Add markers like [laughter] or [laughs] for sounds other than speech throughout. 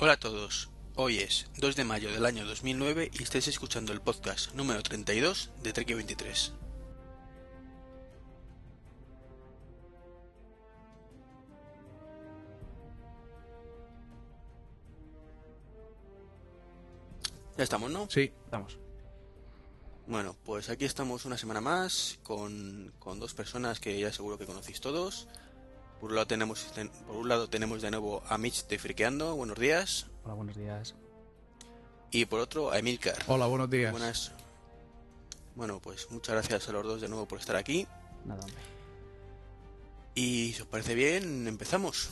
Hola a todos, hoy es 2 de mayo del año 2009 y estáis escuchando el podcast número 32 de Trek 23. Ya estamos, ¿no? Sí, estamos. Bueno, pues aquí estamos una semana más con, con dos personas que ya seguro que conocéis todos. Por un lado tenemos, por un lado tenemos de nuevo a Mitch de Friqueando, buenos días. Hola, buenos días. Y por otro a Emilcar. Hola, buenos días. Buenas. Bueno, pues muchas gracias a los dos de nuevo por estar aquí. Nada, hombre. Y si os parece bien, empezamos.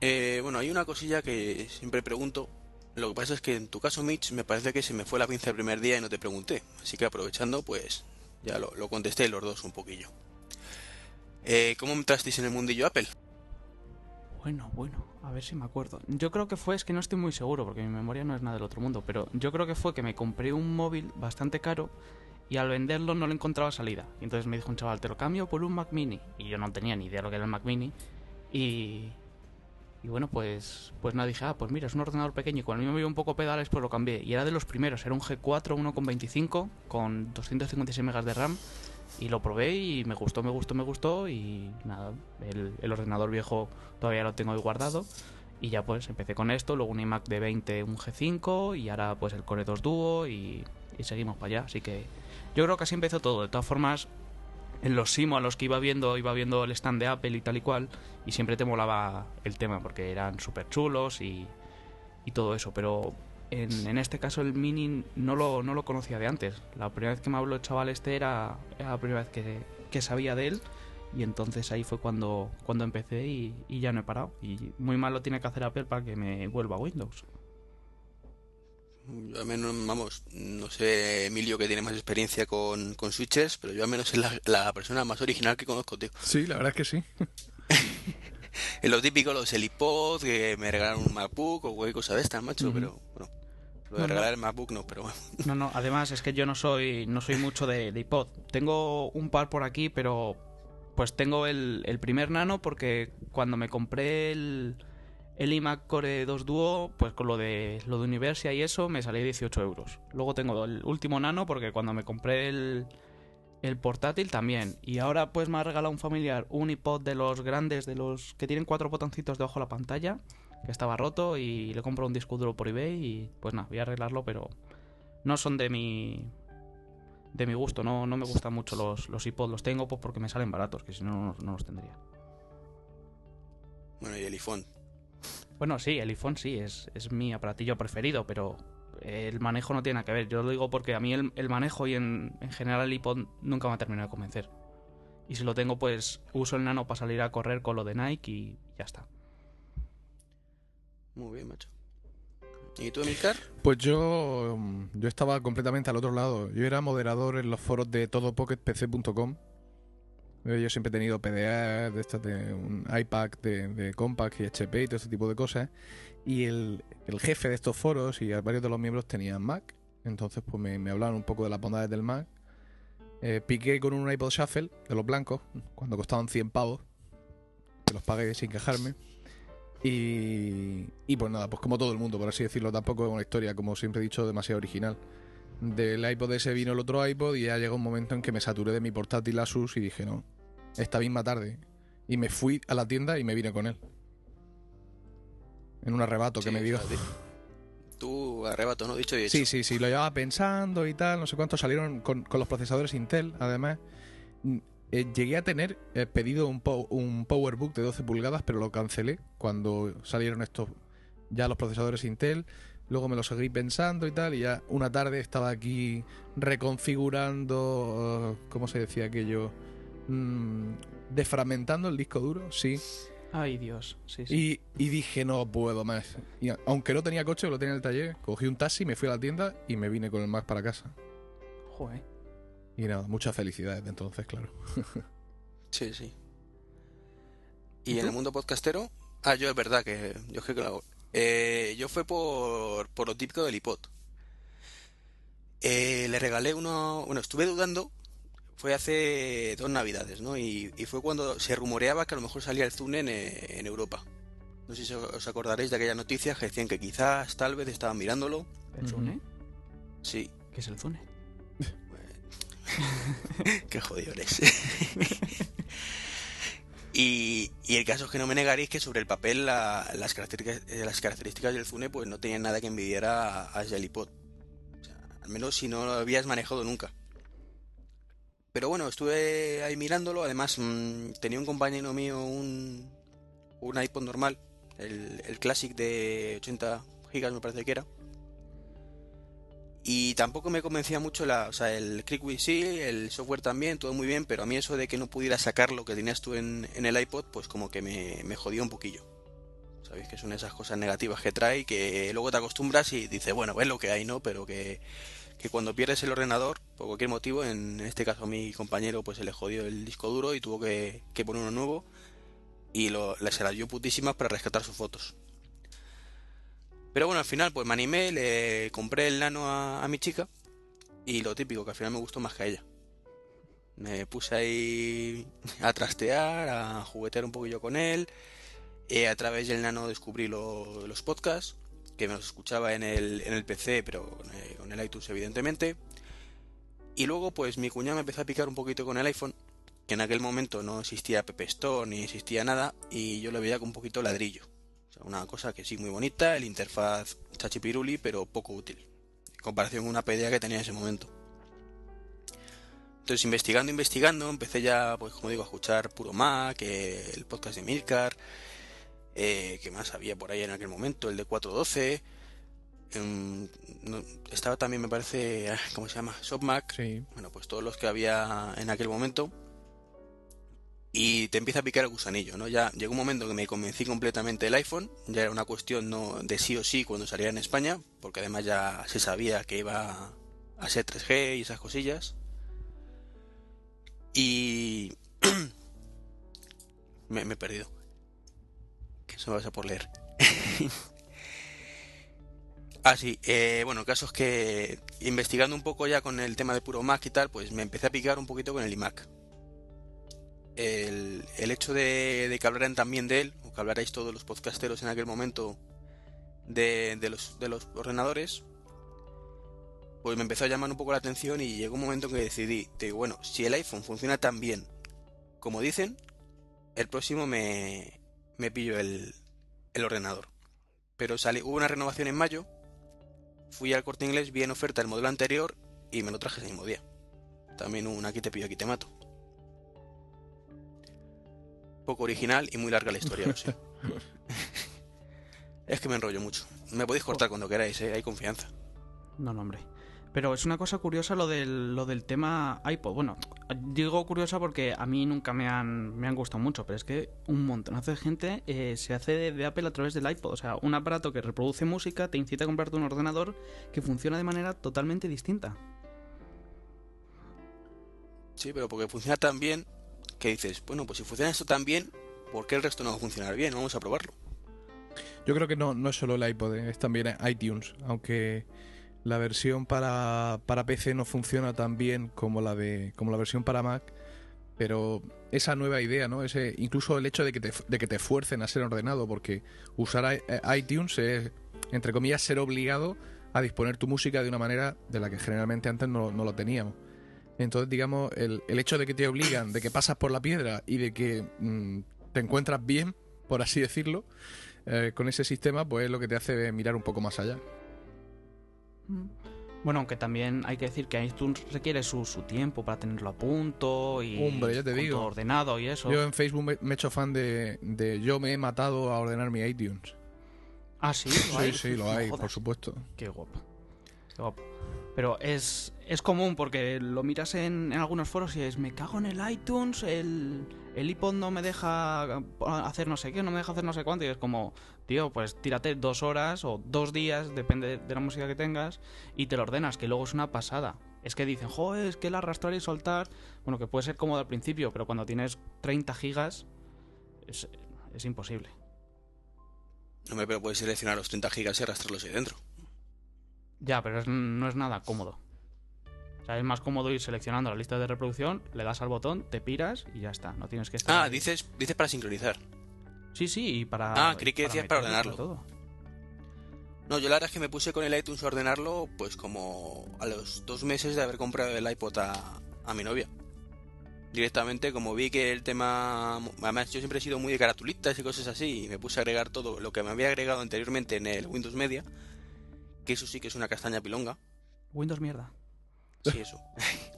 Eh, bueno, hay una cosilla que siempre pregunto. Lo que pasa es que en tu caso, Mitch, me parece que se me fue la pinza el primer día y no te pregunté. Así que aprovechando, pues ya lo, lo contesté los dos un poquillo. Eh, ¿Cómo entrasteis en el mundillo Apple? Bueno, bueno, a ver si me acuerdo. Yo creo que fue, es que no estoy muy seguro porque mi memoria no es nada del otro mundo, pero yo creo que fue que me compré un móvil bastante caro y al venderlo no le encontraba salida. Y entonces me dijo un chaval, te lo cambio por un Mac Mini. Y yo no tenía ni idea de lo que era el Mac Mini. Y, y bueno, pues, pues nada, dije, ah, pues mira, es un ordenador pequeño y cuando a mí me vio un poco pedales, pues lo cambié. Y era de los primeros, era un G4 1.25 con 256 megas de RAM. Y lo probé y me gustó, me gustó, me gustó. Y nada, el, el ordenador viejo todavía lo tengo ahí guardado. Y ya pues empecé con esto, luego un iMac de 20, un G5 y ahora pues el Core 2 Duo y, y seguimos para allá. Así que yo creo que así empezó todo. De todas formas, en los Simo a los que iba viendo, iba viendo el stand de Apple y tal y cual, y siempre te molaba el tema porque eran súper chulos y, y todo eso. Pero en, en este caso el Mini no lo, no lo conocía de antes. La primera vez que me habló el chaval este era, era la primera vez que, que sabía de él. Y entonces ahí fue cuando, cuando empecé y, y ya no he parado. Y muy mal lo tiene que hacer Apple para que me vuelva a Windows. Yo al menos, vamos, no sé, Emilio, que tiene más experiencia con, con switches, pero yo al menos es la, la persona más original que conozco, tío. Sí, la verdad es que sí. [laughs] En lo típico, los el iPod, que me regalaron un MacBook o cualquier cosa de estas, macho, pero bueno. Lo de No, no. regalar el MacBook no, pero bueno. No, no, además es que yo no soy, no soy mucho de, de iPod. Tengo un par por aquí, pero pues tengo el, el primer nano porque cuando me compré el, el iMac Core 2 Duo, pues con lo de, lo de Universia y eso, me salía 18 euros. Luego tengo el último nano porque cuando me compré el, el portátil también. Y ahora pues me ha regalado un familiar un iPod de los grandes, de los que tienen cuatro botoncitos debajo de la pantalla, que estaba roto y le compro un disco duro por eBay y pues nada, voy a arreglarlo, pero no son de mi de mi gusto, no, no me gustan mucho los, los iPod, los tengo pues porque me salen baratos, que si no, no, los tendría. Bueno, y el iPhone. Bueno, sí, el iPhone sí, es, es mi aparatillo preferido, pero el manejo no tiene nada que ver. Yo lo digo porque a mí el, el manejo y en, en general el iPod nunca me ha terminado de convencer. Y si lo tengo, pues uso el nano para salir a correr con lo de Nike y ya está. Muy bien, macho. ¿Y tú, Emilcar? Pues yo, mm, yo estaba completamente al otro lado. Yo era moderador en los foros de todopocketpc.com. Eh, Yo siempre he tenido PDA, de estas de un iPad de, de Compaq y HP y todo ese tipo de cosas. Y el, el jefe de estos foros y varios de los miembros tenían Mac. Entonces, pues me, hablaban un poco de las bondades del Mac. Eh, piqué con un iPod Shuffle de los blancos, cuando costaban 100 pavos. Que los pagué sin quejarme. Y, y pues nada, pues como todo el mundo, por así decirlo, tampoco es una historia, como siempre he dicho, demasiado original. Del iPod ese vino el otro iPod y ya llegó un momento en que me saturé de mi portátil Asus y dije, no, esta misma tarde. Y me fui a la tienda y me vine con él. En un arrebato que me dio. Tú, arrebato, ¿no? Dicho y hecho. Sí, sí, sí, lo llevaba pensando y tal, no sé cuántos salieron con, con los procesadores Intel, además. Mm, eh, llegué a tener eh, pedido un, pow- un PowerBook de 12 pulgadas, pero lo cancelé cuando salieron estos ya los procesadores Intel. Luego me lo seguí pensando y tal, y ya una tarde estaba aquí reconfigurando, eh, ¿cómo se decía aquello? Mm, desfragmentando el disco duro, sí. Ay, Dios, sí, sí. Y, y dije, no puedo más. Y aunque no tenía coche, lo tenía en el taller, cogí un taxi, me fui a la tienda y me vine con el Mac para casa. Joder. Y nada, muchas felicidades de entonces, claro. [laughs] Sí, sí. ¿Y en el mundo podcastero? Ah, yo es verdad que yo es que claro, eh, yo fue por, por lo típico del iPod. Eh, le regalé uno, bueno, estuve dudando, fue hace dos navidades, ¿no? Y, y fue cuando se rumoreaba que a lo mejor salía el Zune en, eh, en Europa. No sé si os acordaréis de aquella noticia que decían que quizás, tal vez, estaban mirándolo. ¿El. Zune? Sí, ¿Qué es el Zune? [laughs] qué jodido eres. [laughs] y, y el caso es que no me negaréis que sobre el papel la- las, características, eh, las características del Zune pues no tenían nada que envidiar a, a Jellypod. O sea, al menos si no lo habías manejado nunca. Pero bueno, estuve ahí mirándolo. Además, mm, tenía un compañero mío un, un iPod normal, el, el Classic de 80 gigas me parece que era. Y tampoco me convencía mucho la, o sea, el ClickWiz sí, el software también, todo muy bien, pero a mí eso de que no pudiera sacar lo que tenías tú en, en el iPod, pues como que me, me jodió un poquillo. Sabéis que son esas cosas negativas que trae que luego te acostumbras y dices, bueno, es lo que hay, ¿no? Pero que, que cuando pierdes el ordenador, por cualquier motivo, en este caso a mi compañero pues se le jodió el disco duro y tuvo que, poner uno nuevo y lo, se las dio putísimas para rescatar sus fotos. Pero bueno, al final pues me animé, le compré el nano a, mi chica y lo típico, que al final me gustó más que a ella. Me puse ahí a trastear, a juguetear un poquillo con él. Eh, a través del nano descubrí lo- los podcasts, que me los escuchaba en el, en el PC, pero con el, con el iTunes evidentemente. Y luego pues mi cuñado me empezó a picar un poquito con el iPhone, que en aquel momento no existía App Store ni existía nada, y yo lo veía con un poquito ladrillo. O sea, una cosa que sí muy bonita, el interfaz chachipiruli, pero poco útil, en comparación con una PDA que tenía en ese momento. Entonces, investigando, investigando, empecé ya, pues como digo, a escuchar Puro Mac, eh, el podcast de Milcar, eh, que más había por ahí en aquel momento, el de 412. em, no- estaba también, me parece, [laughs] ¿cómo se llama? ShopMac. Sí. Bueno, pues todos los que había en aquel momento. Y te empieza a picar el gusanillo, ¿no? Ya llegó un momento que me convencí completamente del iPhone. Ya era una cuestión no de sí o sí cuando saliera en España, porque además ya se sabía que iba a ser 3G y esas cosillas. Y [clears throat] me, me he perdido. Que eso me vas a por leer. [laughs] Ah, sí, eh, bueno, el caso es que investigando un poco ya con el tema de puro Mac y tal, pues me empecé a picar un poquito con el iMac. El, el hecho de, de que hablaran también de él, o que hablarais todos los podcasteros en aquel momento de, de los, de los ordenadores, pues me empezó a llamar un poco la atención y llegó un momento en que decidí, digo, bueno, si el iPhone funciona tan bien como dicen, el próximo me, me pillo el, el ordenador. Pero sale, hubo una renovación en mayo fui al corte inglés, vi en oferta el modelo anterior y me lo traje ese mismo día. También un aquí te pillo, aquí te mato. Poco original y muy larga la historia, lo sé. [laughs] [laughs] es que me enrollo mucho. Me podéis cortar cuando queráis, ¿eh? hay confianza. No, no, hombre. Pero es una cosa curiosa lo del, lo del tema iPod. Bueno, digo curiosa porque a mí nunca me han, me han gustado mucho, pero es que un montonazo de gente eh, se hace de, de Apple a través del iPod. O sea, un aparato que reproduce música te incita a comprarte un ordenador que funciona de manera totalmente distinta. Sí, pero porque funciona tan bien que dices, bueno, pues si funciona esto tan bien, ¿por qué el resto no va a funcionar bien? Vamos a probarlo. Yo creo que no, no es solo el iPod, es también iTunes, aunque la versión para, para PC no funciona tan bien como la de como la versión para Mac, pero esa nueva idea, ¿no? Ese incluso el hecho de que te de que te fuercen a ser ordenado porque usar eh, iTunes es entre comillas ser obligado a disponer tu música de una manera de la que generalmente antes no, no lo teníamos. Entonces, digamos, el, el hecho de que te obligan, de que pasas por la piedra y de que mm, te encuentras bien, por así decirlo, eh, con ese sistema, pues es lo que te hace mirar un poco más allá. Bueno, aunque también hay que decir que iTunes requiere su, su tiempo para tenerlo a punto y Hombre, ya te digo. ordenado y eso. Yo en Facebook me, me he hecho fan de, de yo me he matado a ordenar mi iTunes. Ah, sí, lo Sí, hay. sí, lo hay, por supuesto. Qué guapo. Qué guapo. Pero es, es común porque lo miras en, en algunos foros y es, me cago en el iTunes, el, el iPod no me deja hacer no sé qué, no me deja hacer no sé cuánto. Y es como, tío, pues tírate dos horas o dos días, depende de la música que tengas, y te lo ordenas, que luego es una pasada. Es que dicen, joder, es que el arrastrar y soltar, bueno, que puede ser cómodo al principio, pero cuando tienes 30 gigas, es, es imposible. No me pero puedes seleccionar los 30 gigas y arrastrarlos ahí dentro. Ya, pero es- no es nada cómodo. O sea, es más cómodo ir seleccionando la lista de reproducción, le das al botón, te piras y ya está. No tienes que estar. Ah, ahí. dices, dices para sincronizar. Sí, sí, y para. Ah, creí que decías para ordenarlo. todo. No, yo la verdad es que me puse con el iTunes a ordenarlo, pues como a los dos meses de haber comprado el iPod a, a mi novia. Directamente, como vi que el tema. Además, yo siempre he sido muy de caratulitas y cosas así, y me puse a agregar todo lo que me había agregado anteriormente en el Windows Media, que eso sí que es una castaña pilonga. Windows mierda. Sí, eso. [laughs]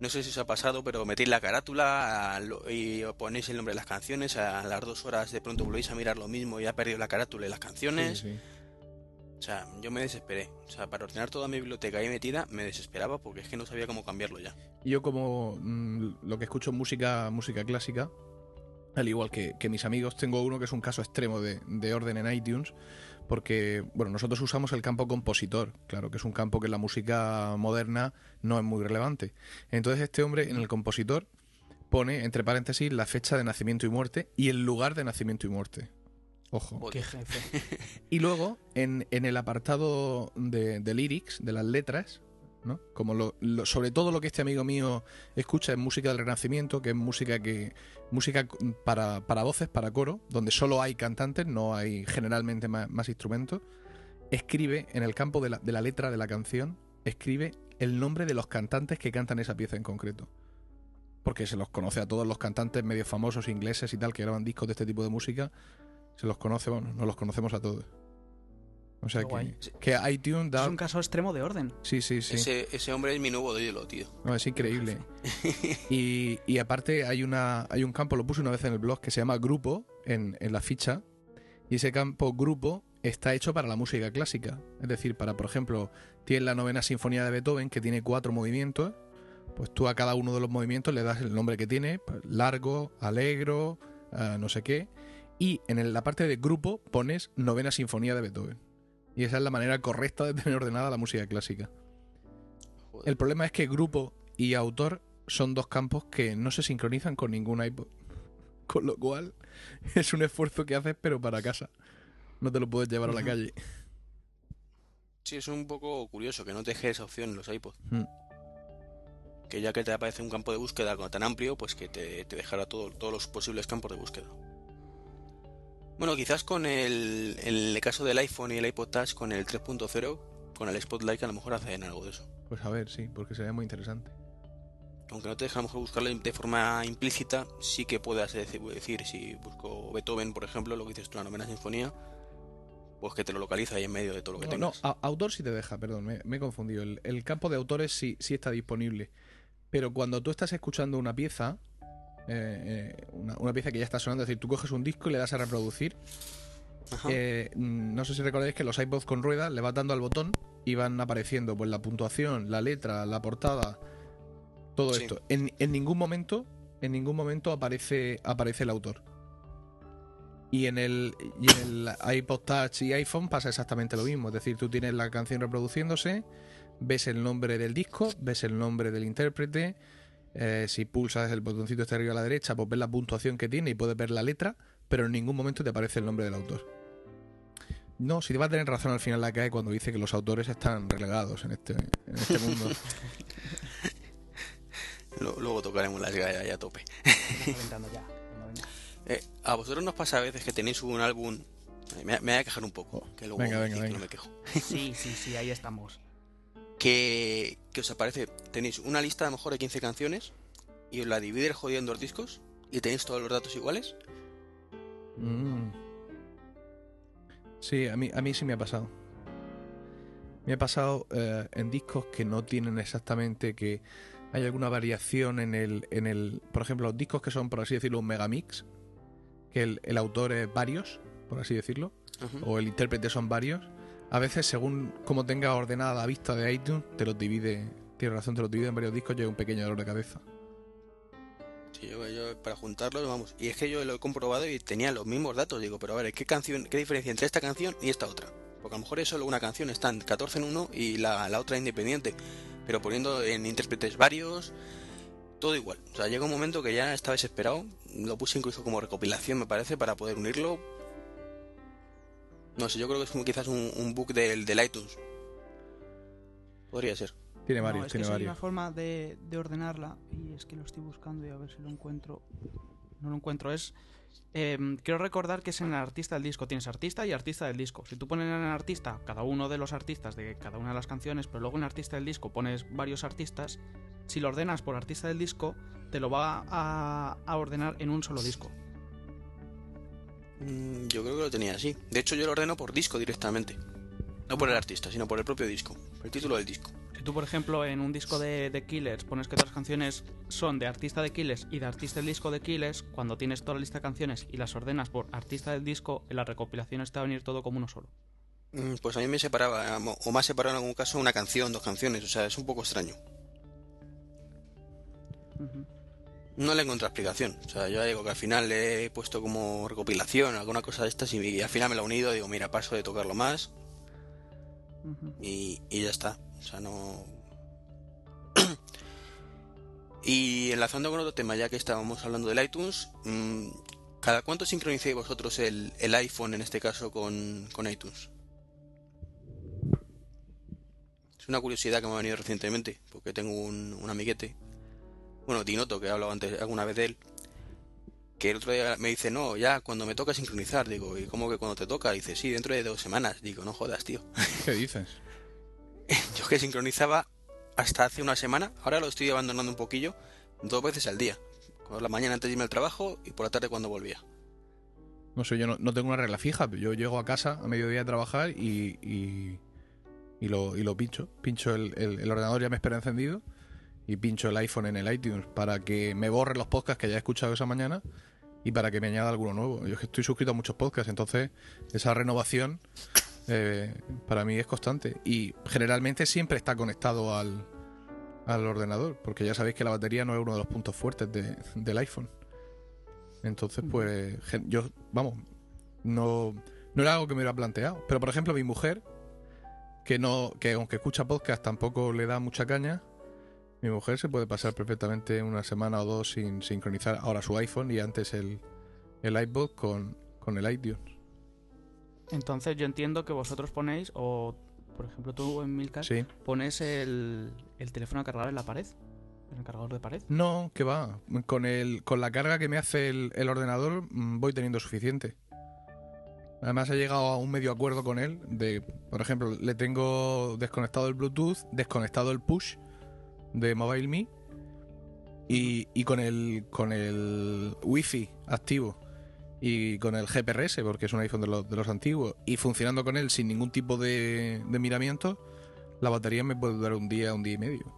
No sé si os ha pasado, pero metéis la carátula lo- y ponéis el nombre de las canciones. A las dos horas de pronto volvéis a mirar lo mismo y ha perdido la carátula y las canciones. Sí, sí. O sea, yo me desesperé. O sea, para ordenar toda mi biblioteca ahí metida, me desesperaba porque es que no sabía cómo cambiarlo ya. Y Yo como mm, lo que escucho es música, música clásica, al igual que, que mis amigos, tengo uno que es un caso extremo de, de orden en iTunes, porque bueno, nosotros usamos el campo compositor, claro, que es un campo que en la música moderna no es muy relevante. Entonces este hombre en el compositor pone entre paréntesis la fecha de nacimiento y muerte y el lugar de nacimiento y muerte. Ojo. Qué jefe. [laughs] Y luego, en, en el apartado de, de lyrics, de las letras, ¿no? Como lo, lo- sobre todo lo que este amigo mío escucha es música del Renacimiento, que es música que música para, para voces, para coro, donde solo hay cantantes, no hay generalmente más, instrumentos. Escribe en el campo de la, de la letra de la canción, escribe el nombre de los cantantes que cantan esa pieza en concreto. Porque se los conoce a todos los cantantes medio famosos ingleses y tal que graban discos de este tipo de música. Se los conoce, bueno, nos los conocemos a todos. O sea que, que iTunes da. Es un caso extremo de orden. Sí, sí, sí. Ese, ese hombre es mi nuevo ídolo, tío. No, es increíble. [laughs] Y, y aparte hay una hay un campo, lo puse una vez en el blog, que se llama grupo en, en la ficha. Y ese campo grupo está hecho para la música clásica. Es decir, para, por ejemplo, tienes la novena sinfonía de Beethoven, que tiene cuatro movimientos. Pues tú a cada uno de los movimientos le das el nombre que tiene, pues, largo, alegro, ah, no sé qué. Y en el- la parte de grupo pones novena sinfonía de Beethoven. Y esa es la manera correcta de tener ordenada la música clásica. Joder. El problema es que grupo y autor son dos campos que no se sincronizan con ningún iPod. [laughs] Con lo cual [laughs] es un esfuerzo que haces pero para casa. No te lo puedes llevar a la calle. Sí, es un poco curioso que no te deje esa opción en los iPods. Mm. Que ya que te aparece un campo de búsqueda tan amplio, pues que te, te dejará todo- todos los posibles campos de búsqueda. Bueno, quizás con el, en el caso del iPhone y el iPod Touch, con el 3.0, con el Spotlight, a lo mejor hacen algo de eso. Pues a ver, sí, porque sería muy interesante. Aunque no te deja a lo mejor buscarlo de forma implícita, sí que puedas decir, decir, si busco Beethoven, por ejemplo, lo que dices tú, la novena sinfonía, pues que te lo localiza ahí en medio de todo lo que No, no, tengas. a- autor sí te deja, perdón, me, me he confundido. El, el campo de autores sí, sí está disponible. Pero cuando tú estás escuchando una pieza, eh, eh, una, una pieza que ya está sonando, es decir, tú coges un disco y le das a reproducir. Eh, mm, no sé si recordáis que los iPods con ruedas le vas dando al botón y van apareciendo pues la puntuación, la letra, la portada, todo Sí. esto. En, en ningún momento, en ningún momento aparece, aparece el autor. Y en el y en el iPod Touch y iPhone pasa exactamente lo mismo. Es decir, tú tienes la canción reproduciéndose, ves el nombre del disco, ves el nombre del intérprete. Eh, si pulsas el botoncito este arriba a la derecha, pues ves la puntuación que tiene y puedes ver la letra, pero en ningún momento te aparece el nombre del autor. No, si te va a tener razón al final la cae cuando dice que los autores están relegados en este, en este [laughs] mundo. Luego tocaremos las gallas ya a tope. Ya. Eh, a vosotros nos pasa a veces que tenéis un álbum. Me, me voy a quejar un poco, que luego Venga, venga, que venga. no me quejo. Sí, sí, sí, ahí estamos. Que, que os aparece, tenéis una lista a lo mejor de 15 canciones y os la divide el jodido en dos discos y tenéis todos los datos iguales. Mm. Sí, a mí, a mí sí me ha pasado. Me ha pasado eh, en discos que no tienen exactamente que hay alguna variación en el, en el, por ejemplo, los discos que son, por así decirlo, un megamix, que el, el autor es varios, por así decirlo, o el intérprete son varios. A veces, según como tenga ordenada la vista de iTunes, te los divide, tienes razón, te los divide en varios discos y un pequeño dolor de cabeza. Sí, yo, yo para juntarlos, vamos. Y es que yo lo he comprobado y tenía los mismos datos. Digo, pero a ver, ¿qué canción, qué diferencia entre esta canción y esta otra? Porque a lo mejor es solo una canción, están 14 en uno y la, la otra independiente. Pero poniendo en intérpretes varios, todo igual. O sea, llega un momento que ya estaba desesperado. Lo puse incluso como recopilación, me parece, para poder unirlo. No sé, yo creo que es como quizás un, un bug del, del iTunes. Podría ser. Tiene No, varios, es que tiene sí hay varios. una forma de, de ordenarla y es que lo estoy buscando y a ver si lo encuentro. no lo encuentro. Es. em, quiero recordar que es en el artista del disco. Tienes artista y artista del disco. Si tú pones en el artista cada uno de los artistas de cada una de las canciones, pero luego en el artista del disco pones varios artistas, si lo ordenas por artista del disco, te lo va a, a ordenar en un solo disco. Mm, Yo creo que lo tenía así. De hecho, yo lo ordeno por disco directamente. No por el artista, sino por el propio disco. El título del disco. Si tú, por ejemplo, en un disco de, de Killers pones que todas las canciones son de artista de Killers y de artista del disco de Killers, cuando tienes toda la lista de canciones y las ordenas por artista del disco, en la recopilación está a venir todo como uno solo. Mm, Pues a mí me separaba, o más separado en algún caso, una canción, dos canciones. O sea, es un poco extraño. Ujú. No le encontré explicación. O sea, yo digo que al final le he puesto como recopilación, alguna cosa de estas, y, y al final me lo he unido. Digo, mira, paso de tocarlo más y, y ya está. O sea, no. [clears throat] y enlazando con otro tema, ya que estábamos hablando del iTunes, mm, ¿cada cuánto sincronicéis vosotros el, el iPhone, en este caso, con, con iTunes? Es una curiosidad que me ha venido recientemente, porque tengo un, un amiguete, bueno, Dinoto, que he hablado antes alguna vez de él, que el otro día me dice, no, ya cuando me toca sincronizar, digo, ¿y cómo que cuando te toca? Dice, sí, dentro de dos semanas. Digo, no jodas, tío. [laughs] ¿Qué dices? [laughs] Yo que sincronizaba hasta hace una semana, ahora lo estoy abandonando un poquillo, dos veces al día. Por la mañana antes de irme al trabajo y por la tarde cuando volvía. No sé, yo no, no tengo una regla fija. Yo llego a casa a mediodía a trabajar y, y, y lo, y lo pincho. Pincho el, el- el ordenador, ya me espera encendido. Y pincho el iPhone en el iTunes para que me borre los podcasts que ya he escuchado esa mañana y para que me añada alguno nuevo. Yo estoy suscrito a muchos podcasts, entonces esa renovación eh, para mí es constante. Y generalmente siempre está conectado al, al ordenador, porque ya sabéis que la batería no es uno de los puntos fuertes de- del iPhone. Entonces, pues, yo, vamos, no, no era algo que me hubiera planteado. Pero, por ejemplo, mi mujer, que no, que aunque escucha podcast tampoco le da mucha caña, mi mujer se puede pasar perfectamente una semana o dos sin sincronizar ahora su iPhone y antes el, el iPod con, con el iTunes. Entonces yo entiendo que vosotros ponéis, o por ejemplo tú en Milcar, Sí. pones el, el teléfono a cargar en la pared, en el cargador de pared. No, que va. Con, el, con la carga que me hace el, el ordenador mm, voy teniendo suficiente. Además he llegado a un medio acuerdo con él de, por ejemplo, le tengo desconectado el Bluetooth, desconectado el push de MobileMe y, y con el con el Wi-Fi activo y con el GPRS porque es un iPhone de los, de los antiguos y funcionando con él sin ningún tipo de, de miramiento, la batería me puede durar un día, un día y medio.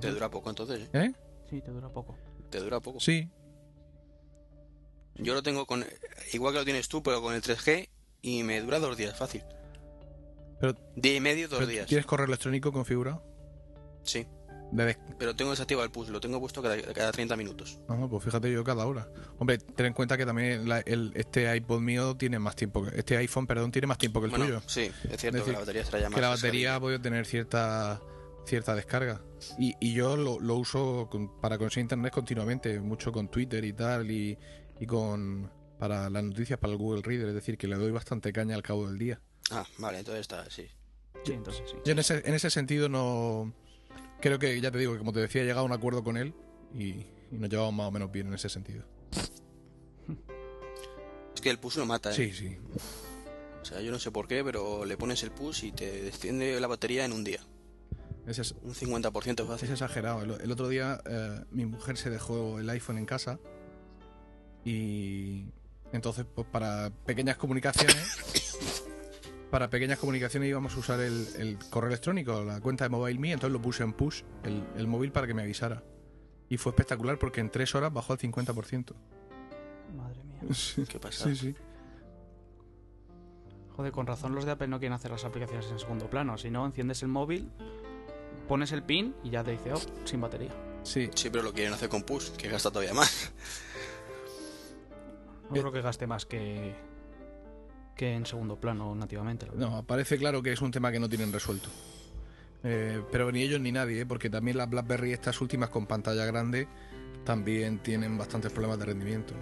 Te dura poco entonces, ¿eh? ¿Eh? Sí, te dura poco. Te dura poco. Sí, Yo lo tengo con. Igual que lo tienes tú, pero con el 3G y me dura dos días, fácil. Pero- Día y medio, dos días. ¿Tienes correo electrónico configurado? Sí, pero tengo desactivado el push, lo tengo puesto cada, cada 30 minutos. Ah, pues fíjate yo cada hora. Hombre, ten en cuenta que también la- el- este iPod mío tiene más tiempo que... Este iPhone, perdón, tiene más tiempo que el bueno, tuyo. sí, es cierto decir, que la batería será ya más Que la batería ha podido tener cierta cierta descarga. Y, y yo lo, lo uso con- para conseguir internet continuamente, mucho con Twitter y tal, y, y con para las noticias, para el Google Reader, es decir, que le doy bastante caña al cabo del día. Ah, vale, entonces está, sí. Sí, entonces sí. Yo en ese, en ese sentido no... Creo que, ya te digo, que como te decía, he llegado a un acuerdo con él y, y nos llevamos más o menos bien en ese sentido. Es que el push lo mata, ¿eh? Sí, sí. O sea, yo no sé por qué, pero le pones el push y te desciende la batería en un día. Es, es, Un 50% es fácil. exagerado. El, el otro día eh, mi mujer se dejó el iPhone en casa y entonces pues para pequeñas comunicaciones [laughs] para pequeñas comunicaciones íbamos a usar el, el correo electrónico, la cuenta de MobileMe, entonces lo puse en push, el, el móvil para que me avisara. Y fue espectacular porque en tres horas bajó al 50%. Madre mía. [laughs] Sí, ¿Qué pasa? sí, sí. Joder, con razón los de Apple no quieren hacer las aplicaciones en segundo plano. Si no, enciendes el móvil, pones el pin y ya te dice, oh, sin batería. Sí, Sí, pero lo quieren hacer con push, que gasta todavía más. No creo que gaste más que, que en segundo plano nativamente. No, parece claro que es un tema que no tienen resuelto. Eh, pero ni ellos ni nadie, ¿eh? porque también las BlackBerry, estas últimas con pantalla grande, también tienen bastantes problemas de rendimiento.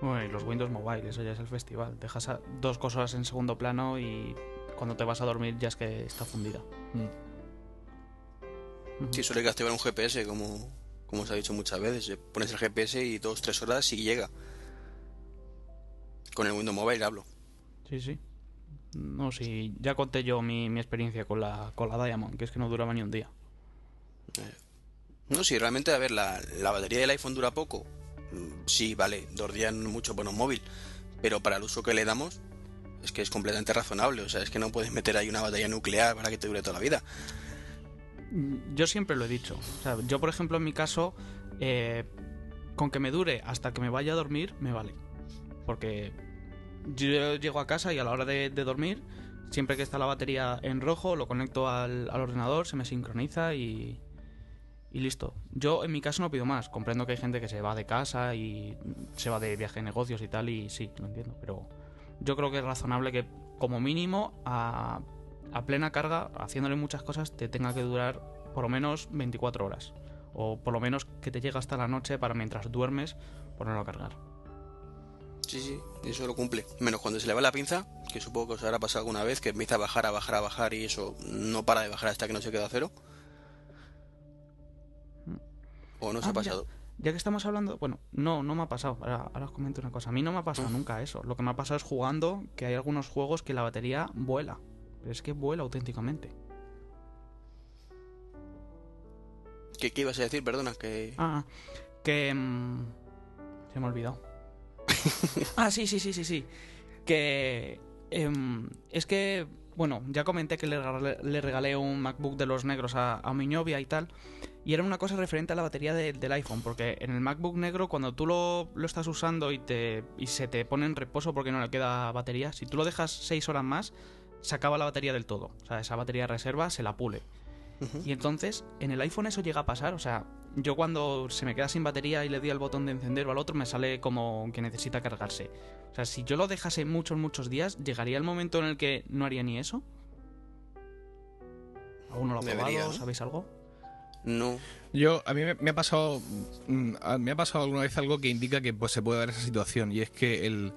Bueno, y los Windows Mobile, eso ya es el festival. Dejas a- dos cosas en segundo plano y cuando te vas a dormir ya es que está fundida. Mm. Sí, suele activar un GPS como, como os ha dicho muchas veces, pones el GPS y dos, tres horas y llega. Con el Windows Mobile hablo. Sí, sí. No, sí, ya conté yo mi, mi experiencia con la, con la Diamond, que es que no duraba ni un día. No, si realmente, a ver, la, la batería del iPhone dura poco. Mm, Sí, vale, dos días mucho bueno un móvil. Pero para el uso que le damos, es que es completamente razonable. O sea, es que no puedes meter ahí una batería nuclear para que te dure toda la vida. Mm, Yo siempre lo he dicho. O sea, yo, por ejemplo, en mi caso, eh, con que me dure hasta que me vaya a dormir, me vale. Porque yo llego a casa y a la hora de, dormir, siempre que está la batería en rojo, lo conecto al, ordenador, se me sincroniza y, y listo. Yo, en mi caso, no pido más. Comprendo que hay gente que se va de casa y se va de viaje de negocios y tal, y sí, lo entiendo. Pero yo creo que es razonable que, como mínimo, a, a plena carga, haciéndole muchas cosas, te tenga que durar por lo menos 24 horas. O por lo menos que te llegue hasta la noche para mientras duermes ponerlo a cargar. Sí, sí, eso lo cumple. Menos cuando se le va la pinza, que supongo que os habrá pasado alguna vez, que empieza a bajar, a bajar, a bajar y eso no para de bajar hasta que no se queda a cero. ¿O no os Ah, ha mira, pasado? Ya que estamos hablando, bueno, no, no me ha pasado. Ahora, ahora os comento una cosa. A mí no me ha pasado Ah. nunca eso. Lo que me ha pasado es jugando que hay algunos juegos que la batería vuela. Pero es que vuela auténticamente. ¿Qué, qué ibas a decir? Perdona, que... Ah, que... mm, se me ha olvidado. [laughs] ah, sí, sí, sí, sí, sí. Que... em, es que... Bueno, ya comenté que le regalé, un MacBook de los negros a, mi novia y tal. Y era una cosa referente a la batería de- del iPhone. Porque en el MacBook negro, cuando tú lo, lo estás usando y, te, y se te pone en reposo porque no le queda batería, si tú lo dejas 6 horas más, se acaba la batería del todo. O sea, esa batería reserva se la pule. Y entonces, en el iPhone eso llega a pasar. O sea, yo cuando se me queda sin batería y le doy al botón de encender o al otro, me sale como que necesita cargarse. O sea, si yo lo dejase muchos, muchos días, ¿llegaría el momento en el que no haría ni eso? ¿Aún no lo ha probado? Debería, ¿no? ¿Sabéis algo? No. Yo, a mí me, me ha pasado mm, me ha pasado alguna vez algo que indica que pues, se puede dar esa situación y es que el,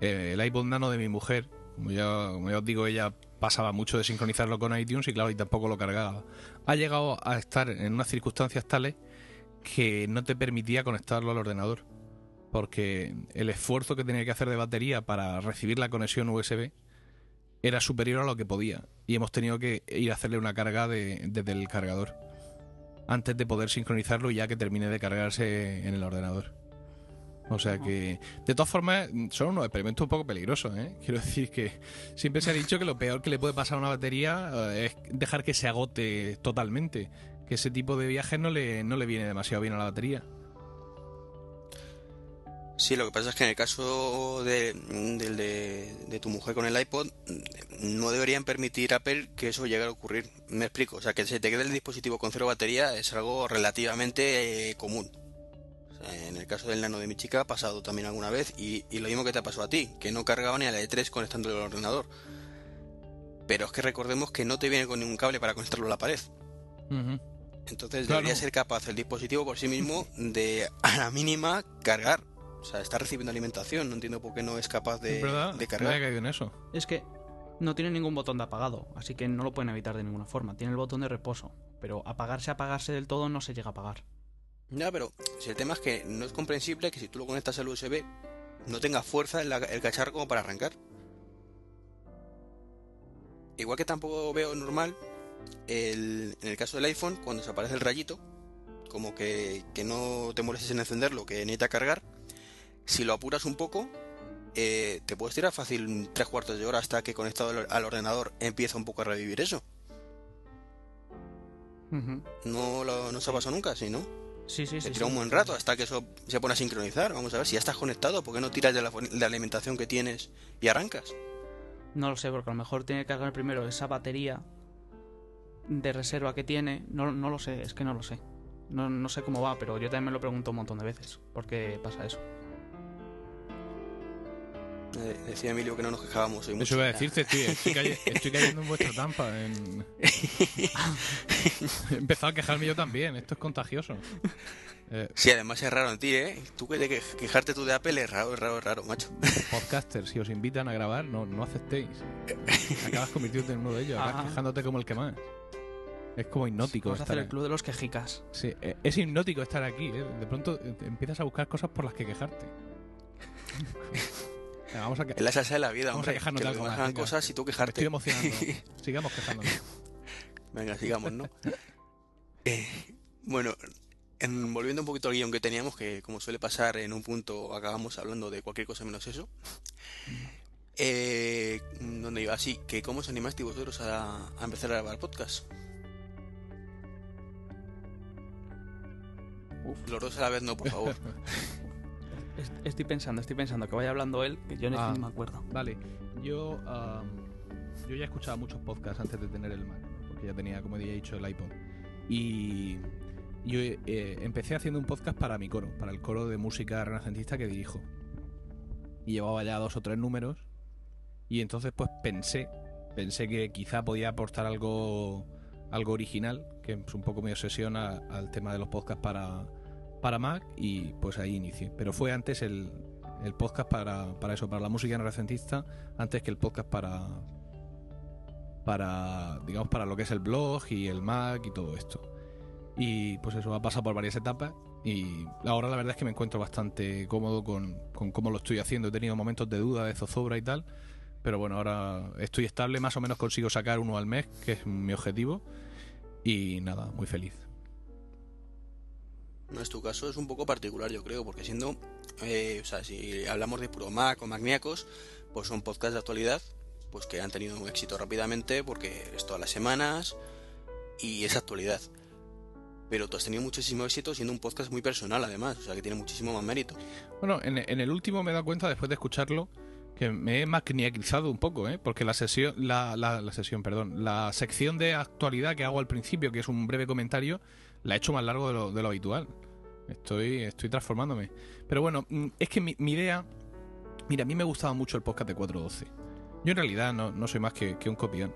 eh, el iPod Nano de mi mujer, como ya, como ya os digo, ella pasaba mucho de sincronizarlo con iTunes y claro, y tampoco lo cargaba. Ha llegado a estar en unas circunstancias tales que no te permitía conectarlo al ordenador porque el esfuerzo que tenía que hacer de batería para recibir la conexión USB era superior a lo que podía y hemos tenido que ir a hacerle una carga de- desde el cargador antes de poder sincronizarlo ya que termine de cargarse en el ordenador. O sea que, de todas formas, son unos experimentos un poco peligrosos, ¿eh? Quiero decir que siempre se ha dicho que lo peor que le puede pasar a una batería eh, es dejar que se agote totalmente. Que ese tipo de viajes no le, no le viene demasiado bien a la batería. Sí, lo que pasa es que en el caso de, del de, de tu mujer con el iPod, no deberían permitir Apple que eso llegue a ocurrir. Me explico, o sea, que se te quede el dispositivo con cero batería es algo relativamente eh, común. En el caso del nano de mi chica ha pasado también alguna vez y, y lo mismo que te pasó a ti, que no cargaba ni a la E3 conectándolo al ordenador. Pero es que recordemos que no te viene con ningún cable para conectarlo a la pared. Entonces Claro. debería ser capaz el dispositivo por sí mismo de a la mínima cargar. O sea, está recibiendo alimentación, no entiendo por qué no es capaz de, cargar. había caído en eso. Es que no tiene ningún botón de apagado, así que no lo pueden evitar de ninguna forma. Tiene el botón de reposo, pero apagarse, apagarse del todo no se llega a apagar. Ya, pero si el tema es que no es comprensible que si tú lo conectas al USB no tenga fuerza el, el cacharro como para arrancar. Igual que tampoco veo normal el, en el caso del iPhone cuando se aparece el rayito, como que, que no te molestes en encenderlo, que necesita cargar. Si lo apuras un poco, eh, te puedes tirar fácil tres cuartos de hora hasta que conectado al, al ordenador empieza un poco a revivir eso. No, lo, no se ha pasado nunca, ¿sí, no? Sí, sí, Se sí. tira un buen rato hasta que eso se pone a sincronizar. Vamos a ver si ya estás conectado, ¿por qué no tiras de la, de la alimentación que tienes y arrancas? No lo sé, porque a lo mejor tiene que cargar primero esa batería de reserva que tiene. No, no lo sé, es que no lo sé. No, no sé cómo va, pero yo también me lo pregunto un montón de veces. ¿Por qué pasa eso? Eh, decía Emilio que no nos quejábamos hoy mucho. Eso iba a decirte, estoy, [laughs] estoy, cayendo en vuestra trampa. en- [laughs] He empezado a quejarme yo también, esto es contagioso. Eh, Sí, además es raro en ti, ¿eh? Tú que quejarte tú de Apple es raro, es raro, es raro, macho. podcasters, si os invitan a grabar, no, no aceptéis. Acabas convirtiéndote en uno de ellos, acabas Ajá. quejándote como el que más. Es como hipnótico. Vamos a hacer el club de los quejicas. Sí, eh, es hipnótico estar aquí. ¿eh? De pronto eh, empiezas a buscar cosas por las que quejarte. [laughs] Vamos a que- Es la salsa de la vida, Vamos a quejarnos que de algo más, venga. cosas y tú me estoy quejarte. emocionando. [laughs] Sigamos quejándonos. Venga, sigamos, ¿no? [laughs] Eh, bueno, en- volviendo un poquito al guion que teníamos, que como suele pasar en un punto acabamos hablando de cualquier cosa menos eso. Eh, ¿Dónde iba? Así, que ¿cómo os animasteis vosotros a, a empezar a grabar podcast? Los dos a la vez no, por favor. [laughs] Es- Estoy pensando, estoy pensando que vaya hablando él, que yo ni Ah. ni me acuerdo. Vale, yo, am, yo ya escuchaba muchos podcasts antes de tener el Mac, ¿no? porque ya tenía, como ya he dicho, el iPod. Y yo eh, empecé haciendo un podcast para mi coro, para el coro de música renacentista que dirijo. Y llevaba ya dos o tres números. Y entonces pues pensé, pensé que quizá podía aportar algo, algo original, que es un poco mi obsesión al tema de los podcasts para, para Mac, y pues ahí inicié. Pero fue antes el, podcast para, para eso, para la música renacentista, antes que el podcast para, para, digamos, para lo que es el blog y el Mac y todo esto. Y pues eso, ha pasado por varias etapas y ahora la verdad es que me encuentro bastante cómodo con, con cómo lo estoy haciendo. He tenido momentos de duda, de zozobra y tal, pero bueno, ahora estoy estable, más o menos consigo sacar uno al mes, que es mi objetivo, y nada, muy feliz. No es tu caso, es un poco particular, yo creo, porque siendo, eh, o sea, si hablamos de puro Mac o Magníacos, pues son podcasts de actualidad, pues que han tenido un éxito rápidamente porque es todas las semanas y es actualidad. Pero tú has tenido muchísimo éxito siendo un podcast muy personal, además, o sea, que tiene muchísimo más mérito. Bueno, en, el último me he dado cuenta, después de escucharlo, que me he macniacizado un poco, ¿eh? Porque la sesión, la, la, la sesión, perdón, la sección de actualidad que hago al principio, que es un breve comentario, la he hecho más largo de lo, habitual. Estoy, estoy transformándome. Pero bueno, mm, es que mi, idea... Mira, a mí me gustaba mucho el podcast de 412. Yo en realidad no, no soy más que, un copión.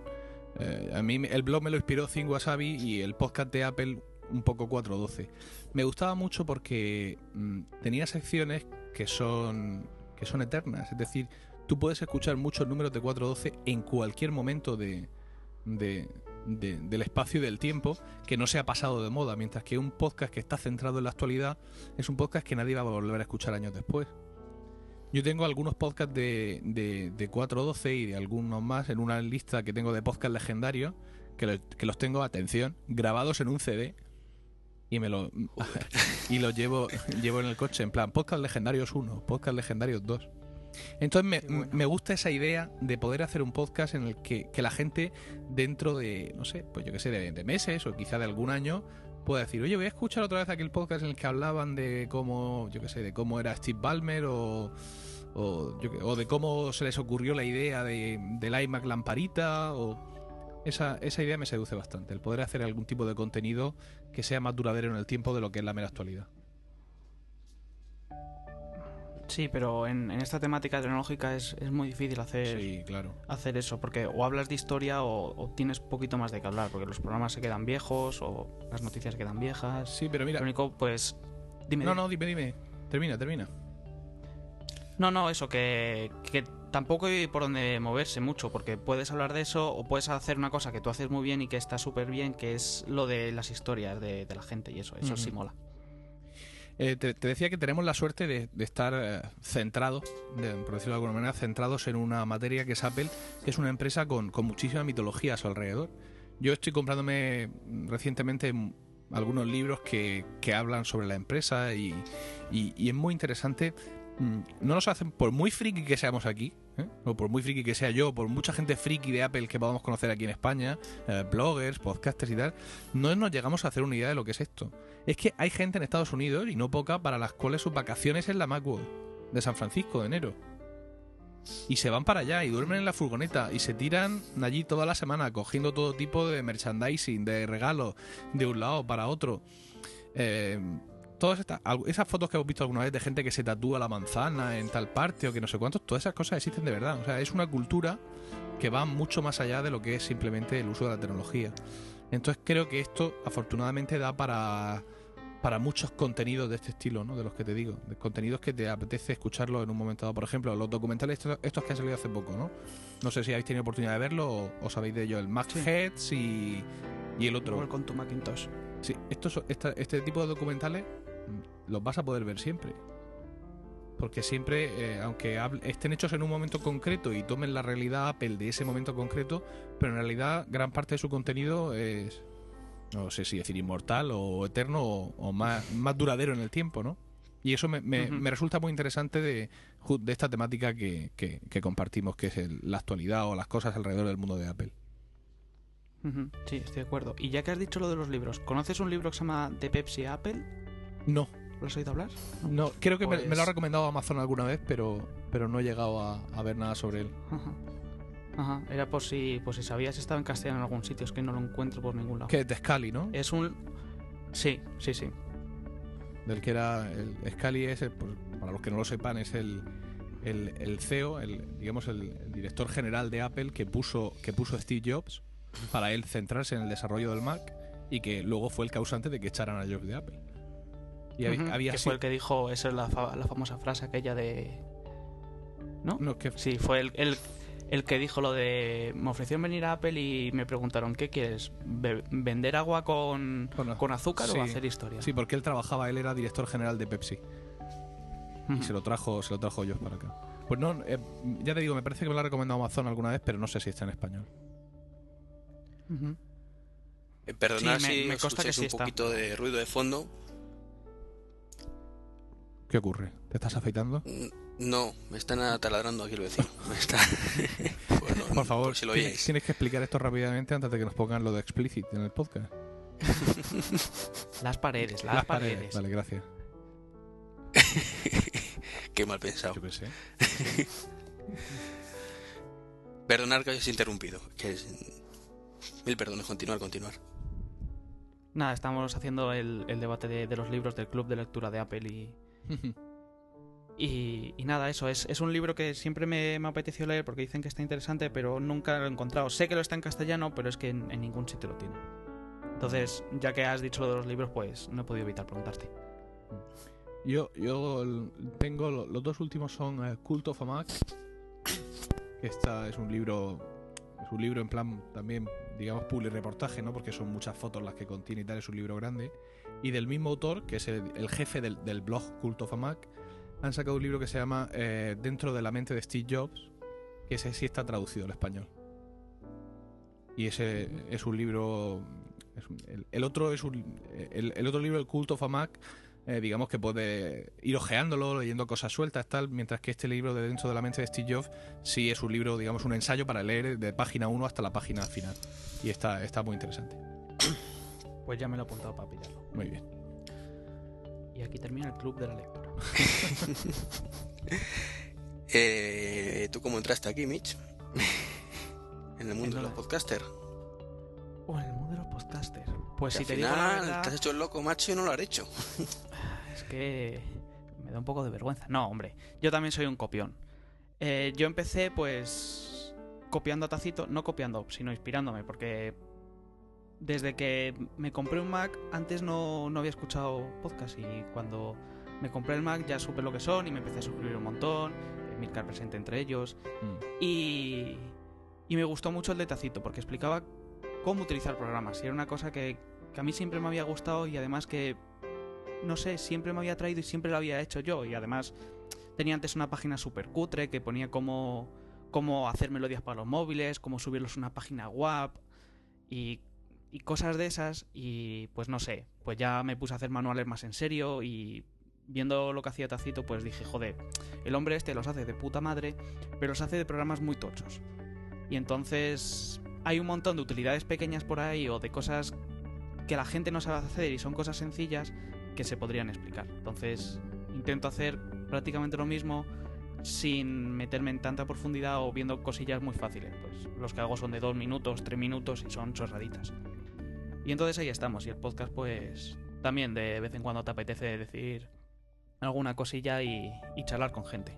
Eh, a mí el blog me lo inspiró Think Wasabi y el podcast de Apple un poco 412. Me gustaba mucho porque mm, tenía secciones que son que son eternas, es decir, tú puedes escuchar muchos números de 412 en cualquier momento de, de- de- del espacio y del tiempo que no se ha pasado de moda, mientras que un podcast que está centrado en la actualidad es un podcast que nadie va a volver a escuchar años después. Yo tengo algunos podcasts de, de, de 412 y de algunos más en una lista que tengo de podcast legendarios que, lo- que los tengo, atención, grabados en un CD y me lo [laughs] y los llevo llevo en el coche en plan podcast legendarios 1, podcast legendarios 2. Entonces me, bueno. me gusta esa idea de poder hacer un podcast en el que, que la gente dentro de, no sé, pues yo qué sé, de, de meses o quizá de algún año pueda decir, oye, voy a escuchar otra vez aquel podcast en el que hablaban de cómo, yo qué sé, de cómo era Steve Ballmer o, o, yo o de cómo se les ocurrió la idea de, del iMac lamparita o... Esa, esa idea me seduce bastante, el poder hacer algún tipo de contenido que sea más duradero en el tiempo de lo que es la mera actualidad. Sí, pero en, en esta temática tecnológica es, es muy difícil hacer, Sí, claro. hacer eso, porque o hablas de historia o, o tienes poquito más de qué hablar, porque los programas se quedan viejos o las noticias se quedan viejas. Sí, pero mira... Lo único, pues... Dime, No, no, dime, dime. Termina, termina. No, no, eso, que, que tampoco hay por donde moverse mucho, porque puedes hablar de eso o puedes hacer una cosa que tú haces muy bien y que está súper bien, que es lo de las historias de, de la gente y eso, eso sí mola. Eh, te, decía que tenemos la suerte de, estar eh, centrados, de- por decirlo de alguna manera, centrados en una materia que es Apple, que es una empresa con, con muchísima mitología a su alrededor. Yo estoy comprándome recientemente algunos libros que, que hablan sobre la empresa y, y- y es muy interesante. Mm, No nos hacen, por muy friki que seamos aquí, ¿eh? o por muy friki que sea yo, por mucha gente friki de Apple que podamos conocer aquí en España, eh, bloggers, podcasters y tal, no nos llegamos a hacer una idea de lo que es esto. Es que hay gente en Estados Unidos, y no poca, para las cuales sus vacaciones es la Macworld de San Francisco de enero. Y se van para allá y duermen en la furgoneta y se tiran allí toda la semana cogiendo todo tipo de merchandising, de regalos, de un lado para otro. Eh, todas estas, esas fotos que hemos visto alguna vez de gente que se tatúa la manzana en tal parte o que no sé cuántos, todas esas cosas existen de verdad. O sea, es una cultura que va mucho más allá de lo que es simplemente el uso de la tecnología. Entonces creo que esto afortunadamente da para, para muchos contenidos de este estilo, ¿no? De los que te digo, de contenidos que te apetece escucharlo en un momento dado. Por ejemplo, los documentales estos, estos que han salido hace poco, ¿no? No sé si habéis tenido oportunidad de verlo o, o sabéis de ello, el Max Sí. Heads y Y el otro, con tu Macintosh. Sí, estos, esta- este tipo de documentales mm, los vas a poder ver siempre. Porque siempre, eh, aunque hable- estén hechos en un momento concreto y tomen la realidad Apple de ese momento concreto, pero en realidad gran parte de su contenido es, no sé si decir inmortal o eterno o, o más, más duradero en el tiempo, ¿no? Y eso me, me- resulta muy interesante de, de esta temática que, que- que compartimos, que es el- la actualidad o las cosas alrededor del mundo de Apple. Sí, estoy de acuerdo. Y ya que has dicho lo de los libros, ¿conoces un libro que se llama De Pepsi a Apple? No, ¿Lo has oído hablar? No, creo que me, me lo ha Pues- recomendado Amazon alguna vez, pero, pero no he llegado a, a ver nada sobre él. Ajá. Ajá. Era por si, por si sabías, estaba en castellano en algún sitio, es que no lo encuentro por ningún lado. Que es de Scali, ¿no? Es un... Sí, sí, sí. Del que era. El, Scali es, el- pues, para los que no lo sepan, es el, el, el CEO, el, digamos, el, el director general de Apple que puso, que puso Steve Jobs para él centrarse en el desarrollo del Mac y que luego fue el causante de que echaran a Jobs de Apple. Y había, que sido- fue el que dijo, esa es la, fa- la famosa frase aquella de... ¿No? no, que- Sí, fue el, el, el que dijo lo de... Me ofrecieron venir a Apple y me preguntaron, ¿qué quieres? ¿Vender agua con, Con az- con azúcar sí. o hacer historia? Sí, porque él trabajaba, él era director general de Pepsi. Y se lo trajo, se lo trajo Jobs para acá. Pues no, eh, ya te digo, me parece que me lo ha recomendado Amazon alguna vez, pero no sé si está en español. Eh, perdonad Sí, me- si me consta que sí un está. poquito de ruido de fondo. ¿Qué ocurre? ¿Te estás afeitando? Mm, No, me están taladrando aquí el vecino. [laughs] Me está... Bueno, Por favor, si lo tienes, tienes que explicar esto rápidamente antes de que nos pongan lo de explicit en el podcast. [laughs] Las paredes, las, paredes. Vale, gracias. [laughs] Qué mal pensado. Yo qué sé. Perdonad que hayas interrumpido. Que es- Mil perdones, continuar, continuar. Nada, estamos haciendo el, el debate de, de los libros del club de lectura de Apple y, y, nada, eso, es, es un libro que siempre me, me apeteció leer porque dicen que está interesante, pero nunca lo he encontrado. Sé que lo está en castellano, pero es que en, ningún sitio lo tiene. Entonces, ya que has dicho lo de los libros, pues no he podido evitar preguntarte. Yo, yo tengo lo- los dos últimos son eh, Cult of a Mac. Que esta es un libro. Es un libro en plan también, digamos, public reportaje, ¿no? Porque son muchas fotos las que contiene y tal, es un libro grande. Y del mismo autor, que es el, jefe del, blog Cult of a Mac, han sacado un libro que se llama eh, Dentro de la mente de Steve Jobs, que ese sí está traducido al español. Y ese es un libro. es un- el, el otro es un. El, el otro libro, el Cult of a Mac, eh, digamos que puede ir ojeándolo, leyendo cosas sueltas, tal, mientras que este libro de Dentro de la mente de Steve Jobs sí es un libro, digamos, un ensayo para leer de página 1 hasta la página final. Y está, está muy interesante. Pues ya me lo he apuntado para pillarlo. Muy bien. Y aquí termina el club de la lectura. [laughs] Eh, ¿Tú cómo entraste aquí, Mitch? [laughs] en el mundo de En los podcasters. O el mundo de los podcasters. Pues Que si te digo la verdad, te has hecho el loco, macho, y no lo has hecho. es que me da un poco de vergüenza. No, hombre, yo también soy un copión. Eh, yo empecé pues copiando a Tacito, no copiando, sino inspirándome, porque desde que me compré un Mac, antes no, no había escuchado podcast y cuando me compré el Mac ya supe lo que son y me empecé a suscribir un montón, Milcar presente entre ellos, Mm. y, y me gustó mucho el de Tacito porque explicaba cómo utilizar programas. Y era una cosa que, que a mí siempre me había gustado y además que, no sé, siempre me había traído y siempre lo había hecho yo. Y además tenía antes una página súper cutre que ponía cómo, cómo hacer melodías para los móviles, cómo subirlos a una página web y, y cosas de esas. Y pues no sé, pues ya me puse a hacer manuales más en serio y viendo lo que hacía Tacito, pues dije, joder, el hombre este los hace de puta madre, pero los hace de programas muy tochos. Y entonces hay un montón de utilidades pequeñas por ahí o de cosas que la gente no sabe hacer y son cosas sencillas que se podrían explicar. Entonces intento hacer prácticamente lo mismo sin meterme en tanta profundidad o viendo cosillas muy fáciles. Pues los que hago son de dos minutos, tres minutos y son chorraditas. Y entonces ahí estamos. Y el podcast, pues también de vez en cuando te apetece decir alguna cosilla y, y charlar con gente.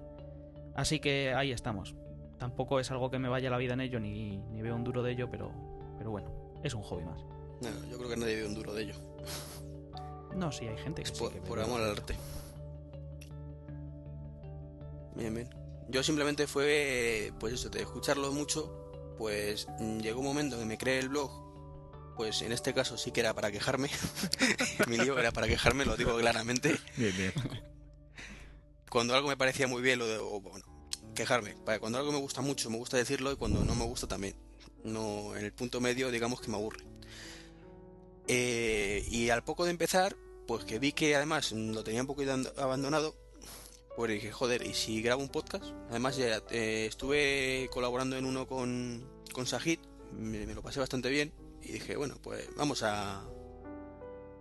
Así que ahí estamos. Tampoco es algo que me vaya la vida en ello ni, ni veo un duro de ello, pero, pero bueno, es un hobby más. No, yo creo que nadie ve un duro de ello. No, sí, hay gente que Es sí por, que por amor al arte. Bien, bien. Yo simplemente fue, pues eso, de escucharlo mucho, pues mm, llegó un momento en que me creé el blog pues en este caso sí que era para quejarme. [laughs] Mi lío era para quejarme, lo digo claramente. Bien, bien. Cuando algo me parecía muy bien, lo de, o, bueno, quejarme. Cuando algo me gusta mucho, me gusta decirlo y cuando no me gusta también. No, en el punto medio, digamos que me aburre. Eh, y al poco de empezar, pues que vi que además lo tenía un poco abandonado, pues dije, joder, ¿y si grabo un podcast? Además, ya, eh, estuve colaborando en uno con, con Sajid, me, me lo pasé bastante bien y dije, bueno, pues vamos a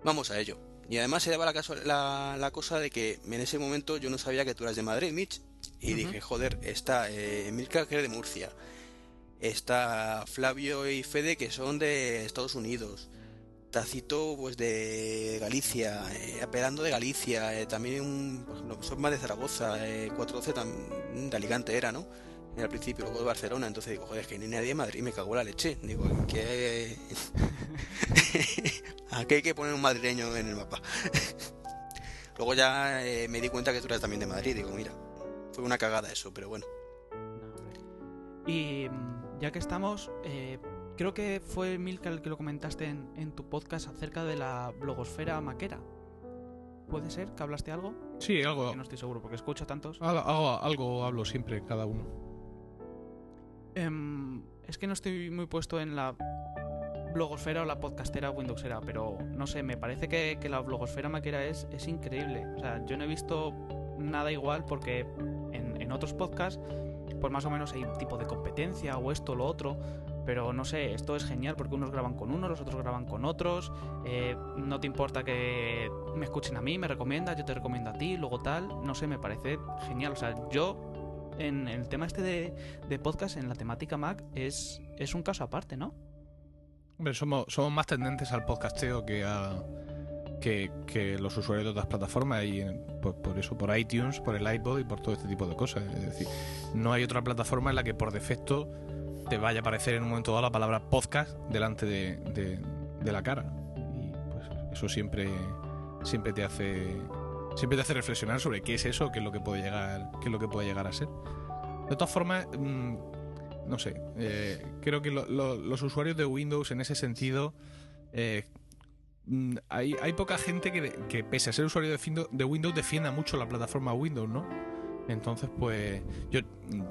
vamos a ello. Y además se daba la, caso, la, la, cosa de que en ese momento yo no sabía que tú eras de Madrid, Mitch. Y dije, joder, está eh, Milka que es de Murcia. Está Flavio y Fede que son de Estados Unidos. Tacito pues de Galicia, eh, de Galicia, eh, también un, ejemplo, son más de Zaragoza, eh, 412 de Alicante era, ¿no? al principio, luego de Barcelona, entonces digo, joder, es que ni nadie de Madrid me cagó la leche. Digo, que [laughs] aquí hay que poner un madrileño en el mapa. [laughs] luego ya eh, me di cuenta que tú eras también de Madrid, digo, mira, fue una cagada eso, pero bueno. Y ya que estamos, eh, creo que fue Milka el que lo comentaste en, en tu podcast acerca de la blogosfera maquera. ¿Puede ser que hablaste algo? Sí, algo. Que no estoy seguro porque escucho tantos. Algo, algo, algo hablo siempre, cada uno. Em, es que no estoy muy puesto en la blogosfera o la podcastera Windowsera, pero no sé, me parece que, que la blogosfera maquera es, es increíble. O sea, yo no he visto nada igual porque en, en otros podcasts, pues más o menos hay un tipo de competencia o esto o lo otro. Pero no sé, esto es genial porque unos graban con unos, los otros graban con otros. Eh, no te importa que me escuchen a mí, me recomiendas, yo te recomiendo a ti, luego tal. No sé, me parece genial. O sea, yo en el tema este de, de podcast, en la temática Mac, es, es un caso aparte, ¿no? Hombre, somos, somos más tendentes al podcasteo que a. Que, que los usuarios de otras plataformas y por, por, eso, por iTunes, por el iPod y por todo este tipo de cosas. Es decir, no hay otra plataforma en la que por defecto te vaya a aparecer en un momento dado la palabra podcast delante de, la cara. Y pues eso siempre, siempre te hace siempre te hace reflexionar sobre qué es eso, qué es lo que puede llegar, qué es lo que puede llegar a ser. De todas formas, mmm, no sé, eh, creo que lo, lo, los usuarios de Windows en ese sentido, eh, mm, hay, hay, poca gente que, que, pese a ser usuario de Windows, defienda mucho la plataforma Windows, ¿no? Entonces, pues yo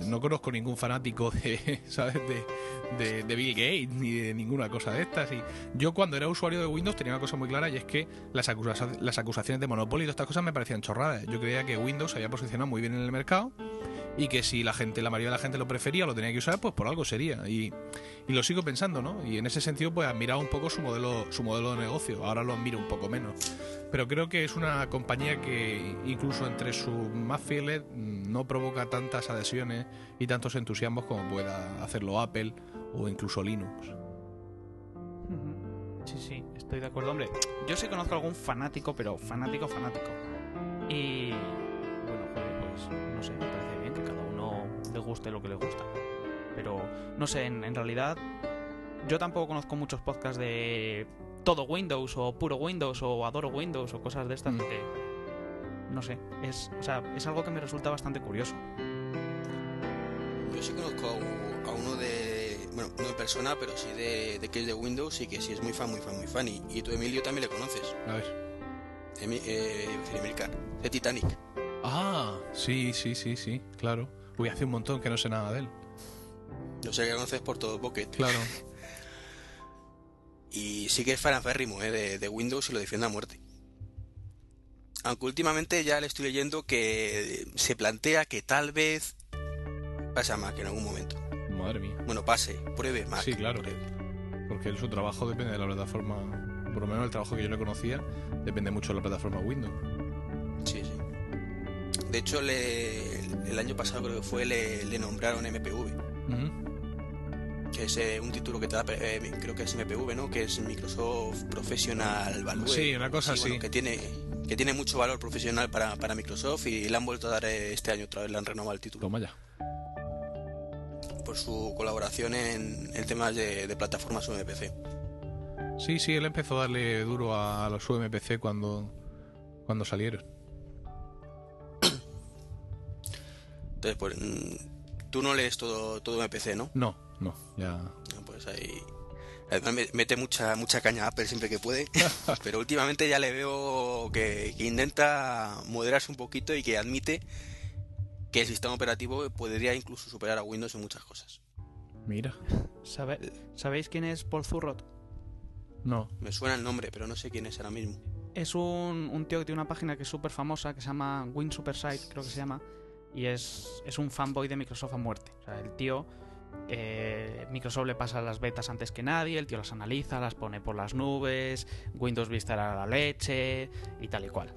no conozco ningún fanático [laughs] de, ¿sabes? De, de, Bill Gates ni de ninguna cosa de estas. Y yo cuando era usuario de Windows tenía una cosa muy clara y es que las, acusa las acusaciones de monopolio y todas estas cosas me parecían chorradas. Yo creía que Windows se había posicionado muy bien en el mercado y que si la gente, la mayoría de la gente lo prefería, lo tenía que usar, pues por algo sería. Y, lo sigo pensando, ¿no? Y en ese sentido, pues admiraba un poco su modelo, su modelo de negocio. Ahora lo admiro un poco menos. Pero creo que es una compañía que incluso entre sus más fieles no provoca tantas adhesiones y tantos entusiasmos como pueda hacerlo Apple o incluso Linux. Sí, sí, estoy de acuerdo. Hombre, yo sí conozco algún fanático, pero fanático, fanático. Y bueno, joder, pues no sé, me parece bien que cada uno le guste lo que le gusta. Pero no sé, en, en realidad yo tampoco conozco muchos podcasts de todo Windows o puro Windows o adoro Windows o cosas de estas mm. que no sé, es, o sea, es algo que me resulta bastante curioso. Yo sí conozco a, a uno de, bueno, no de persona, pero sí de, de, que es de Windows y que sí es muy fan, muy fan, muy fan. Y, y tú, Emilio, también le conoces. A ver. Emi, eh, Emilcar, de Titanic. Ah, sí, sí, sí, sí, claro. Uy, hace un montón que no sé nada de él. Yo sé que conoces por todo Pocket. Claro. [laughs] y sí que es fanaférrimo ¿eh? de, de Windows y lo defiende a muerte. Aunque últimamente ya le estoy leyendo que se plantea que tal vez pase a Mac en algún momento. Madre mía. Bueno, pase, pruebe Mac. Sí, claro. Pruebe. Porque su trabajo depende de la plataforma. Por lo menos el trabajo que yo le conocía depende mucho de la plataforma Windows. De hecho, le, el año pasado creo que fue, le, le nombraron MPV. Uh -huh. Que es eh, un título que te da, eh, creo que es MPV, ¿no? Que es Microsoft Professional Value. Sí, una cosa sí, así. Bueno, que tiene que tiene mucho valor profesional para, para, Microsoft y le han vuelto a dar este año otra vez, le han renovado el título. Toma ya. Por su colaboración en, en temas de, de, plataformas UMPC. Sí, sí, él empezó a darle duro a, a los UMPC cuando, cuando salieron. Entonces, pues, tú no lees todo, todo MPC, ¿no? No, no, ya. Pues ahí, Además, me- mete mucha, mucha caña a Apple siempre que puede. [laughs] pero últimamente ya le veo que, que intenta moderarse un poquito y que admite que el sistema operativo podría incluso superar a Windows en muchas cosas. Mira. ¿Sabe- ¿Sabéis quién es Paul Zurrot? No. Me suena el nombre, pero no sé quién es ahora mismo. Es un, un tío que tiene una página que es súper famosa, que se llama Win Supersite, creo que se llama, y es, es un fanboy de Microsoft a muerte. O sea, el tío, eh, Microsoft le pasa las betas antes que nadie, el tío las analiza, las pone por las nubes, Windows Vista era la leche y tal y cual.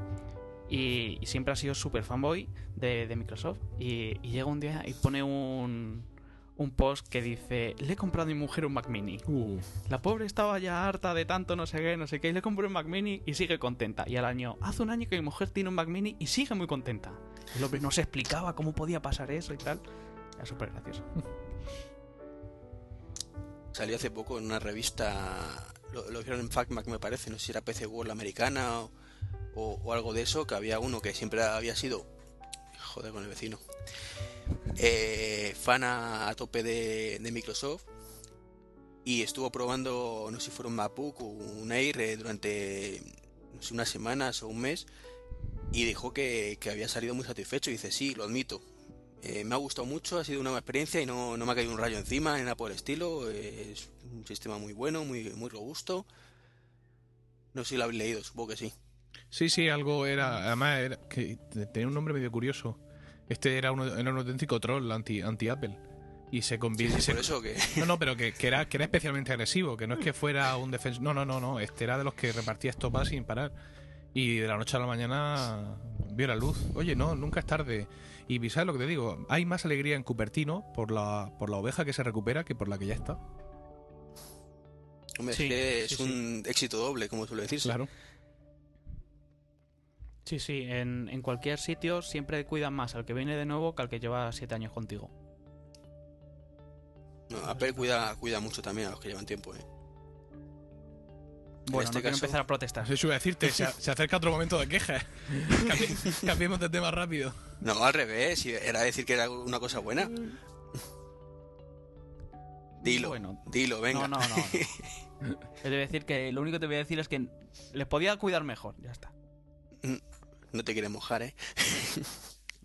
Y, siempre ha sido súper fanboy de, de Microsoft. Y, y llega un día y pone un, un post que dice, le he comprado a mi mujer un Mac mini. Uh, La pobre estaba ya harta de tanto no sé qué, no sé qué, y le compré un Mac Mini y sigue contenta. Y al año, hace un año que mi mujer tiene un Mac Mini y sigue muy contenta. El hombre no se explicaba cómo podía pasar eso y tal. Era súper gracioso. [laughs] Salió hace poco en una revista, lo, lo hicieron en FacMac me parece, no sé si era PC World americana o, o- o algo de eso, que había uno que siempre había sido, joder con el vecino, eh, fan a, tope de, Microsoft y estuvo probando, no sé si fuera un MacBook o un Air eh, durante no sé, unas semanas o un mes y dijo que, que había salido muy satisfecho y dice, sí, lo admito. Eh, me ha gustado mucho, ha sido una buena experiencia y no, no me ha caído un rayo encima, ni nada por el estilo. es un sistema muy bueno, muy, muy robusto. No sé si lo habéis leído, supongo que sí. Sí, sí, algo era. Además, era, que tenía un nombre medio curioso. Este era, uno, era un auténtico troll anti- anti-Apple. y se convierte. Por eso que. No, no, pero que, que era, que era especialmente agresivo, que no es que fuera un defensor. No, no, no, no. Este era de los que repartía estopas sin parar. Y de la noche a la mañana vio la luz. Oye, no, nunca es tarde. Y ¿sabes lo que te digo? Hay más alegría en Cupertino por la, por la oveja que se recupera que por la que ya está. Hombre, Sí, es que sí, es un éxito doble, como suele decirse. Claro. Sí, sí, en, en cualquier sitio siempre cuidan más al que viene de nuevo que al que lleva siete años contigo. No, Apple cuida, cuida mucho también a los que llevan tiempo, ¿eh? Bueno, este no quiero caso- empezar a protestar. Eso iba a decirte, se, se acerca otro momento de queja. [laughs] Cambi- Cambiemos de tema rápido. No, al revés, era decir que era una cosa buena. Dilo, Bueno, dilo, venga. No, no, no. no. [laughs] He de decir que lo único que te voy a decir es que les podía cuidar mejor. Ya está. No te quieres mojar, ¿eh?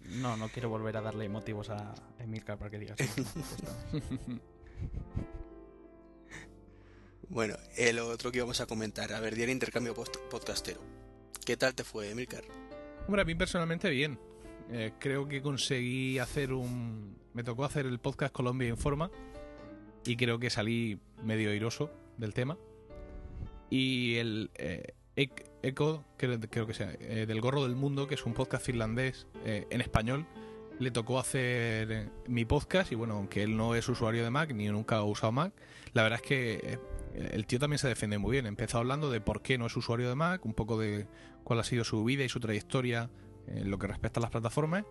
No, no quiero volver a darle motivos a Emilcar para que digas. [laughs] Bueno, el otro que íbamos a comentar, a ver, día de intercambio podcastero. ¿Qué tal te fue, Emilcar? Hombre, a mí personalmente bien. Eh, creo que conseguí hacer un... Me tocó hacer el podcast Colombia Informa y creo que salí medio airoso del tema. Y el eh, Ec- Eco, creo, creo que sea, eh, del Gorro del Mundo, que es un podcast finlandés eh, en español, le tocó hacer eh, mi podcast y bueno, aunque él no es usuario de Mac ni nunca ha usado Mac, la verdad es que eh, el tío también se defiende muy bien. Empezó hablando de por qué no es usuario de Mac, un poco de cuál ha sido su vida y su trayectoria en lo que respecta a las plataformas.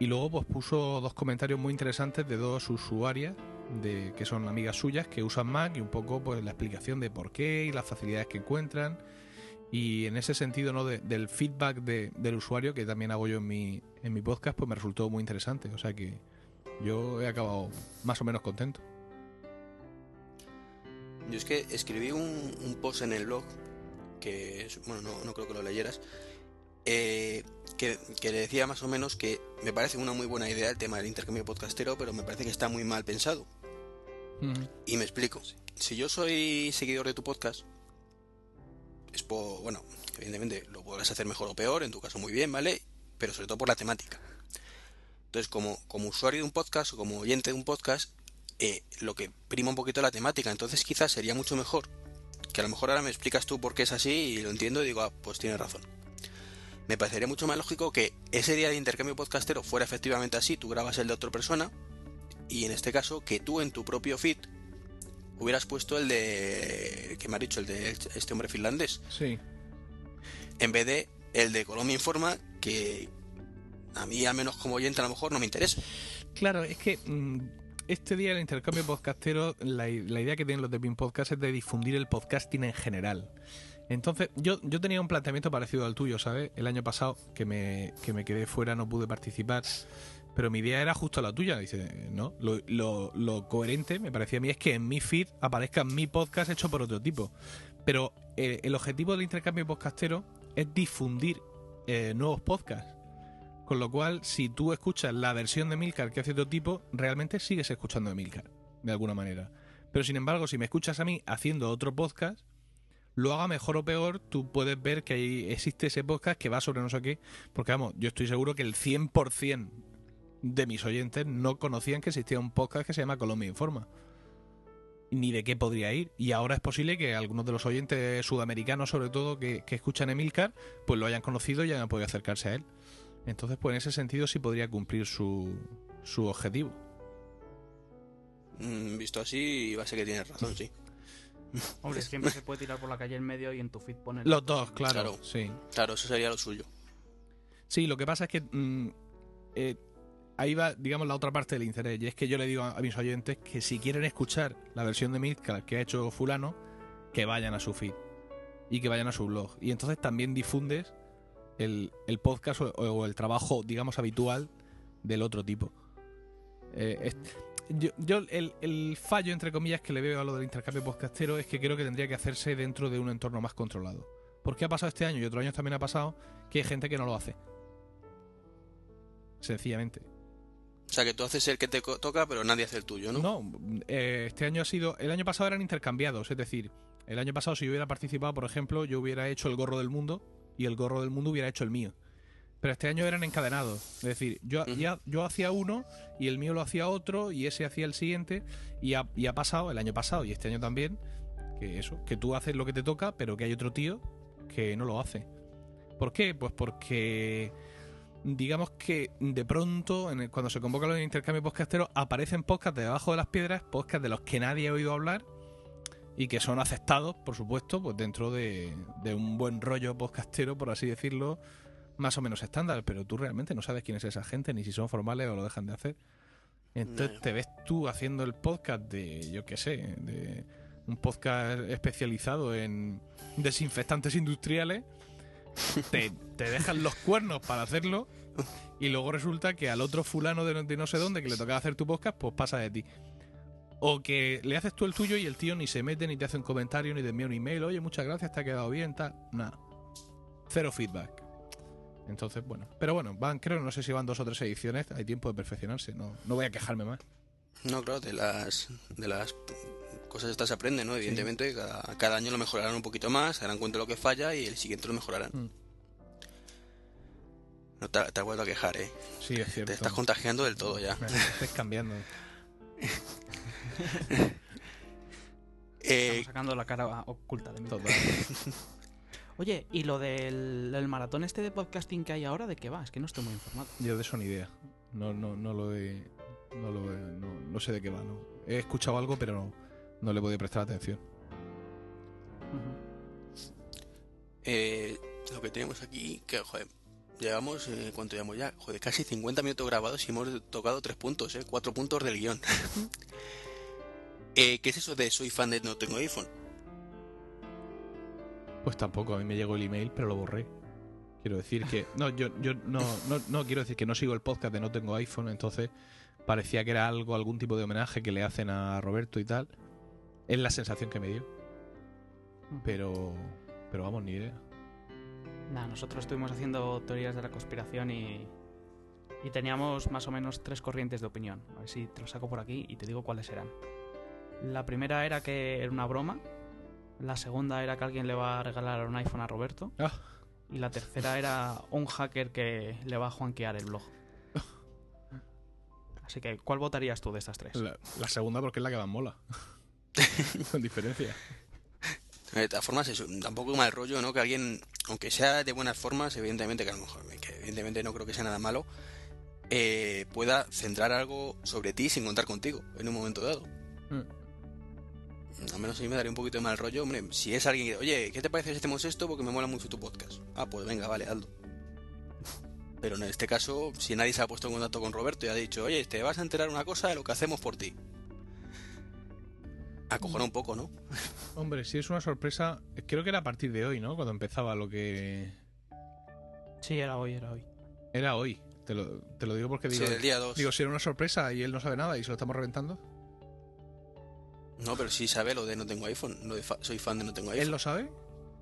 Y luego pues puso dos comentarios muy interesantes de dos usuarias de, que son amigas suyas que usan Mac y un poco pues la explicación de por qué y las facilidades que encuentran. Y en ese sentido, ¿no? De- del feedback de- del usuario, que también hago yo en mi, en mi podcast, pues me resultó muy interesante. O sea que yo he acabado más o menos contento. Yo es que escribí un, un post en el blog, que, es- bueno, no, no creo que lo leyeras, eh, que, que decía más o menos que me parece una muy buena idea el tema del intercambio podcastero, pero me parece que está muy mal pensado. Y me explico. Si yo soy seguidor de tu podcast, es por, bueno, evidentemente lo podrás hacer mejor o peor, en tu caso muy bien, ¿vale? Pero sobre todo por la temática. Entonces, como, como usuario de un podcast o como oyente de un podcast, eh, lo que prima un poquito la temática. Entonces, quizás sería mucho mejor que a lo mejor ahora me explicas tú por qué es así y lo entiendo y digo, ah, pues tienes razón. Me parecería mucho más lógico que ese día de intercambio podcastero fuera efectivamente así, tú grabas el de otra persona y en este caso que tú en tu propio feed hubieras puesto el de que me has dicho el de este hombre finlandés Sí. en vez de el de Colombia Informa que a mí al menos como oyente a lo mejor no me interesa Claro, es que mm, este día el intercambio podcastero, la, la idea que tienen los de Pin Podcast es de difundir el podcasting en general. Entonces, yo, yo tenía un planteamiento parecido al tuyo, ¿sabes? El año pasado, que me, que me quedé fuera, no pude participar. Pero mi idea era justo la tuya. Dice, no, lo, coherente me parecía a mí es que en mi feed aparezca mi podcast hecho por otro tipo. Pero eh, el objetivo del intercambio podcastero es difundir eh, nuevos podcasts. Con lo cual, si tú escuchas la versión de Milcar que hace otro tipo, realmente sigues escuchando a Milcar, de alguna manera. Pero sin embargo, si me escuchas a mí haciendo otro podcast, lo haga mejor o peor, tú puedes ver que ahí existe ese podcast que va sobre no sé qué. Porque vamos, yo estoy seguro que el 100% de mis oyentes no conocían que existía un podcast que se llama Colombia Informa. Ni de qué podría ir. Y ahora es posible que algunos de los oyentes sudamericanos, sobre todo, que, que escuchan Emilcar, pues lo hayan conocido y hayan podido acercarse a él. Entonces, pues en ese sentido sí podría cumplir su, su objetivo. Mm, visto así, va a ser que tienes razón, sí. [laughs] Hombre, siempre se puede tirar por la calle en medio y en tu feed poner. Los dos, claro. Claro. Sí. Claro, eso sería lo suyo. Sí, lo que pasa es que mm, eh, ahí va, digamos, la otra parte del interés. Y es que yo le digo a, mis oyentes que si quieren escuchar la versión de Midcar que ha hecho Fulano, que vayan a su feed y que vayan a su blog. Y entonces también difundes el, el podcast o, el trabajo, digamos, habitual del otro tipo. Eh, yo, yo el, el fallo, entre comillas, que le veo a lo del intercambio podcastero es que creo que tendría que hacerse dentro de un entorno más controlado. Porque ha pasado este año y otros años también ha pasado que hay gente que no lo hace. Sencillamente. O sea, que tú haces el que te toca, pero nadie hace el tuyo, ¿no? No, eh, este año ha sido. El año pasado eran intercambiados, es decir, el año pasado, si yo hubiera participado, por ejemplo, yo hubiera hecho el gorro del mundo y el gorro del mundo hubiera hecho el mío. Pero este año eran encadenados. Es decir, yo, Ujú. ya, yo hacía uno y el mío lo hacía otro y ese hacía el siguiente. Y ha, y ha pasado el año pasado y este año también que eso, que tú haces lo que te toca, pero que hay otro tío que no lo hace. ¿Por qué? Pues porque digamos que de pronto, en el- cuando se convoca los intercambios podcasteros, aparecen podcasts de debajo de las piedras, podcasts de los que nadie ha oído hablar y que son aceptados, por supuesto, pues dentro de, de un buen rollo podcastero, por así decirlo, más o menos estándar, pero tú realmente no sabes quién es esa gente, ni si son formales o lo dejan de hacer. Entonces No. te ves tú haciendo el podcast de, yo qué sé, de un podcast especializado en desinfectantes industriales, te, te dejan los cuernos para hacerlo y luego resulta que al otro fulano de no, sé dónde que le tocaba hacer tu podcast, pues pasa de ti. O que le haces tú el tuyo y el tío ni se mete, ni te hace un comentario, ni te envía un email, oye, muchas gracias, te ha quedado bien, tal. Nada. Cero feedback. Entonces, bueno. Pero bueno, van, creo, no sé si van dos o tres ediciones, hay tiempo de perfeccionarse, no, no voy a quejarme más. No, claro, de las, de las cosas estas se aprende, ¿no? Evidentemente, cada, cada año lo mejorarán un poquito más, se darán cuenta de lo que falla y el siguiente lo mejorarán. Mm. No te, te has vuelto a quejar, ¿eh? Sí, es cierto. Te estás contagiando del todo ya. Me estés cambiando. [laughs] Eh, Estamos sacando la cara oculta de mí. Total. [laughs] Oye, ¿y lo del, del maratón este de podcasting que hay ahora, de qué va? Es que no estoy muy informado. Yo de eso ni idea. No, no, no lo he. No lo no, no sé de qué va, no. He escuchado algo, pero no, no le he podido prestar atención. Eh, lo que tenemos aquí, que, joder, llevamos, eh, ¿cuánto llevamos ya? Joder, casi 50 minutos grabados y hemos tocado tres puntos, ¿eh? Cuatro puntos del guion. [laughs] eh, ¿Qué es eso de soy fan de no tengo iPhone? Pues tampoco, a mí me llegó el email, pero lo borré. Quiero decir que. No, yo, yo no, no, no quiero decir que no sigo el podcast de No Tengo iPhone, entonces parecía que era algo, algún tipo de homenaje que le hacen a Roberto y tal. Es la sensación que me dio. Pero. Pero vamos, ni idea. Nada, nosotros estuvimos haciendo teorías de la conspiración y, y teníamos más o menos tres corrientes de opinión. A ver si te lo saco por aquí y te digo cuáles eran. La primera era que era una broma. La segunda era que alguien le va a regalar un iPhone a Roberto. Ah. Y la tercera era un hacker que le va a juanquear el blog. Así que, ¿cuál votarías tú de estas tres? La, la segunda porque es la que más mola. [laughs] Con diferencia. De todas formas, eso, tampoco mal rollo, ¿no? Que alguien, aunque sea de buenas formas, evidentemente, que a lo mejor, que evidentemente no creo que sea nada malo, eh, pueda centrar algo sobre ti sin contar contigo en un momento dado. Mm. Al menos a mí me daría un poquito de mal rollo, hombre. Si es alguien que, oye, ¿qué te parece si hacemos esto? Porque me mola mucho tu podcast. Ah, pues venga, vale, hazlo. Pero en este caso, si nadie se ha puesto en contacto con Roberto y ha dicho, oye, te vas a enterar una cosa de lo que hacemos por ti. Acojona un poco, ¿no? [laughs] Hombre, si es una sorpresa, creo que era a partir de hoy, ¿no? Cuando empezaba lo que. Sí, era hoy, era hoy. Era hoy. Te lo, te lo digo porque Sí, digo, del día 2. digo, si era una sorpresa y él no sabe nada y se lo estamos reventando. No, pero sí sabe lo de no tengo iPhone. lo de fa- soy fan de no tengo ¿Él iPhone. lo sabe?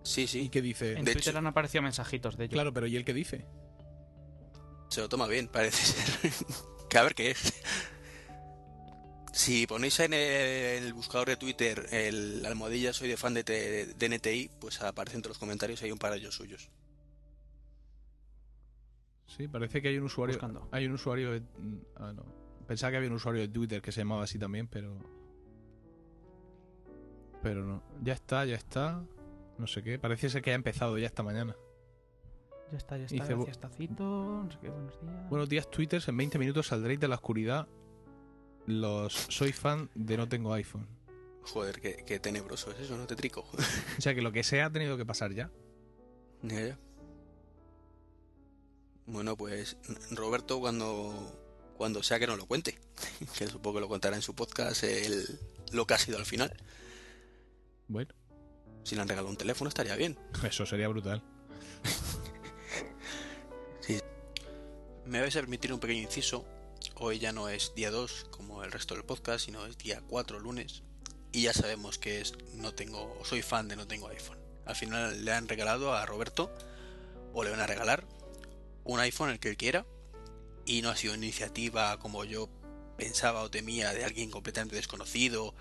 Sí, ¿Y sí. qué dice? En De Twitter hecho- han aparecido mensajitos de ello. Claro, pero ¿y él qué dice? Se lo toma bien, parece ser. [laughs] que a ver qué es. Si ponéis en el buscador de Twitter el almohadilla soy de fan de, T- de NTI, pues aparece entre los comentarios hay un par de ellos suyos. Sí, parece que hay un usuario. Buscando. Hay un usuario. de- ah, no. Pensaba que había un usuario de Twitter que se llamaba así también, pero. Pero no. Ya está, ya está. No sé qué. Parece ser que ha empezado ya esta mañana. Ya está, ya está. bu- Gracias, Tacito. No sé qué, buenos días. Buenos días, Twitter. En 20 minutos saldréis de la oscuridad. Los soy fan de no tengo iPhone. Joder, qué, qué tenebroso es eso, ¿no te trico? [laughs] O sea que lo que sea ha tenido que pasar ya. Ya, ya. Bueno, pues Roberto cuando cuando sea que no lo cuente, [laughs] que supongo que lo contará en su podcast el, lo que ha sido al final. Bueno, Si le han regalado un teléfono estaría bien. eso sería brutal. [laughs] Me vais a permitir un pequeño inciso. Hoy ya no es día 2 como el resto del podcast, sino es día 4 lunes. Y ya sabemos que es no tengo, soy fan de no tengo iPhone. Al final le han regalado a Roberto, o le van a regalar, un iPhone el que él quiera. Y no ha sido iniciativa como yo pensaba o temía de alguien completamente desconocido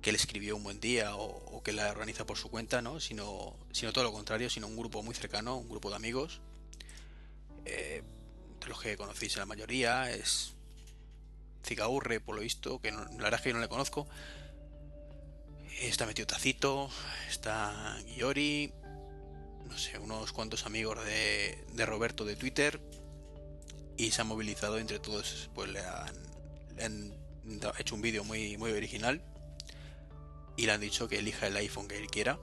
que le escribió un buen día o, o que la organiza por su cuenta, ¿no? Sino, sino todo lo contrario, sino un grupo muy cercano, un grupo de amigos. Eh, los que conocéis la mayoría, es Cigaurre, por lo visto, que la verdad es que yo no le conozco. Está metido Tacito, está Giori, no sé, unos cuantos amigos de, de Roberto de Twitter. Y se han movilizado entre todos, pues le han, le han hecho un vídeo muy, muy original. Y le han dicho que elija el iPhone que él quiera.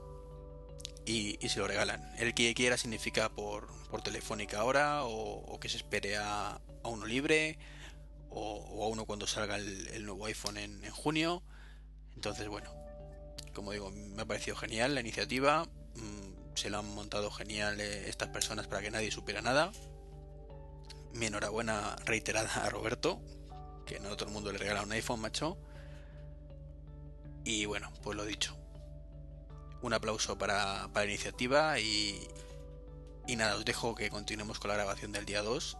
Y, se lo regalan. El que quiera significa por, por telefónica ahora, o, que se espere a, a uno libre, o, a uno cuando salga el, nuevo iPhone en, en junio. Entonces, bueno, como digo, me ha parecido genial la iniciativa. mm, Se lo han montado genial eh, estas personas para que nadie supiera nada. Mi enhorabuena reiterada a Roberto, que no a todo el mundo le regala un iPhone, macho. Y bueno, pues lo dicho. Un aplauso para, para la iniciativa y, y nada, os dejo que continuemos con la grabación del día 2,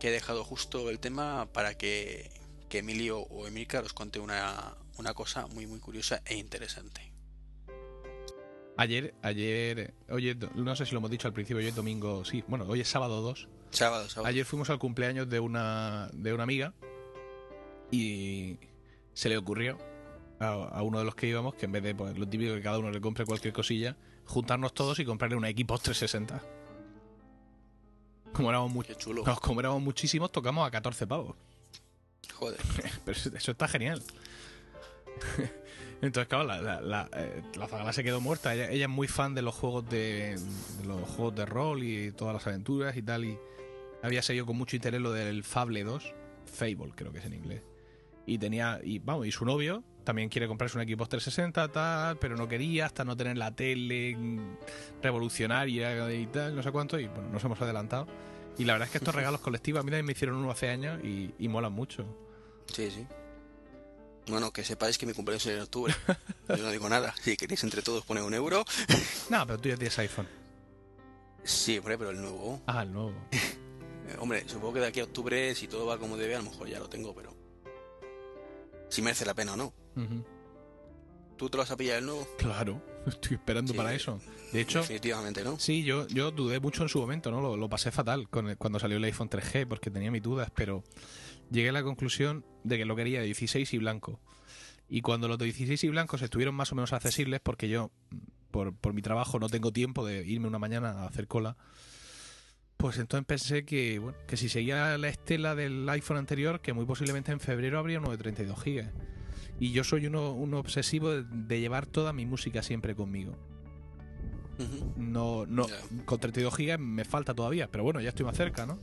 que he dejado justo el tema para que, que Emilio o Emilcar os conte una, una cosa muy muy curiosa e interesante. Ayer, ayer, oye, no sé si lo hemos dicho al principio, hoy es domingo, sí, bueno, hoy es sábado 2. Sábado, sábado. Ayer fuimos al cumpleaños de una, de una amiga y se le ocurrió a, a uno de los que íbamos que en vez de pues, lo típico que cada uno le compre cualquier cosilla, juntarnos todos y comprarle una Xbox 360. Como éramos, mu- Qué chulo. nos como éramos muchísimos, tocamos a 14 pavos. Joder. [laughs] Pero eso, eso está genial. Entonces, claro, la, la, la, eh, la Zagala se quedó muerta. Ella, ella es muy fan de los juegos de, de los juegos de rol y todas las aventuras y tal. Y había seguido con mucho interés lo del Fable 2, Fable creo que es en inglés. Y tenía, y vamos, y su novio también quiere comprarse un Xbox 360, tal, pero no quería hasta no tener la tele revolucionaria y tal, no sé cuánto. Y bueno, nos hemos adelantado. Y la verdad es que estos [laughs] regalos colectivos a mí también me hicieron uno hace años y, y molan mucho. Sí, sí. Bueno, que sepáis que mi cumpleaños es en octubre. [laughs] Yo no digo nada. Si queréis entre todos poner un euro. [laughs] No, pero tú ya tienes iPhone. Sí, hombre, pero el nuevo. Ah, el nuevo. Eh, hombre, supongo que de aquí a octubre, si todo va como debe, a lo mejor ya lo tengo, pero. Si merece la pena o no. Ujú. ¿Tú te lo vas a pillar el nuevo? Claro, [laughs] estoy esperando Sí. para eso. De hecho, Definitivamente, ¿no? sí, yo, yo dudé mucho en su momento, ¿no? Lo, lo pasé fatal con el- cuando salió el iPhone 3G porque tenía mis dudas, pero llegué a la conclusión de que lo quería de 16 y blanco. Y cuando los de 16 y blancos estuvieron más o menos accesibles, porque yo, por, por mi trabajo, no tengo tiempo de irme una mañana a hacer cola, pues entonces pensé que, bueno, que si seguía la estela del iPhone anterior, que muy posiblemente en febrero habría uno de 32 gigas. Y yo soy uno, un obsesivo de, de llevar toda mi música siempre conmigo. No, no, con 32 gigas me falta todavía, pero bueno, ya estoy más cerca, ¿no?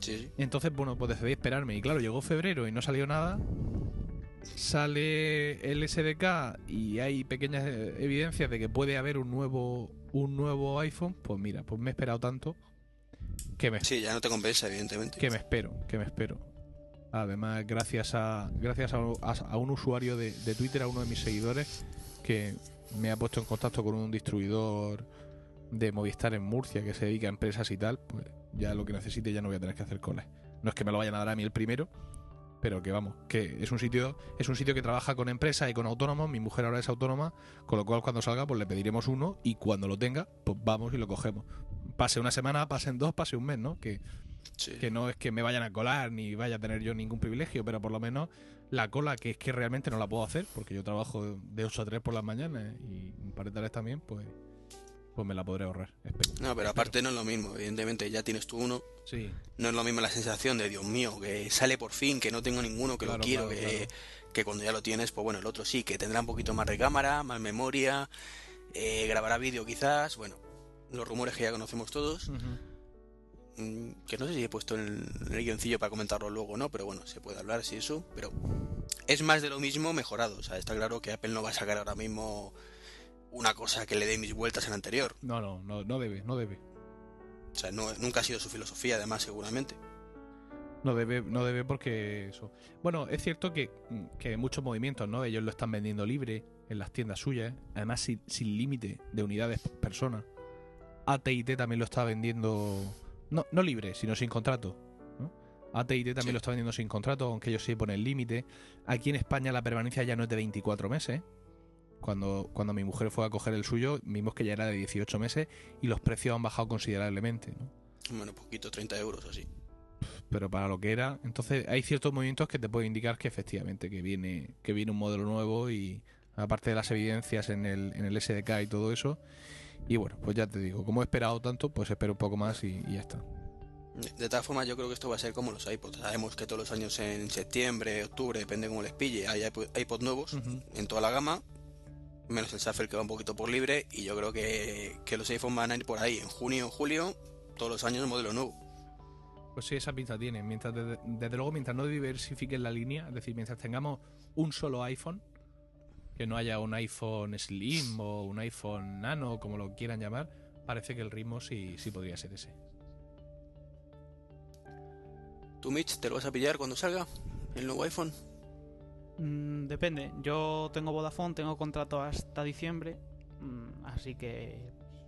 Sí, sí. Entonces, bueno, pues decidí esperarme. Y claro, llegó febrero y no salió nada. Sale el SDK y hay pequeñas eh, evidencias de que puede haber un nuevo, un nuevo iPhone. Pues mira, pues me he esperado tanto que me, Sí, ya no te compensa, evidentemente. que me espero, que me espero. Además, gracias a gracias a, a- a un usuario de, de Twitter, a uno de mis seguidores, que me ha puesto en contacto con un distribuidor de Movistar en Murcia que se dedica a empresas y tal, pues ya lo que necesite ya no voy a tener que hacer colas. No es que me lo vayan a dar a mí el primero, pero que vamos, que es un sitio es un sitio que trabaja con empresas y con autónomos. Mi mujer ahora es autónoma, con lo cual cuando salga pues le pediremos uno y cuando lo tenga pues vamos y lo cogemos. Pase una semana, pasen dos, pase un mes, ¿no? Que Sí. que no es que me vayan a colar ni vaya a tener yo ningún privilegio, pero por lo menos la cola, que es que realmente no la puedo hacer, porque yo trabajo de 8 a 3 por las mañanas y un par de tardes también, pues, pues me la podré ahorrar. Espero. No, pero aparte no es lo mismo, evidentemente ya tienes tú uno. Sí, No es lo mismo la sensación de Dios mío, que sale por fin, que no tengo ninguno, que Claro, lo quiero, claro, que, claro. que cuando ya lo tienes, pues bueno, el otro sí, que tendrá un poquito más de cámara, más memoria, eh, grabará vídeo quizás, bueno, los rumores que ya conocemos todos. Mm, que no sé si he puesto en el, en el guioncillo para comentarlo luego, ¿no? Pero bueno, se puede hablar, sí, eso. Pero es más de lo mismo mejorado. O sea, está claro que Apple no va a sacar ahora mismo una cosa que le dé mis vueltas al anterior. no, no, no, no debe, no debe. O sea, no, nunca ha sido su filosofía, además, seguramente. No debe, no debe porque eso. Bueno, es cierto que, que hay muchos movimientos, ¿no? Ellos lo están vendiendo libre en las tiendas suyas, además sin, sin límite de unidades por persona. AT&T también lo está vendiendo, no, no libre, sino sin contrato. ¿no? AT&T también Sí. lo está vendiendo sin contrato, aunque ellos sí ponen límite. Aquí en España la permanencia ya no es de 24 meses. Cuando, cuando mi mujer fue a coger el suyo, vimos que ya era de 18 meses y los precios han bajado considerablemente. ¿no? Bueno, poquito, 30 euros así. pero para lo que era. Entonces hay ciertos movimientos que te pueden indicar que efectivamente que viene, que viene un modelo nuevo y aparte de las evidencias en el, en el SDK y todo eso. Y bueno, pues ya te digo, como he esperado tanto, pues espero un poco más y, y ya está. De, todas formas, yo creo que esto va a ser como los iPods. Sabemos que todos los años en septiembre, octubre, depende cómo les pille, hay iPod, iPod nuevos en toda la gama. Menos el Shuffle que va un poquito por libre. Y yo creo que, que los iPhones van a ir por ahí. En junio, en julio, todos los años modelo nuevo. Pues sí, esa pinta tiene. Mientras, desde, desde luego, mientras no diversifiquen la línea, es decir, mientras tengamos un solo iPhone, que no haya un iPhone Slim o un iPhone Nano, como lo quieran llamar, parece que el ritmo sí, sí podría ser ese. ¿Tú, Mitch, te lo vas a pillar cuando salga el nuevo iPhone? Mm, depende. Yo tengo Vodafone, tengo contrato hasta diciembre. mm, así que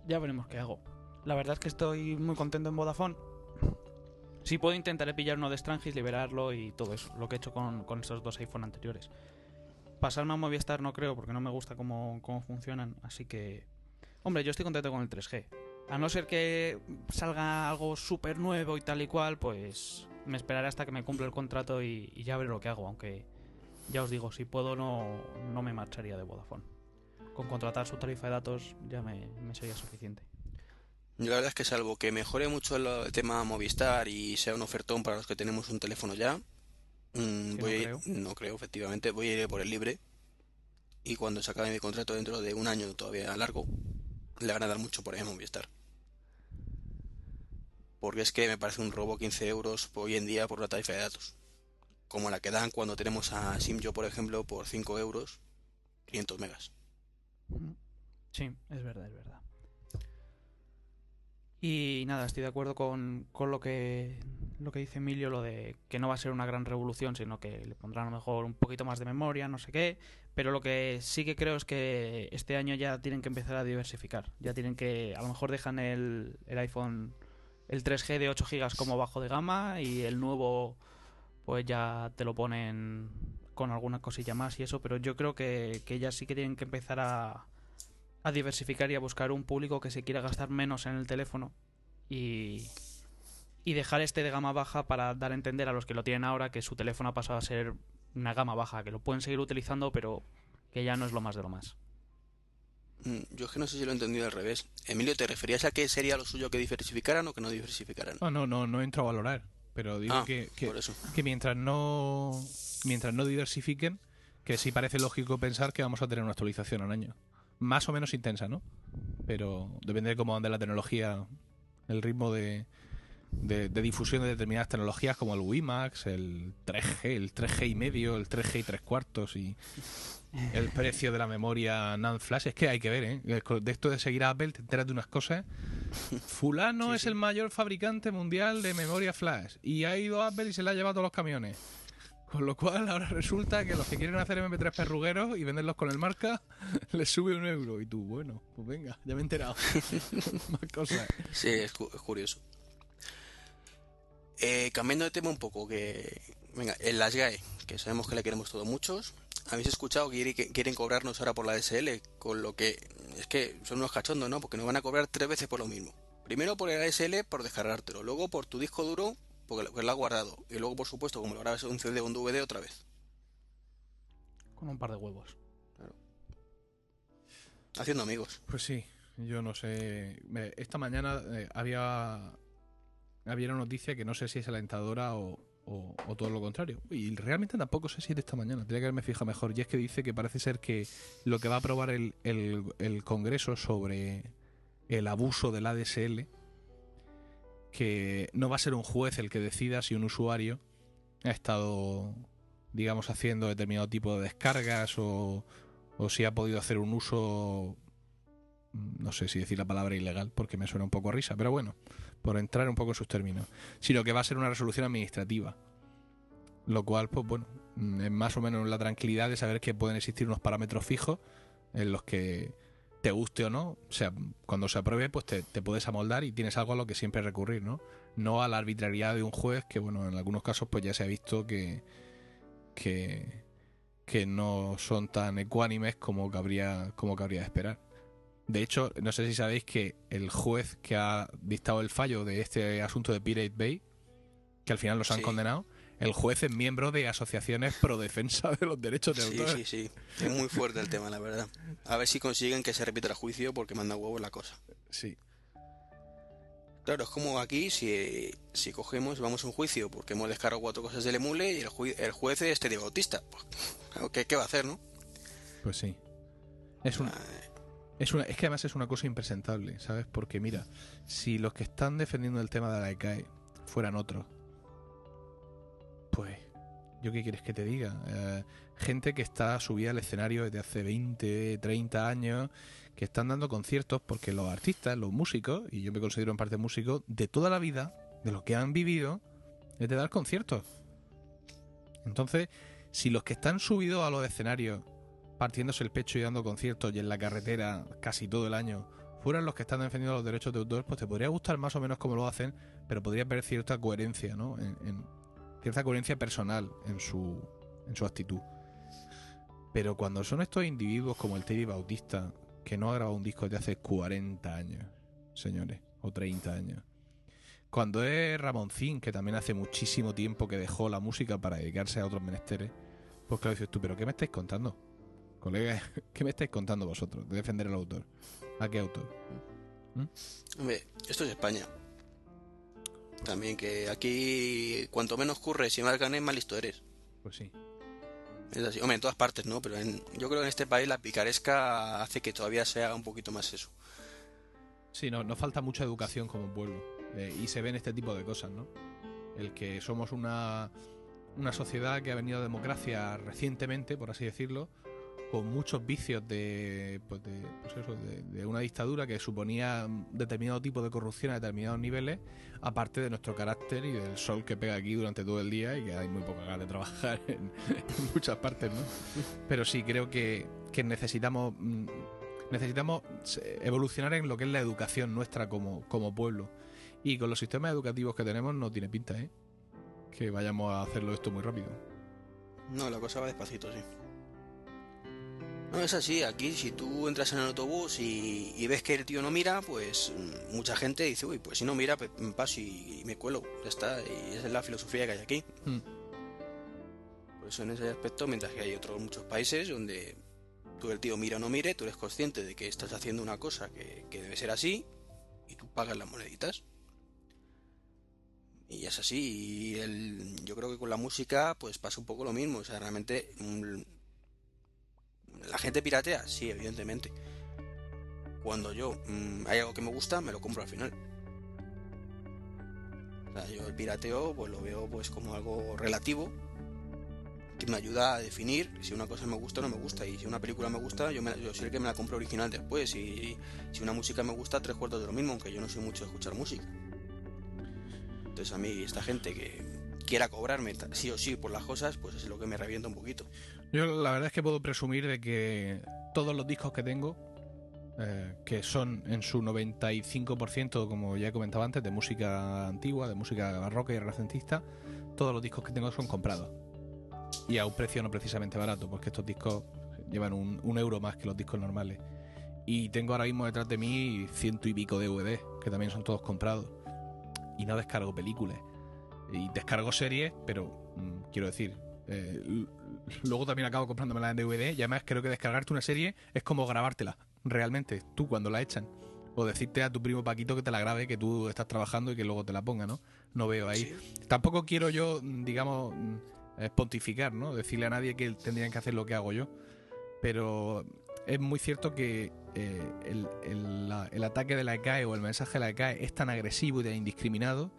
ya veremos qué hago. La verdad es que estoy muy contento en Vodafone. Si puedo, intentaré pillar uno de Strangis, liberarlo y todo eso. Lo que he hecho con, con estos dos iPhone anteriores. Pasarme a Movistar no creo, porque no me gusta cómo, cómo funcionan. Así que. Hombre, yo estoy contento con el 3G. A no ser que salga algo súper nuevo y tal y cual, pues me esperaré hasta que me cumpla el contrato y, ya veré lo que hago. Aunque ya os digo, si puedo no, no me marcharía de Vodafone. Con contratar su tarifa de datos ya me, sería suficiente. La verdad es que salvo que mejore mucho el tema Movistar y sea un ofertón para los que tenemos un teléfono ya, mm, voy no ir- creo. no creo, efectivamente, voy a ir por el libre. Y cuando se acabe mi contrato dentro de un año todavía largo, le van a dar mucho por ahí a Movistar. Porque es que me parece un robo 15 euros hoy en día por la tarifa de datos. Como la que dan cuando tenemos a Simyo, por ejemplo, por 5 euros, 500 megas. Sí, es verdad, es verdad. Y nada, estoy de acuerdo con, con lo que lo que dice Emilio, lo de que no va a ser una gran revolución, sino que le pondrán a lo mejor un poquito más de memoria, no sé qué. Pero lo que sí que creo es que este año ya tienen que empezar a diversificar. Ya tienen que, a lo mejor dejan el, el iPhone, el 3G de 8 GB como bajo de gama y el nuevo pues ya te lo ponen con alguna cosilla más y eso, pero yo creo que, que ya sí que tienen que empezar a, a diversificar y a buscar un público que se quiera gastar menos en el teléfono y, y dejar este de gama baja para dar a entender a los que lo tienen ahora que su teléfono ha pasado a ser una gama baja, que lo pueden seguir utilizando, pero que ya no es lo más de lo más. Mm, Yo es que no sé si lo he entendido al revés. Emilio, ¿te referías a que sería lo suyo que diversificaran o que no diversificaran? No, no, no, no entro a valorar. Pero digo Ah, que, que, que mientras no mientras no diversifiquen, que sí parece lógico pensar que vamos a tener una actualización al año. Más o menos intensa, ¿no? Pero depende de cómo ande la tecnología, el ritmo de, de, de difusión de determinadas tecnologías como el WiMAX, el 3G, el 3G y medio, el 3G y tres cuartos y el [laughs] precio de la memoria NAND flash. Es que hay que ver, ¿eh? De esto de seguir a Apple te enteras de unas cosas Fulano Sí, es sí. el mayor fabricante mundial de memoria flash y ha ido a Apple y se la ha llevado a todos los camiones. Con lo cual ahora resulta que los que quieren hacer MP3 perrugueros y venderlos con el marca [laughs] les sube un euro. Y tú, bueno, pues venga, ya me he enterado. [laughs] Más cosas. Sí, es, cu- es curioso. Eh, cambiando de tema un poco, que venga, en las GAE, que sabemos que le queremos todos muchos, habéis escuchado que quieren cobrarnos ahora por la DSL, con lo que es que son unos cachondos, ¿no? Porque nos van a cobrar tres veces por lo mismo. Primero por el ASL por descargártelo, luego por tu disco duro porque lo, que lo has guardado, y luego por supuesto como lo grabas en un CD o un DVD otra vez. Con un par de huevos. Haciendo amigos. Pues sí, yo no sé. Esta mañana eh, había había una noticia que no sé si es alentadora o, o- o todo lo contrario. Y realmente tampoco sé si es de esta mañana. Tendría que haberme fijado mejor. Y es que dice que parece ser que lo que va a aprobar el, el- el Congreso sobre el abuso del ADSL, que no va a ser un juez el que decida si un usuario ha estado, digamos, haciendo determinado tipo de descargas o, o si ha podido hacer un uso mm, no sé si decir la palabra ilegal porque me suena un poco a risa, pero bueno, por entrar un poco en sus términos, sino que va a ser una resolución administrativa. Lo cual, pues bueno, mm, es más o menos la tranquilidad de saber que pueden existir unos parámetros fijos en los que te guste o no, o sea, cuando se apruebe, pues te, te puedes amoldar y tienes algo a lo que siempre recurrir, ¿no? No a la arbitrariedad de un juez que, bueno, en algunos casos pues ya se ha visto que, que, que no son tan ecuánimes como cabría, como cabría de esperar. De hecho, no sé si sabéis que el juez que ha dictado el fallo de este asunto de Pirate Bay, que al final los han Sí. condenado, el juez es miembro de asociaciones pro defensa de los derechos de Sí, autor. sí, sí. Es muy fuerte el tema, la verdad. A ver si consiguen que se repita el juicio porque manda huevos la cosa. Sí. Claro, es como aquí, si, si cogemos, vamos a un juicio porque hemos descargado cuatro cosas del emule y el, ju- el juez es Teddy Bautista. Pues, ¿qué, ¿Qué va a hacer, no? Pues sí. Es una, es una, es que además es una cosa impresentable, ¿sabes? Porque mira, si los que están defendiendo el tema de la ECAE fueran otros, pues, ¿yo qué quieres que te diga? Eh, gente que está subida al escenario desde hace 20, 30 años, que están dando conciertos porque los artistas, los músicos, y yo me considero en parte músico, de toda la vida, de lo que han vivido, es de dar conciertos. Entonces, si los que están subidos a los escenarios partiéndose el pecho y dando conciertos y en la carretera casi todo el año fueran los que están defendiendo los derechos de autor, pues te podría gustar más o menos como lo hacen, pero podría haber cierta coherencia, ¿no? En, en- cierta coherencia personal en su, en su actitud. Pero cuando son estos individuos como el Teddy Bautista, que no ha grabado un disco desde hace 40 años, señores, o 30 años. Cuando es Ramoncín, que también hace muchísimo tiempo que dejó la música para dedicarse a otros menesteres, pues claro, dices tú, ¿pero qué me estáis contando? Colega, [laughs] ¿qué me estáis contando vosotros de defender al autor? ¿A qué autor? Hombre, esto es España. También que aquí, cuanto menos curres y más ganes, más listo eres. Pues sí. Es así. Hombre, en todas partes, ¿no? Pero en- yo creo que en este país la picaresca hace que todavía se haga un poquito más eso. Sí, no, nos falta mucha educación como pueblo. eh, y se ven este tipo de cosas, ¿no? El que somos una, una sociedad que ha venido a democracia recientemente, por así decirlo, con muchos vicios de, pues de, pues de, de una dictadura que suponía determinado tipo de corrupción a determinados niveles, aparte de nuestro carácter y del sol que pega aquí durante todo el día y que hay muy poca ganas de trabajar [laughs] en, en muchas partes, ¿no? Pero sí, creo que, que necesitamos mm, necesitamos eh, evolucionar en lo que es la educación nuestra como, como pueblo. Y con los sistemas educativos que tenemos no tiene pinta, ¿eh? Que vayamos a hacerlo esto muy rápido. No, la cosa va despacito, sí. No, es así, aquí si tú entras en el autobús y, y ves que el tío no mira, pues mm, mucha gente dice, uy, pues si no mira, pues me paso y, y me cuelo, ya está, y esa es la filosofía que hay aquí. Mm. Por eso en ese aspecto, mientras que hay otros muchos países donde tú el tío mira o no mire, tú eres consciente de que estás haciendo una cosa que, que debe ser así y tú pagas las moneditas. Y es así, y el, yo creo que con la música pues pasa un poco lo mismo, o sea, realmente mm, la gente piratea, sí, evidentemente. Cuando yo mm, hay algo que me gusta, me lo compro al final. O sea, yo el pirateo pues lo veo pues como algo relativo, que me ayuda a definir si una cosa me gusta o no me gusta. Y si una película me gusta, yo, me, yo soy el que me la compro original después. Y si una música me gusta, tres cuartos de lo mismo, aunque yo no soy mucho de escuchar música. Entonces a mí esta gente que quiera cobrarme sí o sí por las cosas, pues es lo que me revienta un poquito. Yo la verdad es que puedo presumir de que todos los discos que tengo, eh, que son en su 95%, como ya he comentado antes, de música antigua, de música barroca y renacentista, todos los discos que tengo son comprados. Y a un precio no precisamente barato, porque estos discos llevan un, un euro más que los discos normales. Y tengo ahora mismo detrás de mí ciento y pico DVD, que también son todos comprados. Y no descargo películas. Y descargo series, pero mm, quiero decir, eh, luego también acabo comprándomela en DVD. Y además creo que descargarte una serie es como grabártela, realmente, tú cuando la echan. O decirte a tu primo Paquito que te la grabe, que tú estás trabajando y que luego te la ponga, ¿no? No veo ahí. Sí. Tampoco quiero yo, digamos, eh, pontificar, ¿no? Decirle a nadie que tendrían que hacer lo que hago yo. Pero es muy cierto que eh, el, el- la- el ataque de la ECAE o el mensaje de la ECAE es tan agresivo y tan indiscriminado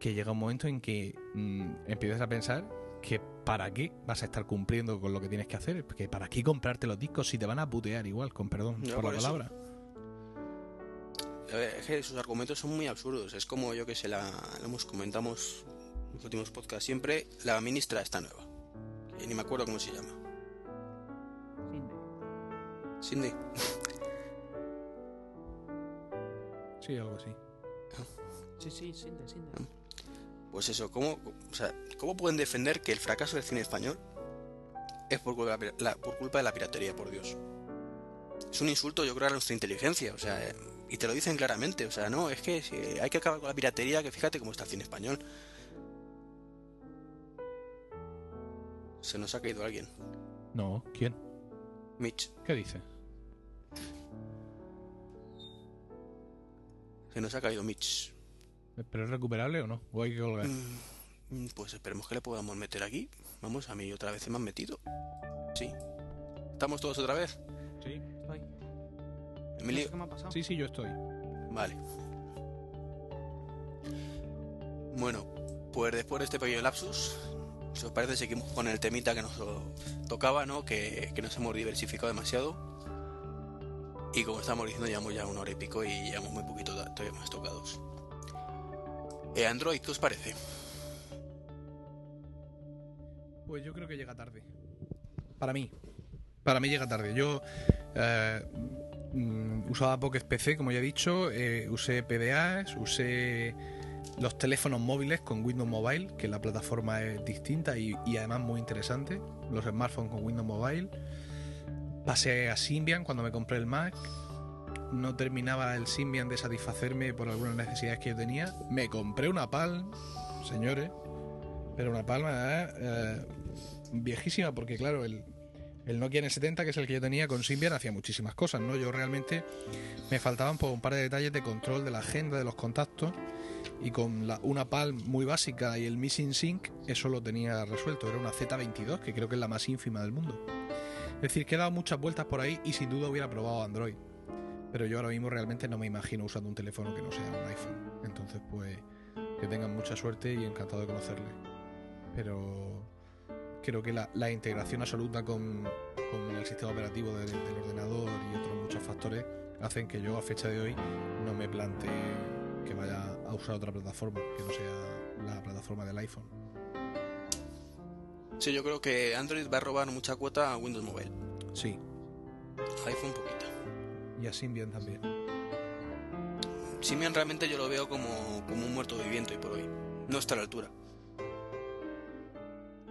que llega un momento en que mm, empiezas a pensar que para qué vas a estar cumpliendo con lo que tienes que hacer, que para qué comprarte los discos si te van a putear igual, con perdón por la eso. palabra. A ver, es que sus argumentos son muy absurdos. Es como yo que sé, la, hemos comentamos en los últimos podcasts siempre. La ministra está nueva. Que ni me acuerdo cómo se llama. Cindy. [laughs] Sí, algo así. Sí, sí, Sinde, Sinde. Pues eso, ¿cómo, o sea, ¿cómo pueden defender que el fracaso del cine español es por culpa, la- por culpa de la piratería, por Dios? Es un insulto, yo creo, a nuestra inteligencia, o sea, eh, y te lo dicen claramente, o sea, no, es que si hay que acabar con la piratería, que fíjate cómo está el cine español. Se nos ha caído alguien. No, ¿quién? Mitch, ¿Qué dice? se nos ha caído Mitch. ¿Pero es recuperable o no? ¿O hay que colgar? Mm, Pues esperemos que le podamos meter aquí. Vamos, a mí otra vez se me han metido. Sí. ¿Estamos todos otra vez? Sí. Estoy. Emilio. qué me ha pasado. Sí, sí, yo estoy. Vale. Bueno, pues después de este pequeño lapsus, si os parece, seguimos con el temita que nos tocaba, ¿no? Que, que nos hemos diversificado demasiado. Y como estamos diciendo, llevamos ya una hora y pico y llevamos muy poquito da- todavía más tocados. Eh, Android, ¿qué os parece? Pues yo creo que llega tarde. Para mí. Para mí llega tarde. Yo eh, mm, usaba Pocket PC, como ya he dicho. eh, usé PDAs, usé los teléfonos móviles con Windows Mobile, que la plataforma es distinta y, y además muy interesante. Los smartphones con Windows Mobile. Pasé a Symbian cuando me compré el Mac. No terminaba el Symbian de satisfacerme por algunas necesidades que yo tenía. Me compré una Palm, señores. Pero una palma eh, viejísima, porque claro, el, el Nokia N70, que es el que yo tenía con Symbian, hacía muchísimas cosas, ¿no? Yo realmente me faltaban pues, un par de detalles de control de la agenda, de los contactos, y con una Palm muy básica y el Missing Sync, eso lo tenía resuelto. Era una Z22, que creo que es la más ínfima del mundo. Es decir, que he dado muchas vueltas por ahí y sin duda hubiera probado Android. Pero yo ahora mismo realmente no me imagino usando un teléfono que no sea un iPhone. Entonces, pues, que tengan mucha suerte y encantado de conocerle pero creo que la, la integración absoluta con, con el sistema operativo del, del ordenador y otros muchos factores hacen que yo a fecha de hoy no me plantee que vaya a usar otra plataforma que no sea la plataforma del iPhone. Sí, yo creo que Android va a robar mucha cuota a Windows Mobile. Sí, iPhone poquita. Y a Symbian también. Symbian realmente yo lo veo como, como un muerto viviente hoy por hoy. No está a la altura.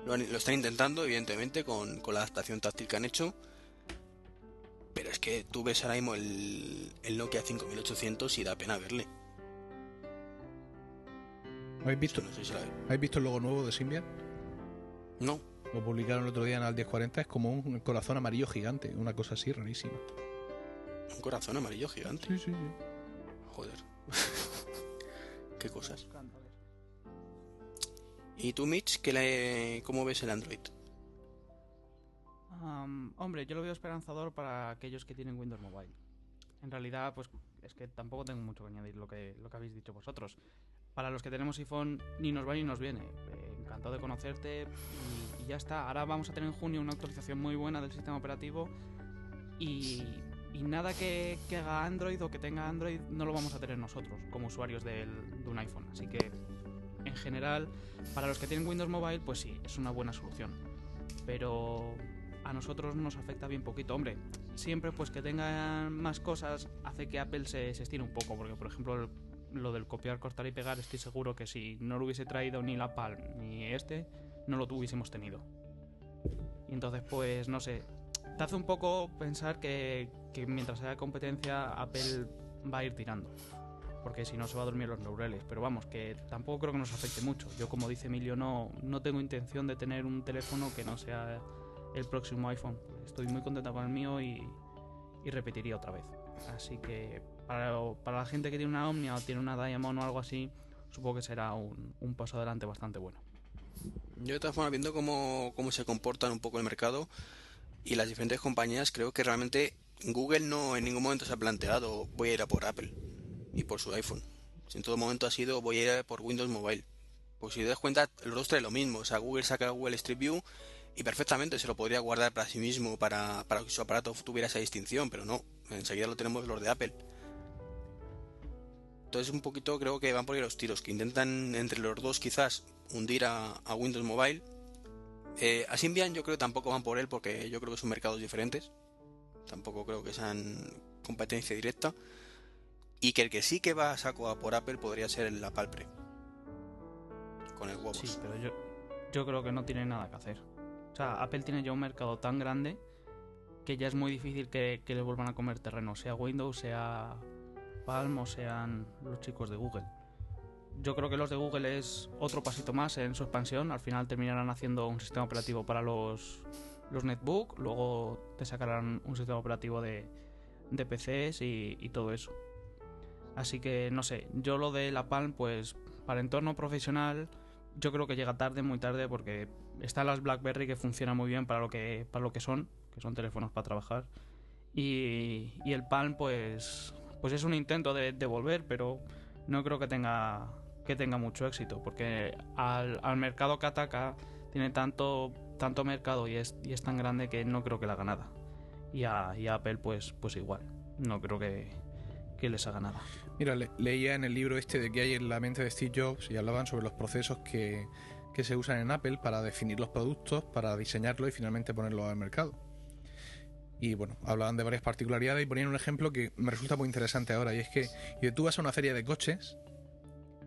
Lo, han- lo están intentando, evidentemente, con, con la adaptación táctil que han hecho. Pero es que tú ves ahora mismo el, el Nokia 5800 y da pena verle. ¿Habéis visto, No sé si la ¿Habéis visto el logo nuevo de Symbian? No, Lo publicaron el otro día en el 1040, es como un corazón amarillo gigante, una cosa así rarísima. Un corazón amarillo gigante. Sí, sí, sí. Joder. [laughs] Qué cosas. ¿Y tú, Mitch, qué le, cómo ves el Android? Hombre, yo lo veo esperanzador para aquellos que tienen Windows Mobile. En realidad, pues es que tampoco tengo mucho que añadir lo que, lo que habéis dicho vosotros. Para los que tenemos iPhone, ni nos va ni nos viene. Eh, en encantado de conocerte y, y ya está. Ahora vamos a tener en junio una actualización muy buena del sistema operativo y, y nada que, que haga Android o que tenga Android no lo vamos a tener nosotros como usuarios del- de un iPhone. Así que en general, para los que tienen Windows Mobile, pues sí, es una buena solución. Pero a nosotros nos afecta bien poquito. Hombre, siempre pues que tengan más cosas hace que Apple se, se estire un poco. Porque, por ejemplo, lo del copiar, cortar y pegar, estoy seguro que si no lo hubiese traído ni la Palm ni este, no lo hubiésemos tenido. Y entonces, pues, no sé, te hace un poco pensar que, que mientras haya competencia, Apple va a ir tirando. Porque si no se va a dormir los laureles. Pero vamos, que tampoco creo que nos afecte mucho. Yo, como dice Emilio, no, no tengo intención de tener un teléfono que no sea el próximo iPhone. Estoy muy contenta con el mío y, y repetiría otra vez. Así que para, para la gente que tiene una Omnia o tiene una Diamond o algo así, supongo que será un, un paso adelante bastante bueno. Yo de todas formas, viendo cómo, cómo se comportan un poco el mercado y las diferentes compañías, creo que realmente Google no en ningún momento se ha planteado voy a ir a por Apple y por su iPhone. Si en todo momento ha sido voy a ir a por Windows Mobile. Pues si te das cuenta, los dos traen lo mismo. O sea, Google saca Google Street View y perfectamente se lo podría guardar para sí mismo, para, para que su aparato tuviera esa distinción, pero no. Enseguida lo tenemos los de Apple. Entonces un poquito creo que van por ahí los tiros, que intentan entre los dos quizás hundir a, a Windows Mobile. Eh, a Symbian yo creo que tampoco van por él porque yo creo que son mercados diferentes. Tampoco creo que sean competencia directa. Y que el que sí que va a saco a por Apple podría ser la Palpre. Con el huevos. Sí, pero yo, yo creo que no tiene nada que hacer. O sea, Apple tiene ya un mercado tan grande que ya es muy difícil que, que le vuelvan a comer terreno, sea Windows, sea Palm o sean los chicos de Google. Yo creo que los de Google es otro pasito más en su expansión. Al final terminarán haciendo un sistema operativo para los, los netbook, luego te sacarán un sistema operativo de, de PCs y, todo eso. Así que no sé, yo lo de la Palm, pues para entorno profesional, yo creo que llega tarde, muy tarde, porque están las BlackBerry que funcionan muy bien para lo que, para lo que son, que son teléfonos para trabajar. Y, y el Palm, pues, pues es un intento de, de volver, pero no creo que tenga, que tenga mucho éxito, porque al, al mercado que ataca tiene tanto, tanto mercado y es, y es tan grande que no creo que le haga nada. Y a, y a Apple, pues, pues igual. No creo que, que les haga nada. Mira, le- leía en el libro este de que hay en la mente de Steve Jobs y hablaban sobre los procesos que, que se usan en Apple para definir los productos, para diseñarlos y finalmente ponerlos al mercado. Y bueno, hablaban de varias particularidades y ponían un ejemplo que me resulta muy interesante ahora. Y es que tú vas a una feria de coches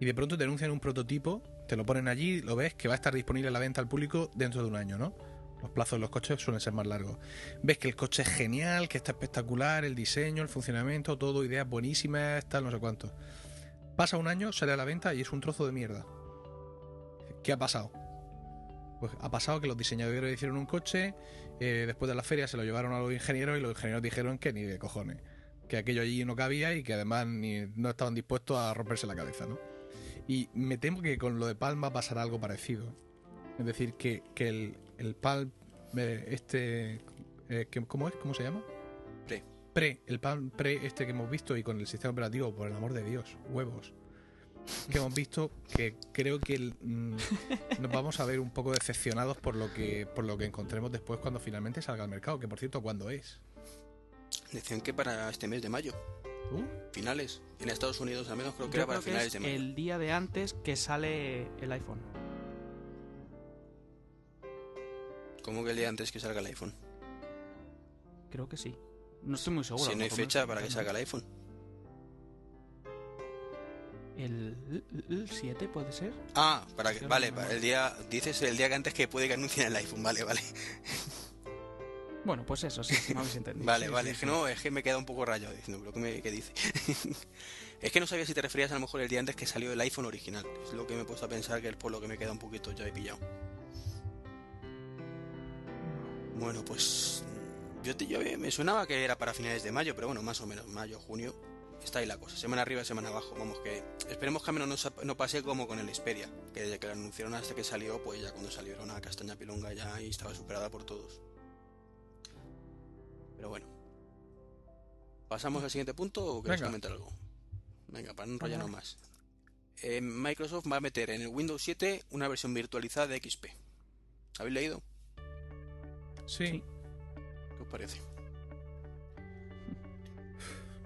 y de pronto te anuncian un prototipo, te lo ponen allí, lo ves que va a estar disponible a la venta al público dentro de un año, ¿no? Los plazos de los coches suelen ser más largos. Ves que el coche es genial, que está espectacular, el diseño, el funcionamiento, todo, ideas buenísimas, tal, no sé cuánto. Pasa un año, sale a la venta y es un trozo de mierda. ¿Qué ha pasado? Pues ha pasado que los diseñadores hicieron un coche, eh, después de la feria se lo llevaron a los ingenieros y los ingenieros dijeron que ni de cojones. Que aquello allí no cabía y que además no estaban dispuestos a romperse la cabeza, ¿no? Y me temo que con lo de Palma pasará algo parecido. Es decir, que, que el, el Palm, eh, este, eh, que- ¿cómo es? ¿Cómo se llama? Pre. Pre, el Palm Pre este que hemos visto y con el sistema operativo, por el amor de Dios, huevos. Que hemos visto que creo que el, mm, nos vamos a ver un poco decepcionados por lo que por lo que encontremos después cuando finalmente salga al mercado, que por cierto, ¿cuándo es? Decían que para este mes de mayo. ¿Uh? Finales. En Estados Unidos al menos creo que Yo era para finales es de mayo. el día de antes que sale el iPhone. ¿Cómo que el día antes que salga el iPhone? Creo que sí. No estoy muy seguro. si no hay fecha para que salga el iPhone. ¿El, el 7 puede ser? Ah, para que, vale, para el día, dices el día que antes que puede que anuncien el iPhone, vale, vale. [laughs] Bueno, pues eso, sí, me habéis entendido. [laughs] Vale, Sí, vale, sí, es que no, es que me queda un poco rayado diciendo, pero ¿qué, me, dice? [laughs] es que no sabía si te referías a lo mejor el día antes que salió el iPhone original. Es lo que me he puesto a pensar que es por lo que me queda un poquito ya he pillado. Bueno, pues yo, te, yo me sonaba que era para finales de mayo, pero bueno, más o menos, mayo, junio, está ahí la cosa. Semana arriba, semana abajo. Vamos, que esperemos que al menos no, no pase como con el Xperia, que desde que lo anunciaron hasta que salió, pues ya cuando salió era una castaña pilonga ya y estaba superada por todos. Pero bueno. ¿Pasamos al siguiente punto o quieres Venga. comentar algo? Venga, para no enrollarnos más. eh, Microsoft va a meter en el Windows 7 una versión virtualizada de XP. ¿Habéis leído? Sí, Sí. ¿Qué os parece?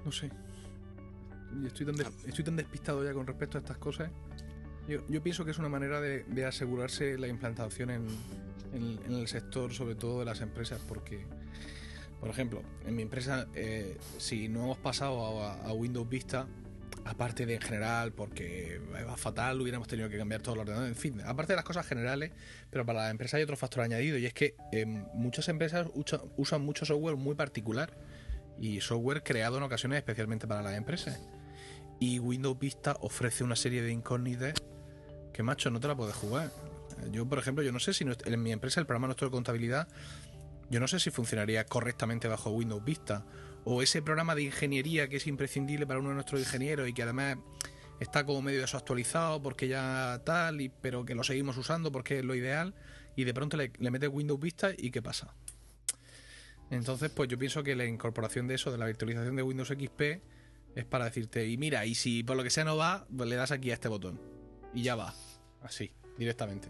no sé. Y Estoy tan, des- estoy tan despistado ya con respecto a estas cosas. Yo, yo pienso que es una manera de, de asegurarse la implantación en, en- en el sector, sobre todo de las empresas, porque, por ejemplo, en mi empresa, eh, si no hemos pasado a, Windows Vista, aparte de en general, porque va fatal, hubiéramos tenido que cambiar todo el ordenador, en fin, aparte de las cosas generales, pero para la empresa hay otro factor añadido, y es que eh, muchas empresas usa- usan mucho software muy particular y software creado en ocasiones especialmente para las empresas. Y Windows Vista ofrece una serie de incógnitas que, macho, no te la puedes jugar. Yo, por ejemplo, yo no sé si en mi empresa el programa nuestro de contabilidad, yo no sé si funcionaría correctamente bajo Windows Vista. O ese programa de ingeniería que es imprescindible para uno de nuestros ingenieros y que además está como medio desactualizado porque ya tal, y, pero que lo seguimos usando porque es lo ideal. Y de pronto le, le metes Windows Vista y ¿qué pasa? Entonces, pues yo pienso que la incorporación de eso, de la virtualización de Windows XP, es para decirte, y mira, y si por lo que sea no va, pues le das aquí a este botón. Y ya va. Así, directamente.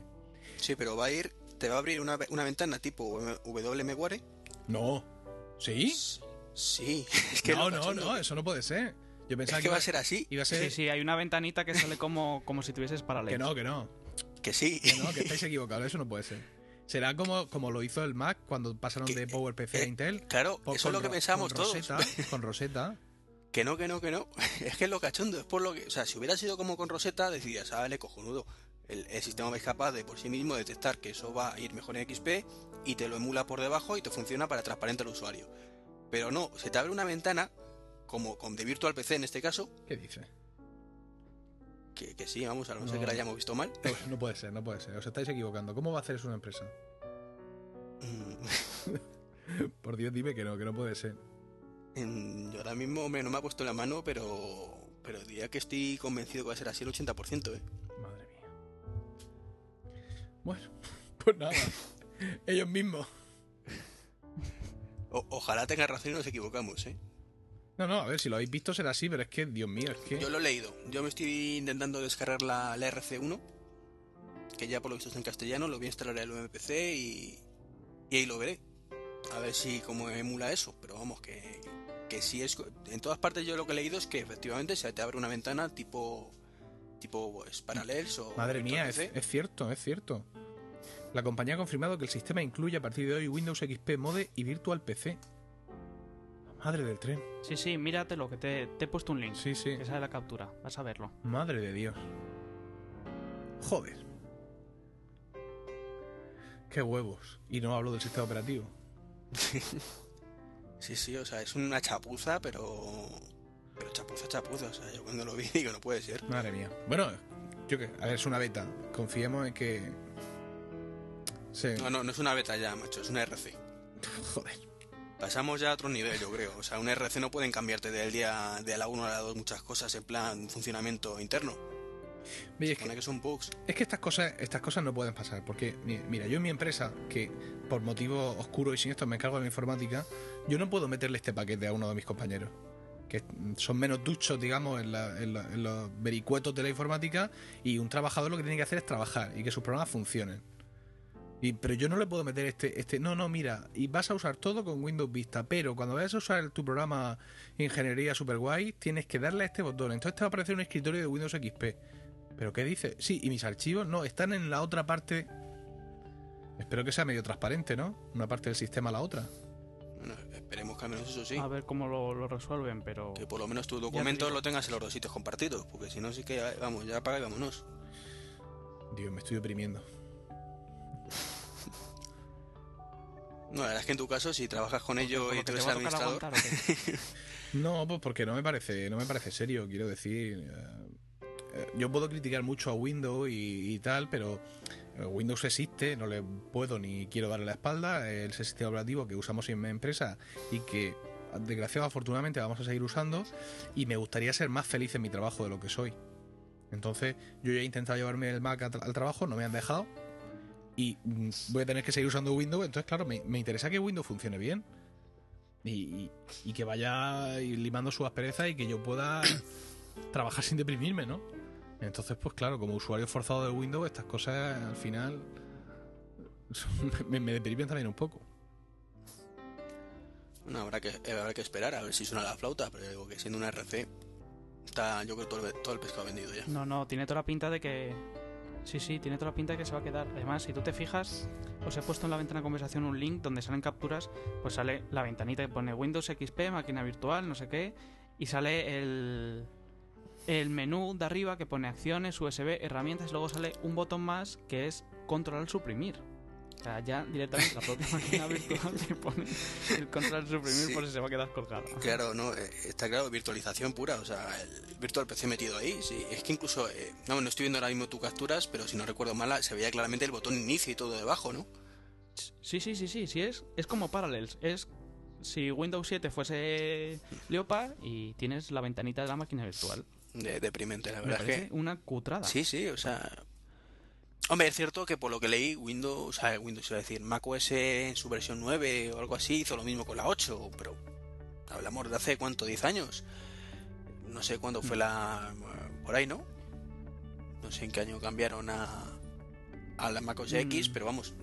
Sí, pero va a ir, te va a abrir una, una ventana tipo WMWare. No. ¿Sí? Sí, [laughs] es que no, no, no, eso no puede ser. Yo pensaba Es que va a ser así. iba a ser Sí, sí, hay una ventanita que sale como, como si tuvieses paralelo. que no, que no. Que sí. Que no, que estáis equivocados, eso no puede ser. Será como, como lo hizo el Mac cuando pasaron Que- de PowerPC a eh, Intel. Claro, Por- eso es lo que pensábamos con todos. Rosetta, [laughs] con Rosetta. Que no, que no, que no. [laughs] Es que es lo cachondo, es por lo que. O sea, si hubiera sido como con Rosetta, decías, ah, vale, cojonudo. El, el sistema es capaz de por sí mismo detectar que eso va a ir mejor en XP y te lo emula por debajo y te funciona para transparente al usuario. Pero no, se te abre una ventana, como con de Virtual PC en este caso, ¿Qué dice? que, que sí, vamos, a no, No. que la hayamos visto mal. No, no puede ser, no puede ser. Os estáis equivocando. ¿Cómo va a hacer eso una empresa? Mm, [laughs] Por Dios, dime que no, que no puede ser. Yo ahora mismo hombre, no me ha puesto la mano, pero. Pero diría que estoy convencido que va a ser así el 80%, ¿eh? Madre. Bueno, [laughs] pues nada. Ellos mismos. O- ojalá tenga razón y nos equivocamos, ¿eh? No, no, a ver, si lo habéis visto será así, pero es que, Dios mío, es que... Yo lo he leído. Yo me estoy intentando descargar la, la RC1, que ya por lo visto está en castellano. Lo voy a instalar en el MPC y, y ahí lo veré. A ver si como emula eso. Pero vamos, que, que sí es... En todas partes yo lo que he leído es que efectivamente se te abre una ventana tipo... Tipo pues, Parallels o... Madre mía, es, es cierto, es cierto. La compañía ha confirmado que el sistema incluye a partir de hoy Windows XP Mode y Virtual PC. Madre del tren. Sí, sí, míratelo, que te, te he puesto un link. Sí, sí. Que sale la captura, vas a verlo. Madre de Dios. Joder. Qué huevos. Y no hablo del sistema operativo. [laughs] Sí, sí, o sea, es una chapuza, pero... Pero chapuza, chapuza. O sea, yo cuando lo vi [laughs] digo, no puede ser. Madre mía. Bueno, yo que, a ver, es una beta. Confiemos en que. Sí. No, no, no es una beta ya, macho, es una RC. [laughs] Joder. Pasamos ya a otro nivel, yo creo. O sea, un RC no pueden cambiarte del día de la 1 a la 2 muchas cosas en plan funcionamiento interno. Oye, es que, que son bugs. es que estas cosas, estas cosas no pueden pasar. Porque, mi- mira, yo en mi empresa, que por motivos oscuros y siniestros me encargo de la informática, yo no puedo meterle este paquete a uno de mis compañeros. Que son menos duchos, digamos, en, los vericuetos de la informática. Y un trabajador lo que tiene que hacer es trabajar y que sus programas funcionen. Y, pero yo no le puedo meter este, este. No, no, mira, y vas a usar todo con Windows Vista, pero cuando vayas a usar tu programa Ingeniería Super Guay, tienes que darle a este botón. Entonces te va a aparecer un escritorio de Windows XP. ¿Pero qué dice? Sí, y mis archivos no, están en la otra parte. Espero que sea medio transparente, ¿no? Una parte del sistema a la otra. Bueno, esperemos que al menos eso sí. A ver cómo lo, lo resuelven, pero... Que por lo menos tu documento digo. lo tengas en los dos sitios compartidos. Porque si no, sí que, vamos, ya apaga y vámonos. Dios, me estoy deprimiendo. No, la verdad es que en tu caso, si trabajas con ello y tú te eres administrador. [laughs] No, pues porque no me parece, no me parece serio, quiero decir. eh, eh, yo puedo criticar mucho a Windows y, y tal, pero eh, Windows existe, no le puedo ni quiero darle la espalda. Es el sistema operativo que usamos en mi empresa y que, desgraciadamente, afortunadamente, vamos a seguir usando. Y me gustaría ser más feliz en mi trabajo de lo que soy. Entonces, yo ya he intentado llevarme el Mac al trabajo, no me han dejado. Y mm, voy a tener que seguir usando Windows. Entonces, claro, me, interesa que Windows funcione bien. Y, y- que vaya limando su aspereza y que yo pueda trabajar sin deprimirme, ¿no? Entonces, pues claro, como usuario forzado de Windows, estas cosas al final [laughs] me, me deprimen también un poco. Bueno, habrá que, habrá que esperar a ver si suena la flauta, pero digo que siendo una RC, está yo creo todo el, todo el pescado vendido ya. No, no, tiene toda la pinta de que. Sí, sí, tiene toda la pinta de que se va a quedar. Además, si tú te fijas, os he puesto en la ventana de conversación un link donde salen capturas, pues sale la ventanita que pone Windows XP, máquina virtual, no sé qué, y sale el, el menú de arriba que pone acciones, USB, herramientas, y luego sale un botón más que es controlar suprimir. O sea, ya directamente la propia [laughs] máquina virtual te pone el control suprimir Sí. por si se va a quedar colgado. Claro, no, eh, está claro, virtualización pura, o sea, el virtual PC metido ahí, sí, es que incluso, eh, no, no estoy viendo ahora mismo tus capturas, pero si no recuerdo mal, se veía claramente el botón inicio y todo debajo, ¿no? Sí, sí, sí, sí, sí, es, es como Parallels. Es si Windows 7 fuese Leopard y tienes la ventanita de la máquina virtual. De, deprimente, la verdad parece que... una cutrada. Sí, sí, o sea... Hombre, es cierto que por lo que leí, Windows, o sea, Windows, iba a decir, macOS en su versión 9 o algo así hizo lo mismo con la 8, pero hablamos de hace cuánto, 10 años. No sé cuándo fue la... por ahí, ¿no? No sé en qué año cambiaron a, a la macOS X, Mm. pero vamos,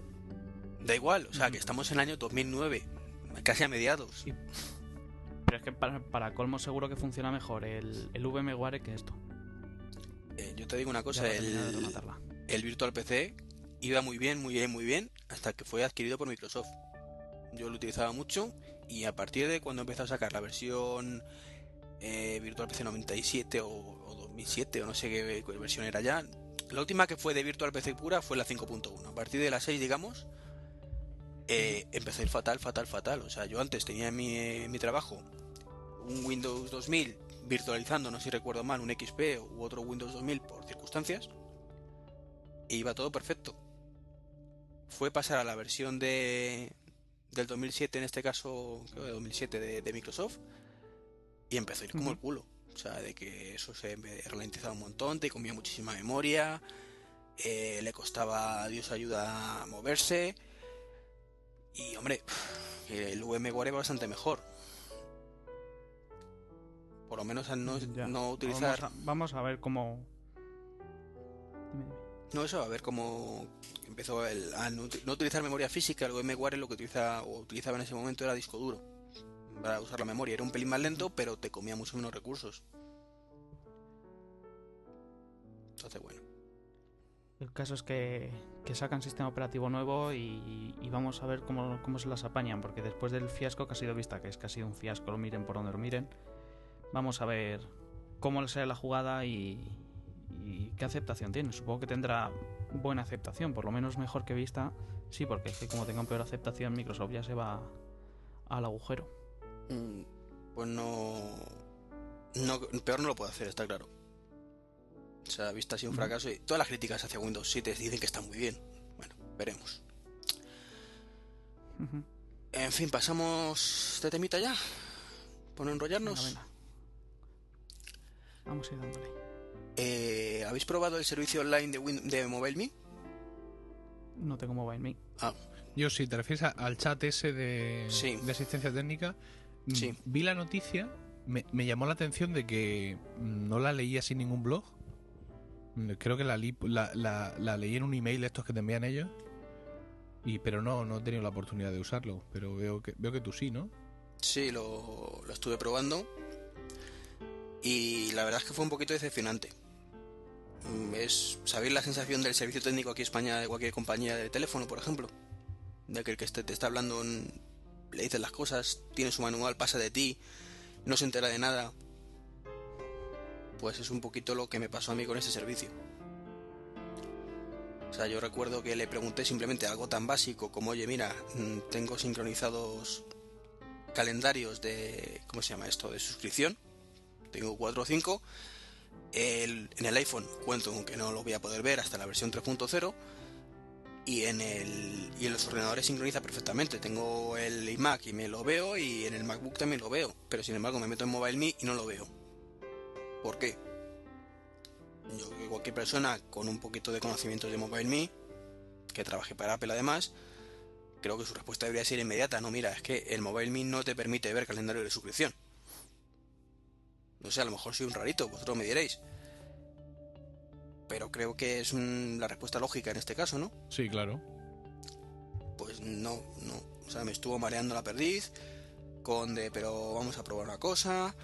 da igual, o sea, Mm. que estamos en el año 2009, casi a mediados. Sí. Pero es que para, para colmo seguro que funciona mejor el, el VMware que esto. Eh, yo te digo una cosa, el, el Virtual PC iba muy bien, muy bien, muy bien, hasta que fue adquirido por Microsoft. Yo lo utilizaba mucho y a partir de cuando empezó a sacar la versión eh, Virtual PC 97 o, o 2007 o no sé qué, qué versión era ya, la última que fue de Virtual PC pura fue la 5.1. A partir de la 6, digamos, eh, empezó a ir fatal, fatal, fatal. O sea, yo antes tenía en mi, mi trabajo un Windows 2000 virtualizando, no sé si recuerdo mal, un XP u otro Windows 2000 por circunstancias e iba todo perfecto. Fue pasar a la versión de del 2007, en este caso, creo de 2007 de, de Microsoft, y empezó a ir como el culo. O sea, de que eso se ralentizaba un montón, te comía muchísima memoria, eh, le costaba a Dios ayuda a moverse, y hombre, el VMware va bastante mejor. Por lo menos al no, utilizar... Vamos a, vamos a ver cómo. No, eso, a ver cómo empezó el, a no utilizar memoria física. El VMware lo que utiliza o utilizaba en ese momento era disco duro. Para usar la memoria. Era un pelín más lento, pero te comía mucho menos recursos. Entonces, bueno. El caso es que, sacan sistema operativo nuevo y, vamos a ver cómo, cómo se las apañan, porque después del fiasco que ha sido vista, que es que ha sido un fiasco, lo miren por donde lo miren, vamos a ver cómo le sale la jugada y, qué aceptación tiene. Supongo que tendrá buena aceptación, por lo menos mejor que vista, sí, porque es que como tengan peor aceptación, Microsoft ya se va al agujero. Mm, Pues no, no. Peor no lo puedo hacer, está claro. O sea, vista así un fracaso. Y todas las críticas hacia Windows 7 dicen que está muy bien. Bueno, veremos. En fin, pasamos de temita ya. Por no enrollarnos. Venga, venga. Vamos a ir dándole. Eh, ¿Habéis probado el servicio online de, Win- de MobileMe? No tengo mobile me. Ah, Yo sí, te refieres al chat ese de, Sí. de asistencia técnica. Mm, Sí. Vi la noticia, me, me llamó la atención de que mm, no la leía sin ningún blog. Creo que la, li- la, la- la leí en un email estos que te envían ellos. Y, pero no, no he tenido la oportunidad de usarlo. Pero veo que, veo que tú sí, ¿no? sí, lo, lo estuve probando. Y la verdad es que fue un poquito decepcionante. Es, ¿Sabéis la sensación del servicio técnico aquí en España de cualquier compañía de teléfono, por ejemplo? De que el que te está hablando le dices las cosas, tiene su manual, pasa de ti, no se entera de nada. Pues es un poquito lo que me pasó a mí con ese servicio. O sea, yo recuerdo que le pregunté simplemente algo tan básico como, oye, mira, mm, tengo sincronizados calendarios de, ¿cómo se llama esto? De suscripción. Tengo 4 o 5. El- en el iPhone cuento con que no lo voy a poder ver hasta la versión 3.0. Y en, el, y en los ordenadores sincroniza perfectamente. Tengo el iMac y me lo veo y en el MacBook también lo veo. Pero sin embargo me meto en MobileMe y no lo veo. ¿Por qué? Yo que cualquier persona con un poquito de conocimientos de MobileMe, que trabaje para Apple además, creo que su respuesta debería ser inmediata. No, mira, es que el MobileMe no te permite ver calendario de suscripción. No sé, a lo mejor soy un rarito, vosotros me diréis. pero creo que es un- la respuesta lógica en este caso, ¿no? Sí, claro. Pues no, no. O sea, me estuvo mareando la perdiz con de, pero vamos a probar una cosa.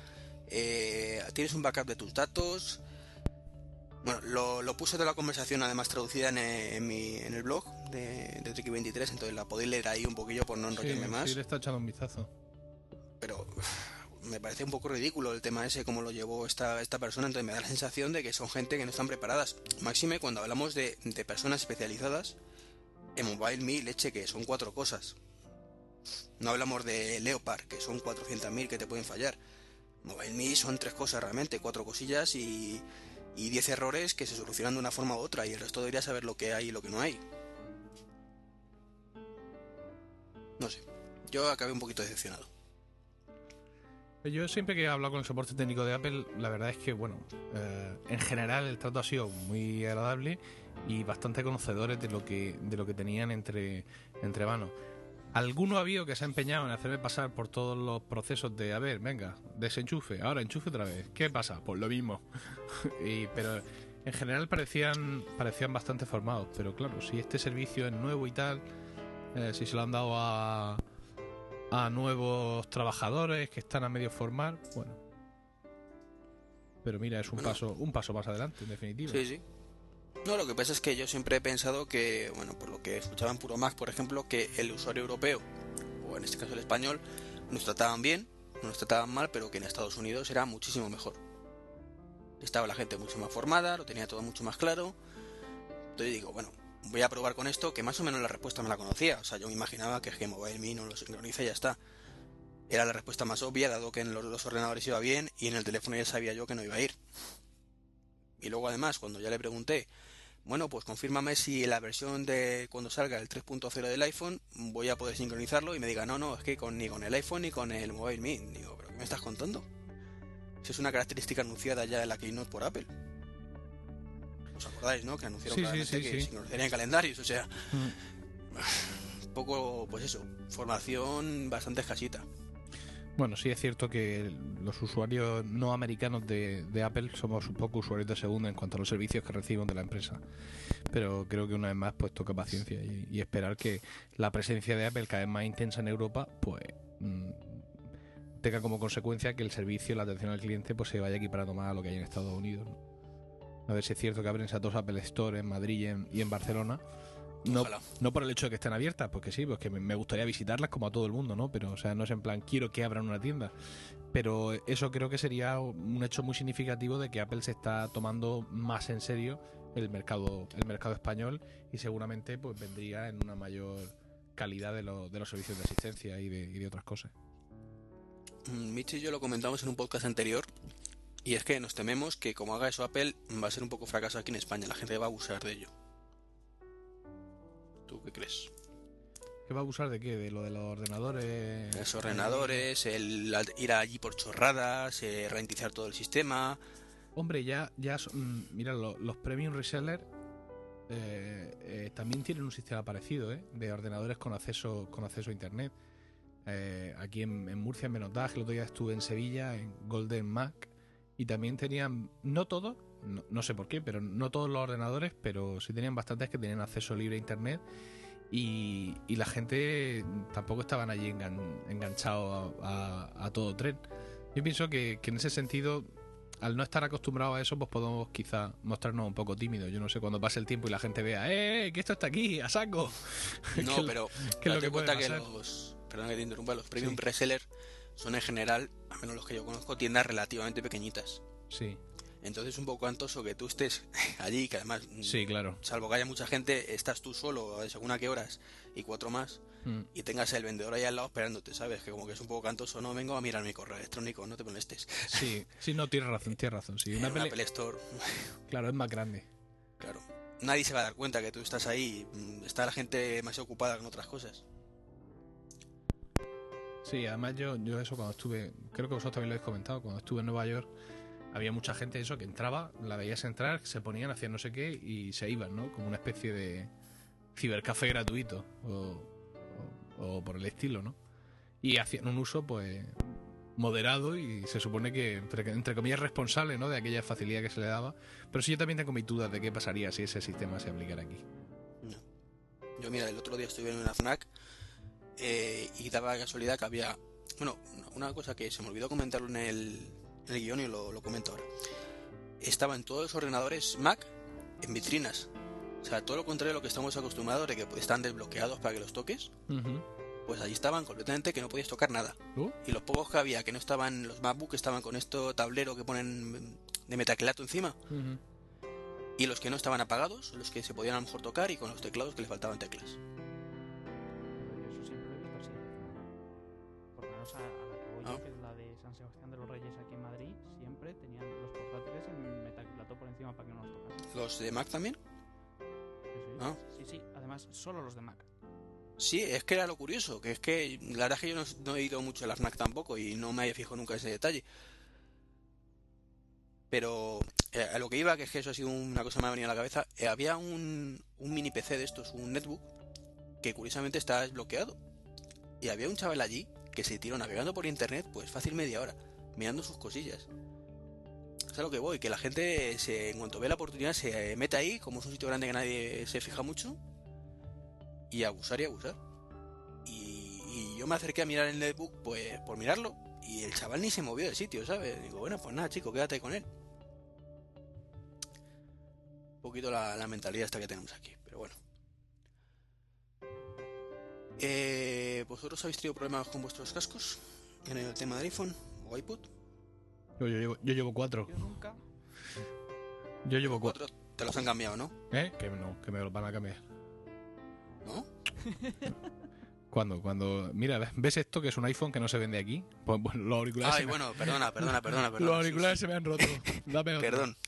Eh, tienes un backup de tus datos. Bueno, lo, lo puse de la conversación además traducida en, en mi, en el blog de, de Triki23, entonces la podéis leer ahí un poquillo por no Sí, enrollarme más. sí, le está echando un vistazo. pero me parece un poco ridículo el tema ese, cómo lo llevó esta, esta persona, entonces me da la sensación de que son gente que no están preparadas. Máxime cuando hablamos de, de personas especializadas en Mobile Me, leche, que son cuatro cosas. No hablamos de Leopard, que son 400.000 que te pueden fallar. Mobile Me son tres cosas realmente, cuatro cosillas y, 10 errores que se solucionan de una forma u otra y el resto debería saber lo que hay y lo que no hay. No sé, yo acabé un poquito decepcionado. Yo siempre que he hablado con el soporte técnico de Apple, la verdad es que, bueno, eh, en general el trato ha sido muy agradable y bastante conocedores de lo que, de lo que tenían entre, entre manos. Alguno ha habido que se ha empeñado en hacerme pasar por todos los procesos de, a ver, venga, desenchufe, ahora enchufe otra vez. ¿Qué pasa? Pues lo mismo. [laughs] y, pero en general parecían, parecían bastante formados. Pero claro, si este servicio es nuevo y tal, eh, si se lo han dado a, a nuevos trabajadores que están a medio formar, bueno. Pero mira, es un Bueno. paso, un paso más adelante, en definitiva. Sí, sí. No, lo que pasa es que yo siempre he pensado que, bueno, por lo que escuchaba en Puro Mac, por ejemplo, que el usuario europeo, o en este caso el español, nos trataban bien, no nos trataban mal, pero que en Estados Unidos era muchísimo mejor. Estaba la gente mucho más formada, lo tenía todo mucho más claro. Entonces digo, bueno, voy a probar con esto, que más o menos la respuesta me la conocía. O sea, yo me imaginaba que Gmobile Me no lo sincroniza y ya está. Era la respuesta más obvia, dado que en los dos ordenadores iba bien y en el teléfono ya sabía yo que no iba a ir. Y luego además, cuando ya le pregunté, bueno, pues confírmame si la versión de cuando salga el 3.0 del iPhone voy a poder sincronizarlo y me diga, no, no, es que con, ni con el iPhone ni con el Mobile Me. Digo, ¿pero qué me estás contando? Si es una característica anunciada ya en la Keynote por Apple. ¿Os acordáis, no? Que anunciaron Sí, claramente sí, que sincronizarían calendarios, o sea, Mm. un [sighs] poco, pues eso, formación bastante escasita. Bueno, sí es cierto que los usuarios no americanos de, Apple somos un poco usuarios de segunda en cuanto a los servicios que recibimos de la empresa. Pero creo que una vez más pues toca paciencia y, y esperar que la presencia de Apple cada vez más intensa en Europa pues mm, tenga como consecuencia que el servicio, la atención al cliente pues se vaya equiparando más a lo que hay en Estados Unidos. ¿no? A ver si es cierto que abren esas dos Apple Store en Madrid y en, y en Barcelona. No, Ojalá. no por el hecho de que estén abiertas, porque sí, pues que me- gustaría visitarlas como a todo el mundo, ¿no? Pero, o sea, no es en plan, quiero que abran una tienda. Pero eso creo que sería un hecho muy significativo de que Apple se está tomando más en serio el mercado, el mercado español y seguramente pues vendría en una mayor calidad de, lo- de los servicios de asistencia y de, y de otras cosas. Mm, Mitch y yo lo comentamos en un podcast anterior. Y es que nos tememos que como haga eso Apple va a ser un poco fracaso aquí en España. La gente va a abusar de ello. ¿Tú qué crees? ¿Qué va a abusar de qué? ¿De lo de los ordenadores? Los ordenadores, el ir allí por chorradas, eh, ralentizar todo el sistema. Hombre, ya, ya son- mm, mira, lo- los premium resellers eh, eh, también tienen un sistema parecido, ¿eh? De ordenadores con acceso, con acceso a internet. Aquí en, en Murcia, en Menotag, el otro día estuve en Sevilla, en Golden Mac, y también tenían, no todos, no, no sé por qué, pero no todos los ordenadores, pero sí tenían bastantes que tenían acceso libre a internet. Y, y la gente tampoco estaban allí engan- enganchados a, a- a todo tren. Yo pienso que, que en ese sentido al no estar acostumbrados a eso, pues podemos quizá mostrarnos un poco tímidos. Yo no sé, cuando pase el tiempo y la gente vea, ¡eh, que esto está aquí, a saco! [laughs] No, Que- pero que es lo que cuenta que los, perdón que te interrumpa, los premium Sí. reseller son en general, a menos los que yo conozco, tiendas relativamente pequeñitas. Sí, Entonces es un poco antoso que tú estés [laughs] allí, que además, mm, sí, claro. salvo que haya mucha gente, estás tú solo, según a qué horas, y cuatro más, Mm. y tengas el vendedor ahí al lado esperándote, ¿sabes? Que como que es un poco cantoso, no vengo a mirar mi correo electrónico, no te molestes. [laughs] Sí, sí, no, tienes razón, tienes razón. Sí, una Apple Store, [laughs] claro, es más grande. claro. Nadie se va a dar cuenta que tú estás ahí, mm, está la gente más ocupada con otras cosas. Sí, además yo, yo eso cuando estuve, creo que vosotros también lo habéis comentado, cuando estuve en Nueva York, había mucha gente eso que entraba, la veías entrar, se ponían, hacían no sé qué y se iban, ¿no? Como una especie de cibercafé gratuito o, o- o por el estilo, ¿no? Y hacían un uso, pues, moderado y se supone que, entre, entre comillas, responsable ¿no? de aquella facilidad que se le daba. Pero sí, yo también tengo mis dudas de qué pasaría si ese sistema se aplicara aquí. No. Yo, mira, el otro día estuve en una FNAC eh, y daba la casualidad que había. Bueno, una- cosa que se me olvidó comentarlo en el, el guion y lo, lo comento ahora. Estaban todos los ordenadores Mac en vitrinas. O sea, todo lo contrario a lo que estamos acostumbrados de que están desbloqueados para que los toques. Pues allí estaban completamente que no podías tocar nada. Uh, Y los pocos que había que no estaban, los MacBook estaban con esto tablero que ponen de metacrilato encima. ujú. Y los que no estaban apagados, los que se podían a lo mejor tocar y con los teclados que le faltaban teclas. Eso siempre lo he visto así. Por lo menos a, a la que voy Ah. Los tocasen. ¿Los de Mac también? Sí, sí. Ah. sí, sí. Además, solo los de Mac. Sí, es que era lo curioso, que es que la verdad es que yo no, no he ido mucho a la FNAC tampoco y no me había fijado nunca en ese detalle. Pero eh, a lo que iba, que es que eso ha sido una cosa que me ha venido a la cabeza, eh, había un, un mini PC de estos, un netbook, que curiosamente está desbloqueado. Y había un chaval allí que se tiró navegando por internet, pues fácil media hora, mirando sus cosillas. Es a lo que voy, que la gente se, en cuanto ve la oportunidad se mete ahí, como es un sitio grande que nadie se fija mucho, y abusar y abusar. Y, yo me acerqué a mirar el netbook, pues por mirarlo, y el chaval ni se movió del sitio, ¿sabes? Digo, bueno, pues nada, chico, quédate con él. Un poquito la, la mentalidad esta que tenemos aquí, pero bueno. Eh, ¿Vosotros habéis tenido problemas con vuestros cascos en el tema del iPhone o iPod? Yo, yo llevo, yo llevo cuatro. Yo nunca. Yo llevo cuatro. Cuatro te los han cambiado, ¿no? ¿Eh? Que no, que me lo van a cambiar. ¿No? [laughs] Cuando, cuando, mira, ¿ves- ¿ves esto que es un iPhone que no se vende aquí? Pues bueno, los auriculares, Ay, se, me- bueno, perdona, perdona, [laughs] perdona, perdona. los sí, auriculares sí. se me han roto. Dame otro. Perdón. [laughs]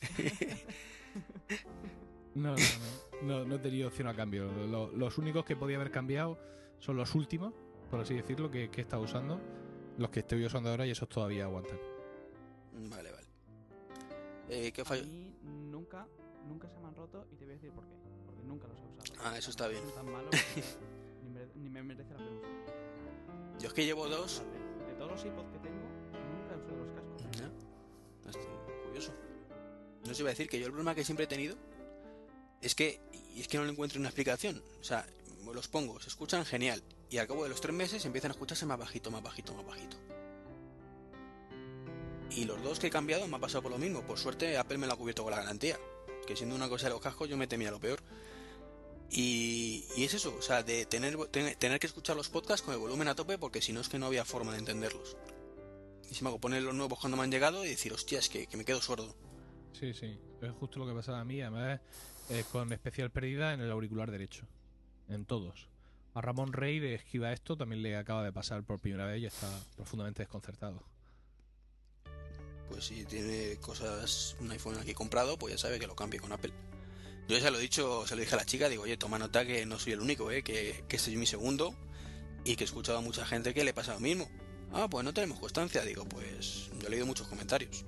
No, no, no, no, no he tenido opción a cambio. Lo- los únicos que podía haber cambiado son los últimos, por así decirlo, que, que he estado usando. Los que estoy usando ahora y esos todavía aguantan. Vale, vale. Eh, ¿Qué A fallo? mí nunca, nunca se me han roto y te voy a decir por qué. Porque nunca los he usado. Ah, eso está bien. Tan malos [laughs] que ni, mere- ni me merece la pena usar. Yo es que llevo dos. De, de todos los iPods que tengo, nunca he usado los cascos. Ya. Curioso. No os iba a decir que yo el problema que siempre he tenido es que, y es que no le encuentro una explicación. O sea, los pongo, se escuchan genial. Y al cabo de los tres meses empiezan a escucharse más bajito, más bajito, más bajito. Y los dos que he cambiado me ha pasado por lo mismo. Por suerte Apple me lo ha cubierto con la garantía. Que siendo una cosa de los cascos yo me temía lo peor. Y, y es eso, o sea, de tener, tener, que escuchar los podcasts con el volumen a tope porque si no es que no había forma de entenderlos. Y si me hago poner los nuevos cuando me han llegado y decir, hostia, es que, que me quedo sordo. Sí, sí. Es justo lo que pasaba a mí. Además, eh, con especial pérdida en el auricular derecho. En todos. A Ramón Rey de Esquiva Esto también le acaba de pasar por primera vez y está profundamente desconcertado. Pues si tiene cosas, un iPhone aquí comprado, pues ya sabe que lo cambie con Apple. Yo ya lo he dicho, se lo dije a la chica, digo, oye, toma nota que no soy el único, ¿eh? que, que este es mi segundo y que he escuchado a mucha gente que le pasa lo mismo. Ah, pues no tenemos constancia, digo, pues yo he leído muchos comentarios.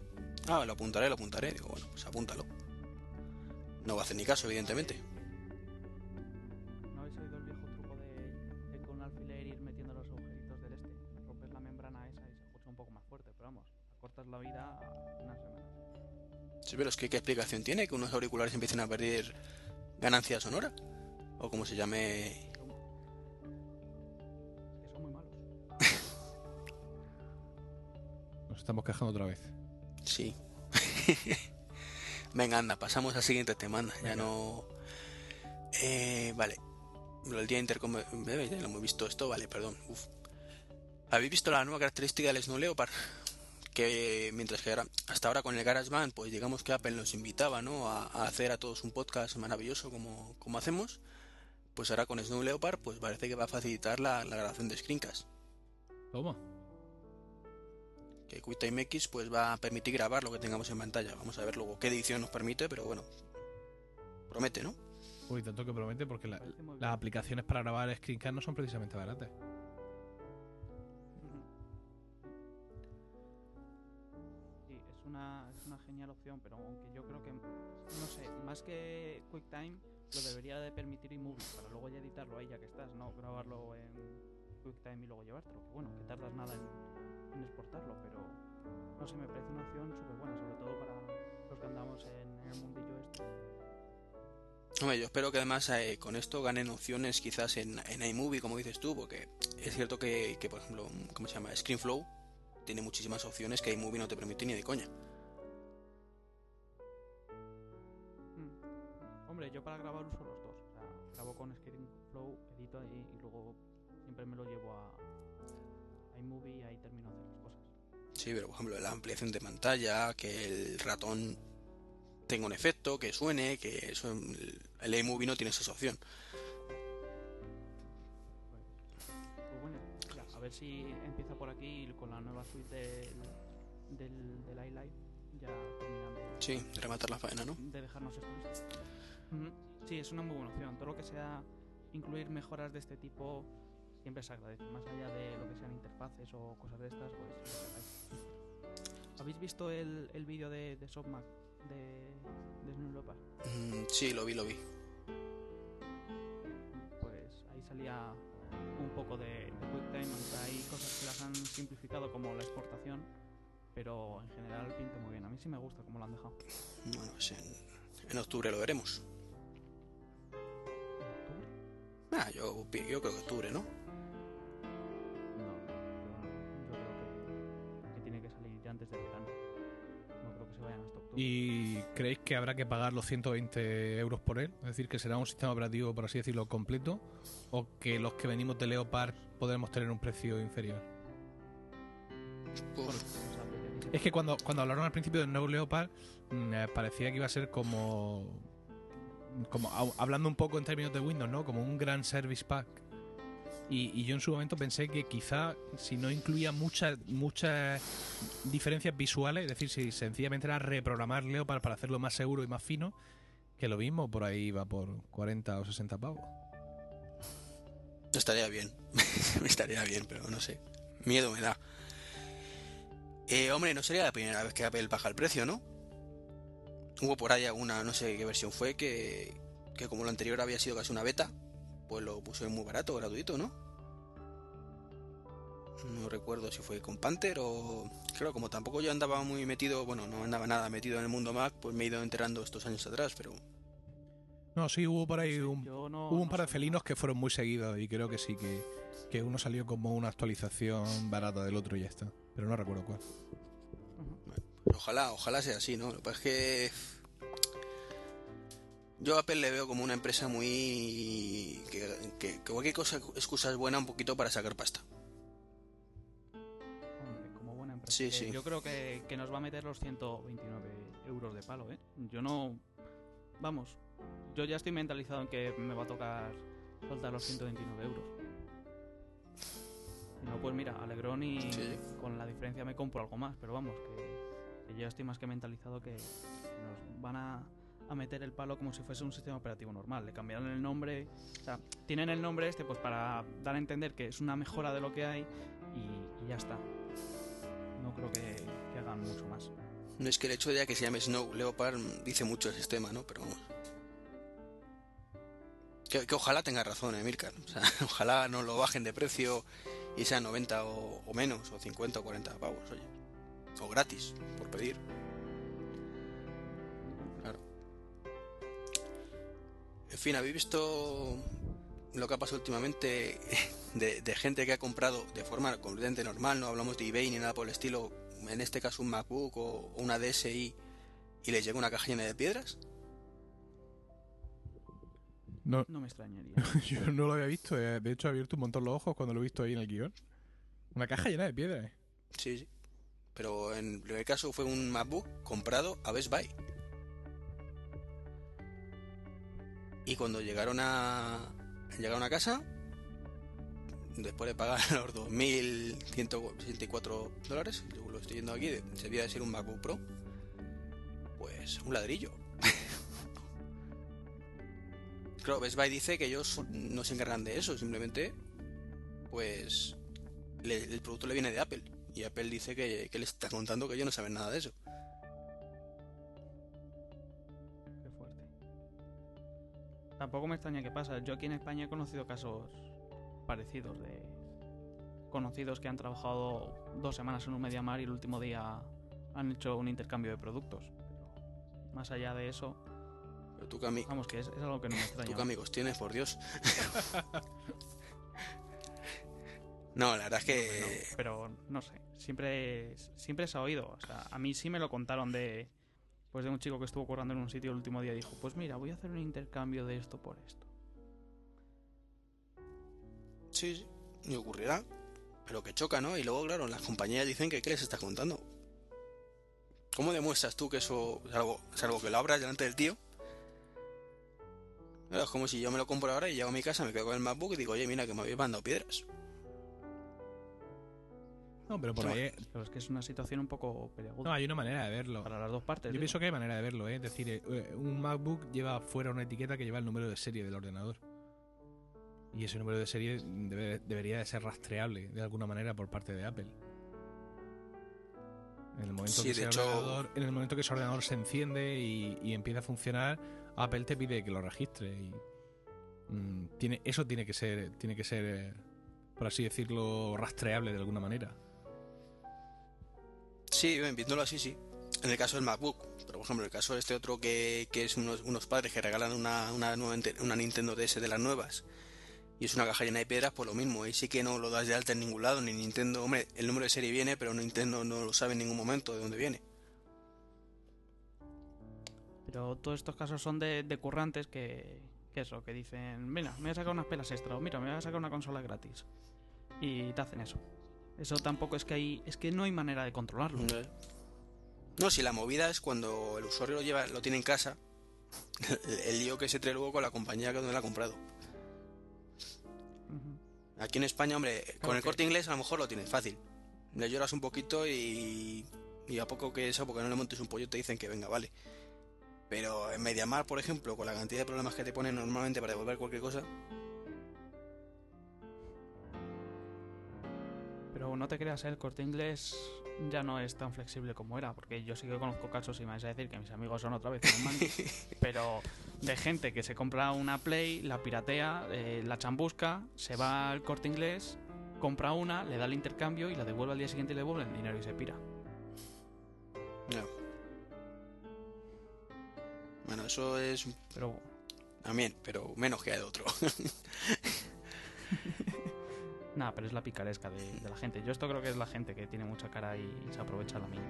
Ah, lo apuntaré, lo apuntaré, digo, bueno, pues apúntalo. No va a hacer ni caso, evidentemente. La vida a unas semanas. Sí, pero es que qué explicación tiene que unos auriculares empiecen a perder ganancia sonora. O como se llame... Son- Es que son muy malos. [laughs] Nos estamos quejando otra vez. Sí. [laughs] Venga, anda, pasamos al siguiente tema, anda. Ya no. Eh, vale. Lo del día intercom. eh, Ya lo hemos visto esto, vale, perdón. Uf. ¿Habéis visto la nueva característica del Snow Leopard? Que mientras que ahora- hasta ahora con el GarageBand, pues digamos que Apple nos invitaba, ¿no? A, a hacer a todos un podcast maravilloso como, como hacemos. Pues ahora con Snow Leopard, pues parece que va a facilitar la, la grabación de screencast. Toma. que QuickTime X pues va a permitir grabar lo que tengamos en pantalla. Vamos a ver luego qué edición nos permite, pero bueno, promete, ¿no? Uy, tanto que promete porque la- las aplicaciones para grabar screencast no son precisamente baratas. Una, es una genial opción, pero aunque yo creo que, no sé, más que QuickTime, lo debería de permitir iMovie, para luego ya editarlo ahí ya que estás, no grabarlo en QuickTime y luego llevártelo. Que bueno, que tardas nada en, en exportarlo, pero no sé, me parece una opción súper buena, sobre todo para los que andamos en el mundillo este. Hombre, yo espero que además eh, con esto ganen opciones quizás en, en iMovie, como dices tú, porque es cierto que, que, por ejemplo, ¿cómo se llama? ScreenFlow tiene muchísimas opciones que iMovie no te permite ni de coña. Mm. Hombre, yo para grabar uso los dos. O sea, grabo con ScreenFlow, edito ahí y luego siempre me lo llevo a, a iMovie y ahí termino de hacer las cosas. Sí, pero por ejemplo la ampliación de pantalla, que el ratón tenga un efecto, que suene, que eso el iMovie no tiene esa opción. Ver si empieza por aquí con la nueva suite del, del, del iLife ya terminando. Sí, rematar la faena, ¿no? De dejarnos esto. Sí, es una muy buena opción. Todo lo que sea incluir mejoras de este tipo siempre se agradece. Más allá de lo que sean interfaces o cosas de estas, pues. ¿Habéis visto el, el vídeo de, de SoftMac de, de? Mm, sí, lo vi, lo vi. Pues ahí salía un poco de, de QuickTime, aunque hay cosas que las han simplificado como la exportación, pero en general pinta muy bien. A mí sí me gusta cómo lo han dejado. Bueno, pues en, en octubre lo veremos. ¿En octubre? Ah, yo, yo creo que octubre, ¿no? No, yo, yo creo que, que tiene que salir ya antes del verano. Vayan hasta octubre. ¿Y creéis que habrá que pagar los 120 euros por él? Es decir, que será un sistema operativo, por así decirlo, completo. ¿O que los que venimos de Leopard podremos tener un precio inferior? Uf, Es que cuando, cuando hablaron al principio del nuevo Leopard, mm, eh, parecía que iba a ser como. como hablando un poco en términos de Windows, ¿no? Como un gran service pack. Y, yo en su momento pensé que quizá si no incluía muchas muchas diferencias visuales, es decir, si sencillamente era reprogramar Leopard para hacerlo más seguro y más fino, que lo mismo por ahí iba por 40 o 60 pavos. estaría bien. [laughs] estaría bien, pero no sé. Miedo me da. Eh, hombre, no sería la primera vez que Apple baja el precio, ¿no? Hubo por ahí alguna, no sé qué versión fue, que, que como lo anterior había sido casi una beta, pues lo puso muy barato, gratuito, ¿no? No recuerdo si fue con Panther o... Claro, como tampoco yo andaba muy metido, bueno, no andaba nada metido en el mundo Mac, pues me he ido enterando estos años atrás, pero... No, sí, hubo por ahí un, no- Hubo un no par de felinos que fueron muy seguidos y creo que sí, que, que uno salió como una actualización barata del otro y ya está. Pero no recuerdo cuál. Ojalá, ojalá sea así, ¿no? Lo que pasa es que. Yo a Apple le veo como una empresa muy. que, que- que cualquier cosa, excusa es buena un poquito para sacar pasta. Hombre, como buena empresa. Sí, Eh, sí. Yo creo que, que nos va a meter los 129 euros de palo, ¿eh? Yo no... Vamos, yo ya estoy mentalizado en que me va a tocar soltar los 129 euros. No, pues mira, Alegrón y Sí. con la diferencia me compro algo más, pero vamos, que, que yo ya estoy más que mentalizado que nos van a, a meter el palo como si fuese un sistema operativo normal. Le cambiaron el nombre, o sea, tienen el nombre este pues para dar a entender que es una mejora de lo que hay y, y ya está. No creo que, que hagan mucho más. No es que el hecho de que se llame Snow Leopard dice mucho el sistema, ¿no? Pero vamos. Que, que ojalá tenga razón, Emilcar. O sea, [laughs] ojalá no lo bajen de precio y sea 90 o, o menos, o 50 o 40 pavos, oye. O gratis, por pedir. En fin, ¿habéis visto lo que ha pasado últimamente [laughs] de, de gente que ha comprado de forma completamente normal? No hablamos de eBay ni nada por el estilo. En este caso un MacBook o una DSi y les llega una caja llena de piedras. No, No me extrañaría. [laughs] yo no lo había visto. eh. De hecho, he abierto un montón los ojos cuando lo he visto ahí en el guion. Una caja llena de piedras. eh. Sí, sí. Pero en el primer caso fue un MacBook comprado a Best Buy. Y cuando llegaron a llegaron a casa, después de pagar [laughs] los 2.164 dólares, yo lo estoy viendo aquí, se de ser un MacBook Pro, pues un ladrillo. [laughs] claro, Best Buy dice que ellos no se encargan de eso, simplemente, pues le- el producto le viene de Apple. Y Apple dice que, que le está contando que ellos no saben nada de eso. Tampoco me extraña que pasa. Yo aquí en España he conocido casos parecidos de, conocidos que han trabajado dos semanas en un Mediamar y el último día han hecho un intercambio de productos. Más allá de eso, Pero tú, Cami, vamos, que es, es algo que no me extraña. ¿tú qué amigos tienes, por Dios? [laughs] no, la verdad es que... Pero no sé, siempre, siempre se ha oído. O sea, a mí sí me lo contaron de, pues de un chico que estuvo currando en un sitio el último día y dijo, pues mira, voy a hacer un intercambio de esto por esto. Sí, sí, ni ocurrirá. Pero que choca, ¿no? Y luego, claro, las compañías dicen que ¿qué les estás contando? ¿Cómo demuestras tú que eso es algo, es algo que lo abras delante del tío? Es como si yo me lo compro ahora y llego a mi casa, me quedo con el MacBook y digo, oye, mira que me habéis mandado piedras. No, pero por ahí. Pero es que es una situación un poco peliaguda No, hay una manera de verlo. para las dos partes. Yo digo. pienso que hay manera de verlo, ¿eh? es decir, eh, un MacBook lleva fuera una etiqueta que lleva el número de serie del ordenador. Y ese número de serie debe- debería de ser rastreable de alguna manera por parte de Apple. En el momento, Sí, que, ese hecho- ordenador, en el momento que ese ordenador se enciende y, y empieza a funcionar, Apple te pide que lo registre. Y, mm, tiene, eso tiene que ser, tiene que ser, eh, por así decirlo, rastreable de alguna manera. Sí, viéndolo así, sí. En el caso del MacBook, pero por ejemplo, en el caso de este otro que, que es unos, unos padres que regalan una, una, nueva una Nintendo DS de las nuevas y es una caja llena de piedras, pues lo mismo. Ahí sí que no lo das de alta en ningún lado, ni Nintendo. Hombre, el número de serie viene, pero Nintendo no lo sabe en ningún momento de dónde viene. Pero todos estos casos son de, de currantes que, que eso, que dicen, mira, me voy a sacar unas pelas extra, o mira, me voy a sacar una consola gratis. Y te hacen eso. Eso tampoco es que hay, es que no hay manera de controlarlo. No, si la movida es cuando el usuario lo lleva, lo tiene en casa, el, [laughs] el lío que se trae luego con la compañía que donde la ha comprado. Aquí en España, hombre, con el que- corte inglés a lo mejor lo tienes fácil. Le lloras un poquito y, y a poco que eso, porque no le montes un pollo, te dicen que venga, vale. Pero en Mediamar, por ejemplo, con la cantidad de problemas que te ponen normalmente para devolver cualquier cosa, Pero no te creas, ¿eh? el corte inglés ya no es tan flexible como era, porque yo sí que conozco casos y me vais a decir que mis amigos son otra vez manis, [laughs] pero de gente que se compra una Play, la piratea, eh, la chambusca, se va al corte inglés, compra una, le da el intercambio y la devuelve al día siguiente y le devuelve el dinero y se pira. Bueno, eso es Pero también, pero menos que de otro. [laughs] nada, pero es la picaresca de, de la gente. Yo esto creo que es la gente que tiene mucha cara y se aprovecha la mía.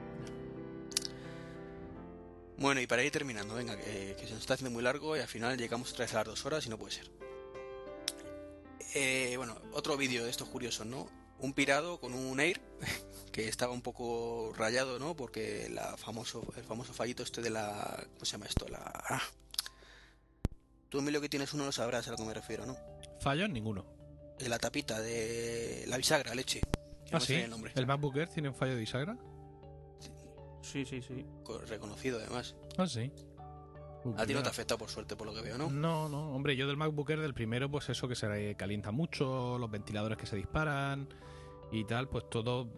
bueno, y para ir terminando, venga, que, que se nos está haciendo muy largo y al final llegamos otra vez a las dos horas y no puede ser. Eh, bueno, otro vídeo de estos curiosos, ¿no? Un pirado con un Air [laughs] que estaba un poco rayado, ¿no? Porque la famoso, el famoso fallito este de la... ¿Cómo se llama esto? La... ah. Tú, Emilio, que tienes uno, lo sabrás a lo que me refiero, ¿no? Fallos ninguno. De la tapita, de la bisagra, leche. No Ah, sí. el nombre. ¿El MacBook Air tiene un fallo de bisagra? Sí, sí, sí. Co- Reconocido, además. Ah, sí. A ti no te afecta, por suerte, por lo que veo, ¿no? No, no, hombre, yo del MacBook Air del primero, pues eso que se calienta mucho, los ventiladores que se disparan y tal, pues todo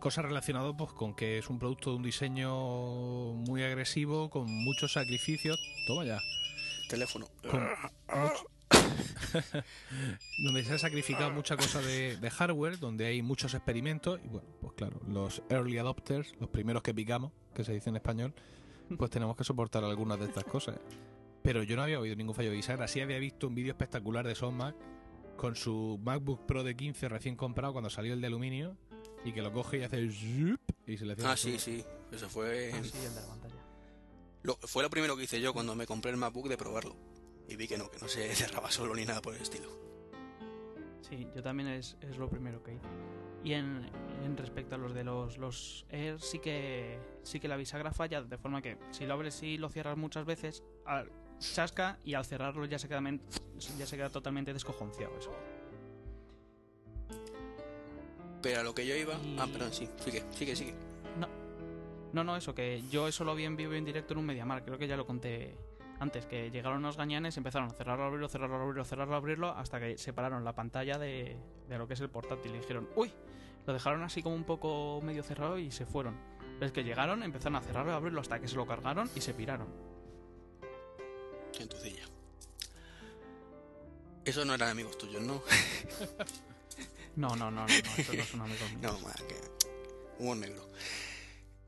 cosas relacionadas pues con que es un producto de un diseño muy agresivo, con muchos sacrificios. Toma ya. Teléfono. con mucho- [laughs] donde se ha sacrificado mucha cosa de, de hardware, donde hay muchos experimentos y bueno, pues claro, los early adopters, los primeros que picamos, que se dice en español, pues tenemos que soportar algunas de estas cosas. Pero yo no había oído ningún fallo de bisagra, sí había visto un vídeo espectacular de SoftMac con su MacBook Pro de 15 recién comprado cuando salió el de aluminio y que lo coge y hace zup y se le Ah, sí, sí. Eso fue... Ah, sí, el de la pantalla. Lo- fue lo primero que hice yo cuando me compré el MacBook de probarlo. Y vi que no, que no se [laughs] cerraba solo ni nada por el estilo. Sí, yo también es, es lo primero que hice. Y en, en respecto a los de los, los Air, sí que, sí que la bisagra falla, de forma que si lo abres y lo cierras muchas veces, al- chasca y al cerrarlo ya se queda, ya se queda totalmente descojonciado eso. Pero a lo que yo iba... Y- Ah, perdón, sí. Sigue, sigue, sigue. No, no, eso, que yo eso lo vi en vivo y en directo en un Mediamar, creo que ya lo conté antes, que llegaron unos gañanes, empezaron a cerrarlo, abrirlo, cerrarlo, abrirlo, cerrarlo, abrirlo, hasta que separaron la pantalla de, de lo que es el portátil y dijeron, uy, lo dejaron así como un poco medio cerrado y se fueron. Es que llegaron, empezaron a cerrarlo, a abrirlo hasta que se lo cargaron y se piraron. Gentucilla. Esos no eran amigos tuyos, ¿no? [laughs] No, no, no, no, no, eso no es un amigo mío. No, más que humor negro.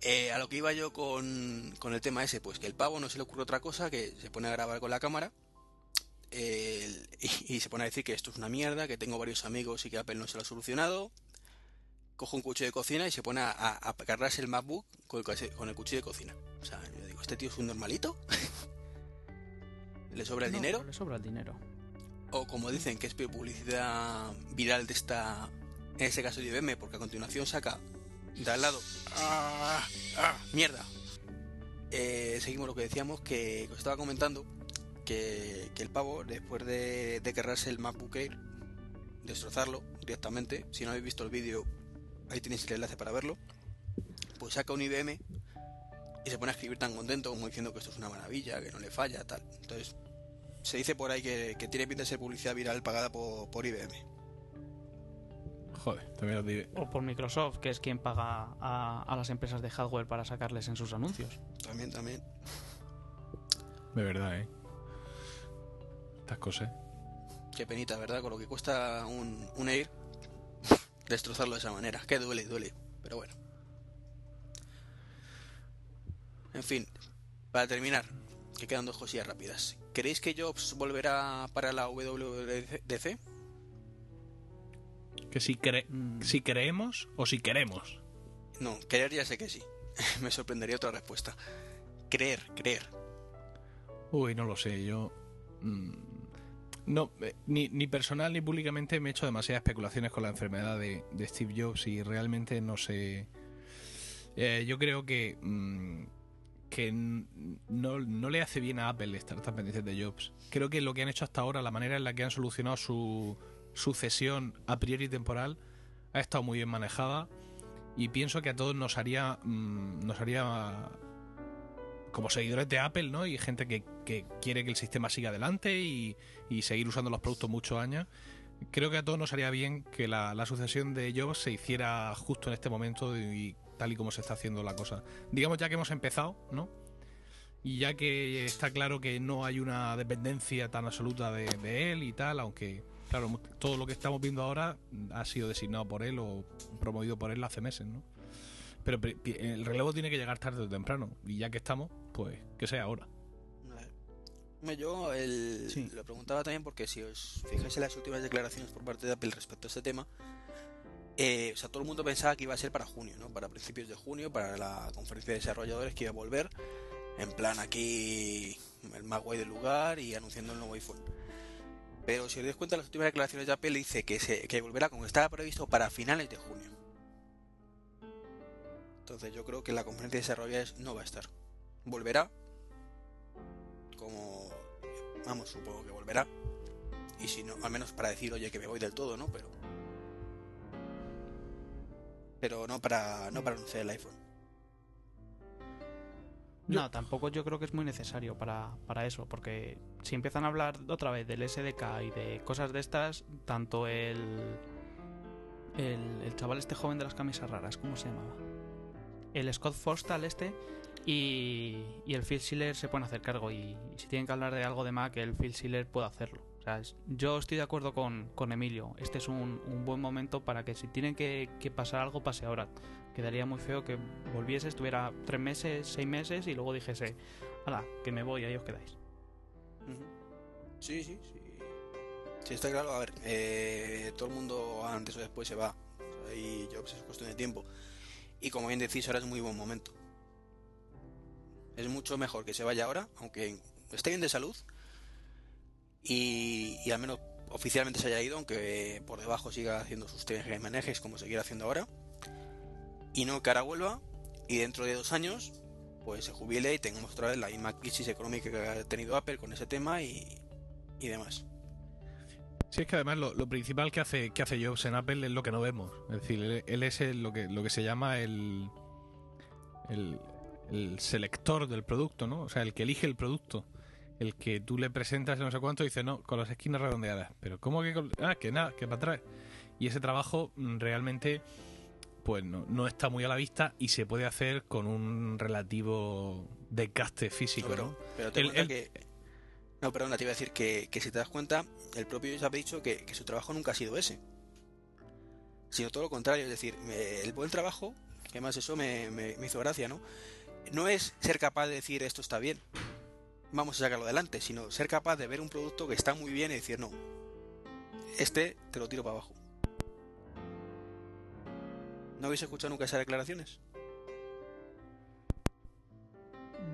Eh, a lo que iba yo con, con el tema ese, pues que el pavo no se le ocurre otra cosa que se pone a grabar con la cámara y, y se pone a decir que esto es una mierda, que tengo varios amigos y que Apple no se lo ha solucionado. Coge un cuchillo de cocina y se pone a, a, el MacBook con el, con el cuchillo de cocina. O sea, yo digo, ¿este tío es un normalito? [laughs] ¿Le sobra el No, dinero? Le sobra el dinero. O como dicen que es publicidad viral de esta, en este caso de IBM, porque a continuación saca de al lado, ¡ah! ¡ah! ¡mierda! Eh, seguimos lo que decíamos, que os estaba comentando, que, que el pavo, después de, de querrarse el MacBook Air, destrozarlo directamente, si no habéis visto el vídeo, ahí tenéis el enlace para verlo, pues saca un IBM y se pone a escribir tan contento como diciendo que esto es una maravilla, que no le falla, tal. Entonces, se dice por ahí que, que tiene pinta de ser publicidad viral pagada por, por IBM. Joder, también os digo. O por Microsoft, que es quien paga a, a las empresas de hardware para sacarles en sus anuncios. También, también. De verdad, ¿eh? Estas cosas. Qué penita, ¿verdad? Con lo que cuesta un, un Air, destrozarlo de esa manera. Que duele, duele. Pero bueno. En fin, para terminar, que quedan dos cosillas rápidas. ¿Creéis que Jobs volverá para la WWDC? Que si, cre- Mm. si creemos o si queremos. No, creer ya sé que sí. [laughs] Me sorprendería otra respuesta. Creer, creer. Uy, no lo sé, yo... mm, no, eh, ni, ni personal ni públicamente me he hecho demasiadas especulaciones con la enfermedad de, de Steve Jobs y realmente no sé... Eh, yo creo que... mm, que no, no le hace bien a Apple estar tan pendientes de Jobs. Creo que lo que han hecho hasta ahora, la manera en la que han solucionado su sucesión a priori temporal, ha estado muy bien manejada y pienso que a todos nos haría mm, nos haría como seguidores de Apple, ¿no? Y gente que, que quiere que el sistema siga adelante y, y seguir usando los productos muchos años. Creo que a todos nos haría bien que la, la sucesión de Jobs se hiciera justo en este momento y tal y como se está haciendo la cosa. Digamos ya que hemos empezado, ¿no? Y ya que está claro que no hay una dependencia tan absoluta de, de él y tal, aunque, claro, todo lo que estamos viendo ahora ha sido designado por él o promovido por él hace meses, ¿no? Pero el relevo tiene que llegar tarde o temprano. Y ya que estamos, pues que sea ahora. Yo el- Sí. lo preguntaba también porque si os fijáis en las últimas declaraciones por parte de Apple respecto a este tema, eh, o sea, todo el mundo pensaba que iba a ser para junio, ¿no? Para principios de junio, para la conferencia de desarrolladores que iba a volver, en plan aquí el más guay del lugar y anunciando el nuevo iPhone. Pero si os dais cuenta, las últimas declaraciones de Apple dice que, se, que volverá como estaba previsto para finales de junio. Entonces yo creo que la conferencia de desarrolladores no va a estar. Volverá, como vamos supongo que volverá y si no al menos para decir oye que me voy del todo no pero pero no para no para anunciar el iPhone No, tampoco yo creo que es muy necesario para, para eso, porque si empiezan a hablar otra vez del SDK y de cosas de estas, tanto el, el, chaval este joven de las camisas raras, ¿cómo se llamaba? El Scott Forstal este y, y el Phil Schiller se pueden hacer cargo y, si tienen que hablar de algo de Mac, el Phil Schiller puede hacerlo. O sea, yo estoy de acuerdo con, con Emilio, este es un, un buen momento para que si tienen que, que pasar algo, pase ahora quedaría muy feo que volviese, estuviera tres meses, seis meses y luego dijese, hala, que me voy, ahí os quedáis. sí sí sí. Sí está claro. A ver eh, todo el mundo antes o después se va. O sea, y yo pues es cuestión de tiempo. Y como bien decís ahora es muy buen momento. Es mucho mejor que se vaya ahora aunque esté bien de salud y, y al menos oficialmente se haya ido, aunque por debajo siga haciendo sus tejes manejes como se quiere haciendo ahora. Y no que ahora vuelva y dentro de dos años pues se jubile y tengamos otra vez la misma crisis económica que ha tenido Apple con ese tema y, y demás. Sí, es que además lo, principal que hace, que hace Jobs en Apple es lo que no vemos. Es decir, él, es lo, que, lo que se llama el, el, el selector del producto, ¿no? O sea, el que elige el producto. El que tú le presentas no sé cuánto dice, no, con las esquinas redondeadas. Pero ¿cómo que con- Ah, que nada, que para atrás. Y ese trabajo mm, realmente pues no, no está muy a la vista y se puede hacer con un relativo desgaste físico, pero, ¿no? pero te El- que... No, perdona, te iba a decir que, que si te das cuenta, el propio Jobs ha dicho que, que su trabajo nunca ha sido ese. sino todo lo contrario, es decir, me- el buen trabajo, que más eso me, me- me hizo gracia, ¿no? No es ser capaz de decir esto está bien, vamos a sacarlo adelante, sino ser capaz de ver un producto que está muy bien y decir no, este te lo tiro para abajo. ¿No habéis escuchado nunca esas declaraciones?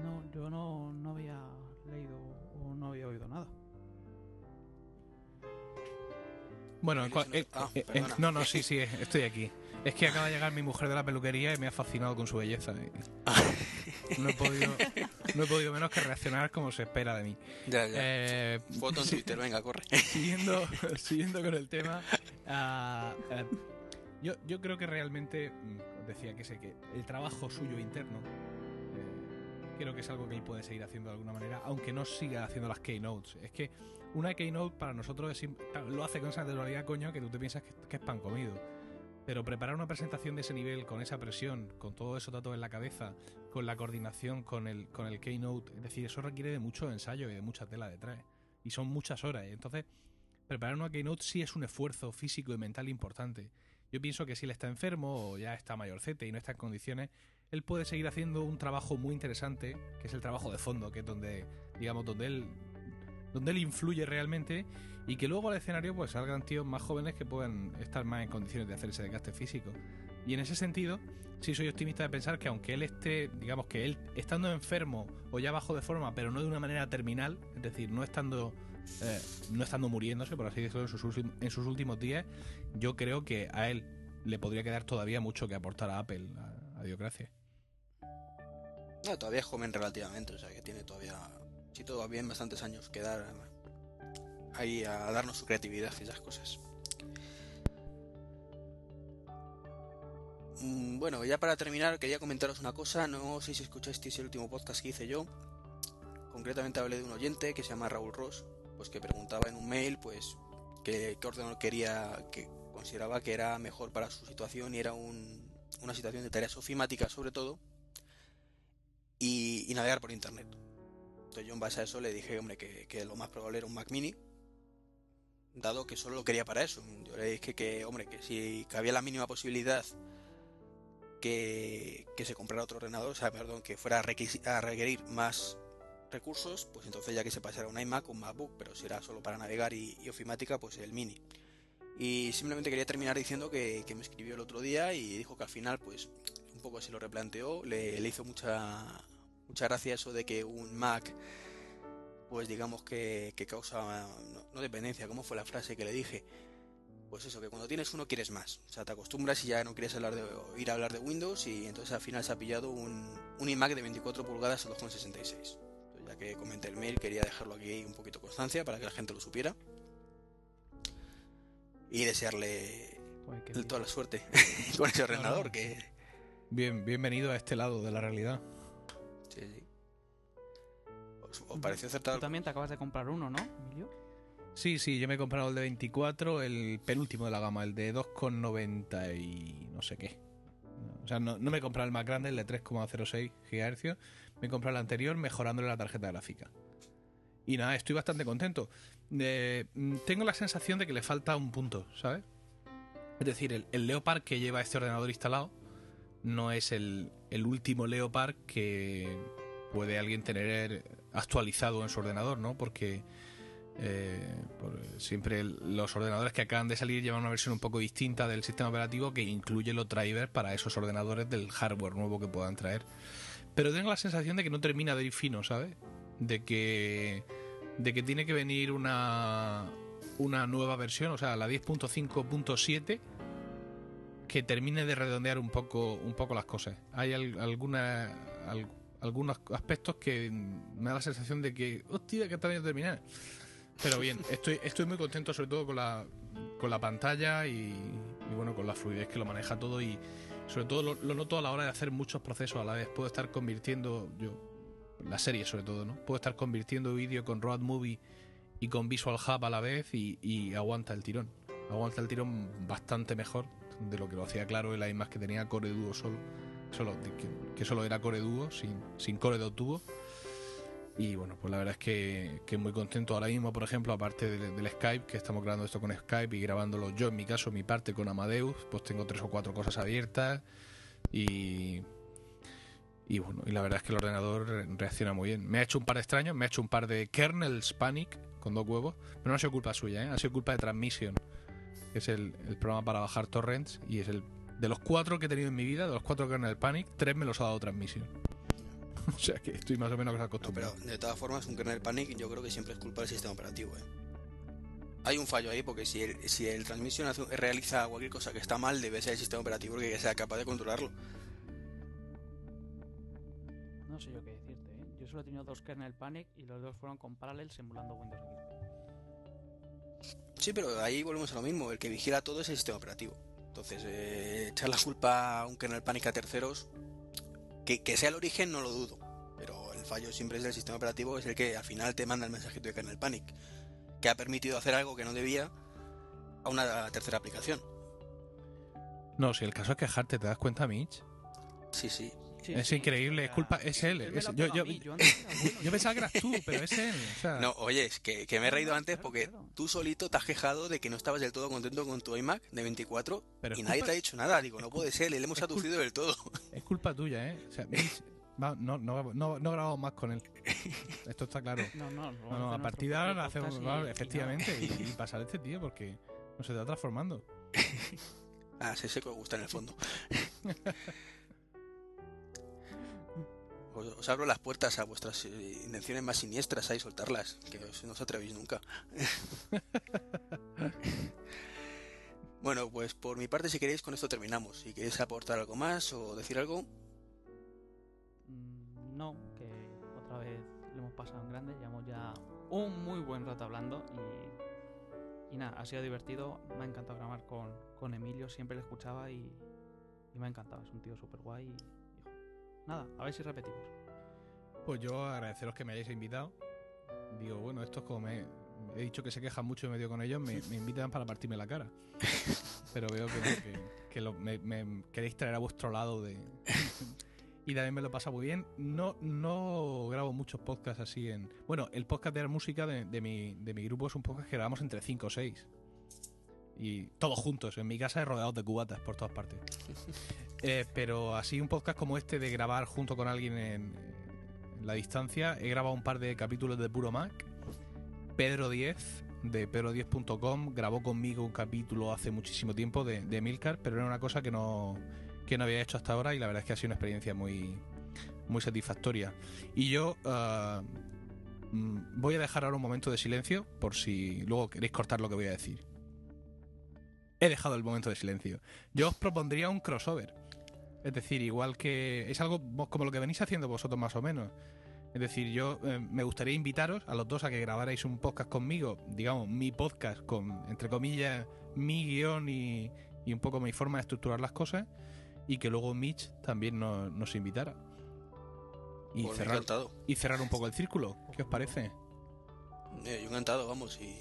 No, yo no, no había leído o no había oído nada. Bueno, eh, ah, eh, eh, no, no, sí, sí, estoy aquí. Es que acaba de llegar mi mujer de la peluquería y me ha fascinado con su belleza. [laughs] No he podido, no he podido menos que reaccionar como se espera de mí. Ya, ya. Eh, Foto en sí, Twitter, venga, corre. [laughs] siguiendo, siguiendo con el tema, ah, eh, yo, yo creo que realmente, mm, decía que sé que el trabajo suyo interno, eh, creo que es algo que él puede seguir haciendo de alguna manera, aunque no siga haciendo las keynotes. Es que una keynote para nosotros es lo hace con esa naturalidad, coño, que tú te piensas que, que es pan comido. Pero preparar una presentación de ese nivel, con esa presión, con todo eso datos en la cabeza, con la coordinación con el, con el keynote, es decir, eso requiere de mucho ensayo y de mucha tela detrás. Y son muchas horas. Entonces, preparar una keynote sí es un esfuerzo físico y mental importante. Yo pienso que si él está enfermo o ya está mayorcete y no está en condiciones, él puede seguir haciendo un trabajo muy interesante, que es el trabajo de fondo, que es donde, digamos, donde él donde él influye realmente y que luego al escenario pues salgan tíos más jóvenes que puedan estar más en condiciones de hacer ese desgaste físico. Y en ese sentido, sí soy optimista de pensar que aunque él esté, digamos que él estando enfermo o ya bajo de forma, pero no de una manera terminal, es decir, no estando eh, no estando muriéndose, por así decirlo, en sus, últim- en sus últimos días, yo creo que a él le podría quedar todavía mucho que aportar a Apple, a, a. No, todavía es joven relativamente, o sea que tiene todavía, si todo va bien, bastantes años que dar ahí a darnos su creatividad y esas cosas. Mm, Bueno, ya para terminar, quería comentaros una cosa. No sé si escuchasteis el último podcast que hice yo. Concretamente hablé de un oyente que se llama Raúl Ross, pues que preguntaba en un mail, pues, qué, qué ordenador quería, que consideraba que era mejor para su situación y era un- una situación de tareas ofimáticas sobre todo y, y navegar por internet. Entonces yo en base a eso le dije, hombre, que, que lo más probable era un Mac Mini, dado que solo lo quería para eso. Yo le dije que, hombre, que si que había la mínima posibilidad que, que se comprara otro ordenador, o sea, perdón, que fuera a requerir más recursos, pues entonces ya que se pasara un iMac o un MacBook, pero si era solo para navegar y, ofimática, pues el Mini. Y simplemente quería terminar diciendo que, me escribió el otro día y dijo que al final, pues, un poco se lo replanteó, le, hizo mucha, mucha gracia eso de que un Mac, pues digamos que, causa, no, dependencia, ¿cómo fue la frase que le dije? Pues eso, que cuando tienes uno quieres más, o sea, te acostumbras y ya no quieres hablar de, ir a hablar de Windows y entonces al final se ha pillado un, un iMac de 24 pulgadas a 2,66. Ya que comenté el mail, quería dejarlo aquí un poquito constancia para que la gente lo supiera y desearle toda la suerte [laughs] con ese ordenador que Bien, bienvenido a este lado de la realidad. sí, sí. ¿Os, os pareció acertado? Tú también te acabas de comprar uno, ¿no, Emilio? Sí, sí, yo me he comprado el de 24, el penúltimo de la gama, el de 2,90 y no sé qué. O sea, no, no me he comprado el más grande, el de 3,06 GHz. Me he comprado el anterior mejorándole la tarjeta gráfica. Y nada, estoy bastante contento. Eh, tengo la sensación de que le falta un punto, ¿sabes? Es decir, el, el Leopard que lleva este ordenador instalado no es el, el último Leopard que puede alguien tener actualizado en su ordenador, ¿no? Porque eh, siempre los ordenadores que acaban de salir llevan una versión un poco distinta del sistema operativo que incluye los drivers para esos ordenadores del hardware nuevo que puedan traer. Pero tengo la sensación de que no termina de ir fino, ¿sabes? De que de que tiene que venir una una nueva versión, o sea, la 10.5.7 que termine de redondear un poco un poco las cosas. Hay al- alguna al- algunos aspectos que me da la sensación de que, hostia, que está bien terminar. Pero bien, [laughs] estoy, estoy muy contento sobre todo con la, con la pantalla y, y bueno, con la fluidez que lo maneja todo y sobre todo lo, noto a la hora de hacer muchos procesos a la vez. Puedo estar convirtiendo, yo, la serie sobre todo, ¿no? Puedo estar convirtiendo vídeo con Road Movie y con Visual Hub a la vez y, y aguanta el tirón. Aguanta el tirón bastante mejor de lo que lo hacía claro el iMac que tenía Core Duo solo. solo que, solo era Core Duo, sin, sin Core de. Y bueno, pues la verdad es que, que muy contento ahora mismo, por ejemplo, aparte del, Skype, que estamos grabando esto con Skype y grabándolo yo, en mi caso, mi parte con Amadeus, pues tengo tres o cuatro cosas abiertas y... Y bueno, y la verdad es que el ordenador re- reacciona muy bien. Me ha hecho un par de extraños, me ha hecho un par de kernels panic con dos huevos, pero no ha sido culpa suya, ¿eh? ha sido culpa de Transmission, que es el, el programa para bajar torrents y es el de los cuatro que he tenido en mi vida, de los cuatro kernel panic, tres me los ha dado Transmission. [laughs] o sea que estoy más o menos No, pero acostumbrado. de todas formas, un kernel panic yo creo que siempre es culpa del sistema operativo. ¿eh? Hay un fallo ahí porque si el, si el transmisión hace- realiza cualquier cosa que está mal, debe ser el sistema operativo que sea capaz de controlarlo. No sé yo qué decirte, ¿eh? Yo solo he tenido dos kernel panic y los dos fueron con Parallels emulando Windows. Sí, pero ahí volvemos a lo mismo. El que vigila todo es el sistema operativo. Entonces, eh, echar la culpa a un kernel panic a terceros, que, que sea el origen, no lo dudo. Pero el fallo siempre es del sistema operativo, es el que al final te manda el mensajito de kernel panic, que ha permitido hacer algo que no debía a una tercera aplicación. No, si el caso es quejarte, ¿te das cuenta, Mitch? Sí, sí. Es increíble, es culpa- es él, es- yo- mí, [laughs] pensaba que eras tú, pero es él. O sea, No, oye, es que, que me he reído antes porque tú solito te has quejado de que no estabas del todo contento con tu iMac de 24 Pero y nadie culpa- te ha dicho nada. Digo, no puede ser, le hemos aducido del todo. es culpa tuya, ¿eh? O sea, no, no, no, no grabamos más con él. Esto está claro. No, no, No, no, a partir de ahora hacemos, efectivamente, y, [laughs] y pasar este tío porque no se está transformando. Ah, que os gusta en el fondo. [laughs] Os, abro las puertas a vuestras eh, intenciones más siniestras, ahí soltarlas, que os- no os atrevéis nunca. [laughs] bueno, pues por mi parte, si queréis, con esto terminamos. Si queréis aportar algo más o decir algo, Mm, No, que otra vez lo hemos pasado en grande, llevamos ya un muy buen rato hablando y, y nada, ha sido divertido, me ha encantado grabar con, con Emilio, siempre le escuchaba y, y me ha encantado, es un tío súper guay y, nada, a ver si repetimos. Pues yo agradeceros que me hayáis invitado. Digo, bueno, esto es como me. He dicho que se quejan mucho y me dio con ellos, me, [laughs] me invitan para partirme la cara. Pero veo que, no, que, que lo- me, me queréis traer a vuestro lado de. [laughs] Y también me lo pasa muy bien. No, no grabo muchos podcasts así en. Bueno, el podcast de la música de, de mi, de mi grupo es un podcast que grabamos entre 5 o 6. Y todos juntos, en mi casa rodeados de cubatas por todas partes. [laughs] Eh, pero así un podcast como este de grabar junto con alguien en, en la distancia, he grabado un par de capítulos de Puro Mac. Pedro 10 de pedro10.com grabó conmigo un capítulo hace muchísimo tiempo de, de Milcar, pero era una cosa que no, que no había hecho hasta ahora y la verdad es que ha sido una experiencia muy, muy satisfactoria. Y yo ah, mm, voy a dejar ahora un momento de silencio por si luego queréis cortar lo que voy a decir. He dejado el momento de silencio. Yo os propondría un crossover. Es decir, igual que. Es algo como lo que venís haciendo vosotros más o menos. Es decir, yo eh, me gustaría invitaros a los dos a que grabarais un podcast conmigo, digamos, mi podcast con, entre comillas, mi guion y, y un poco mi forma de estructurar las cosas, y que luego Mitch también nos, nos invitara. Y pues cerrar, encantado. y cerrar un poco el círculo. ¿Qué os parece? Eh, yo encantado, vamos, y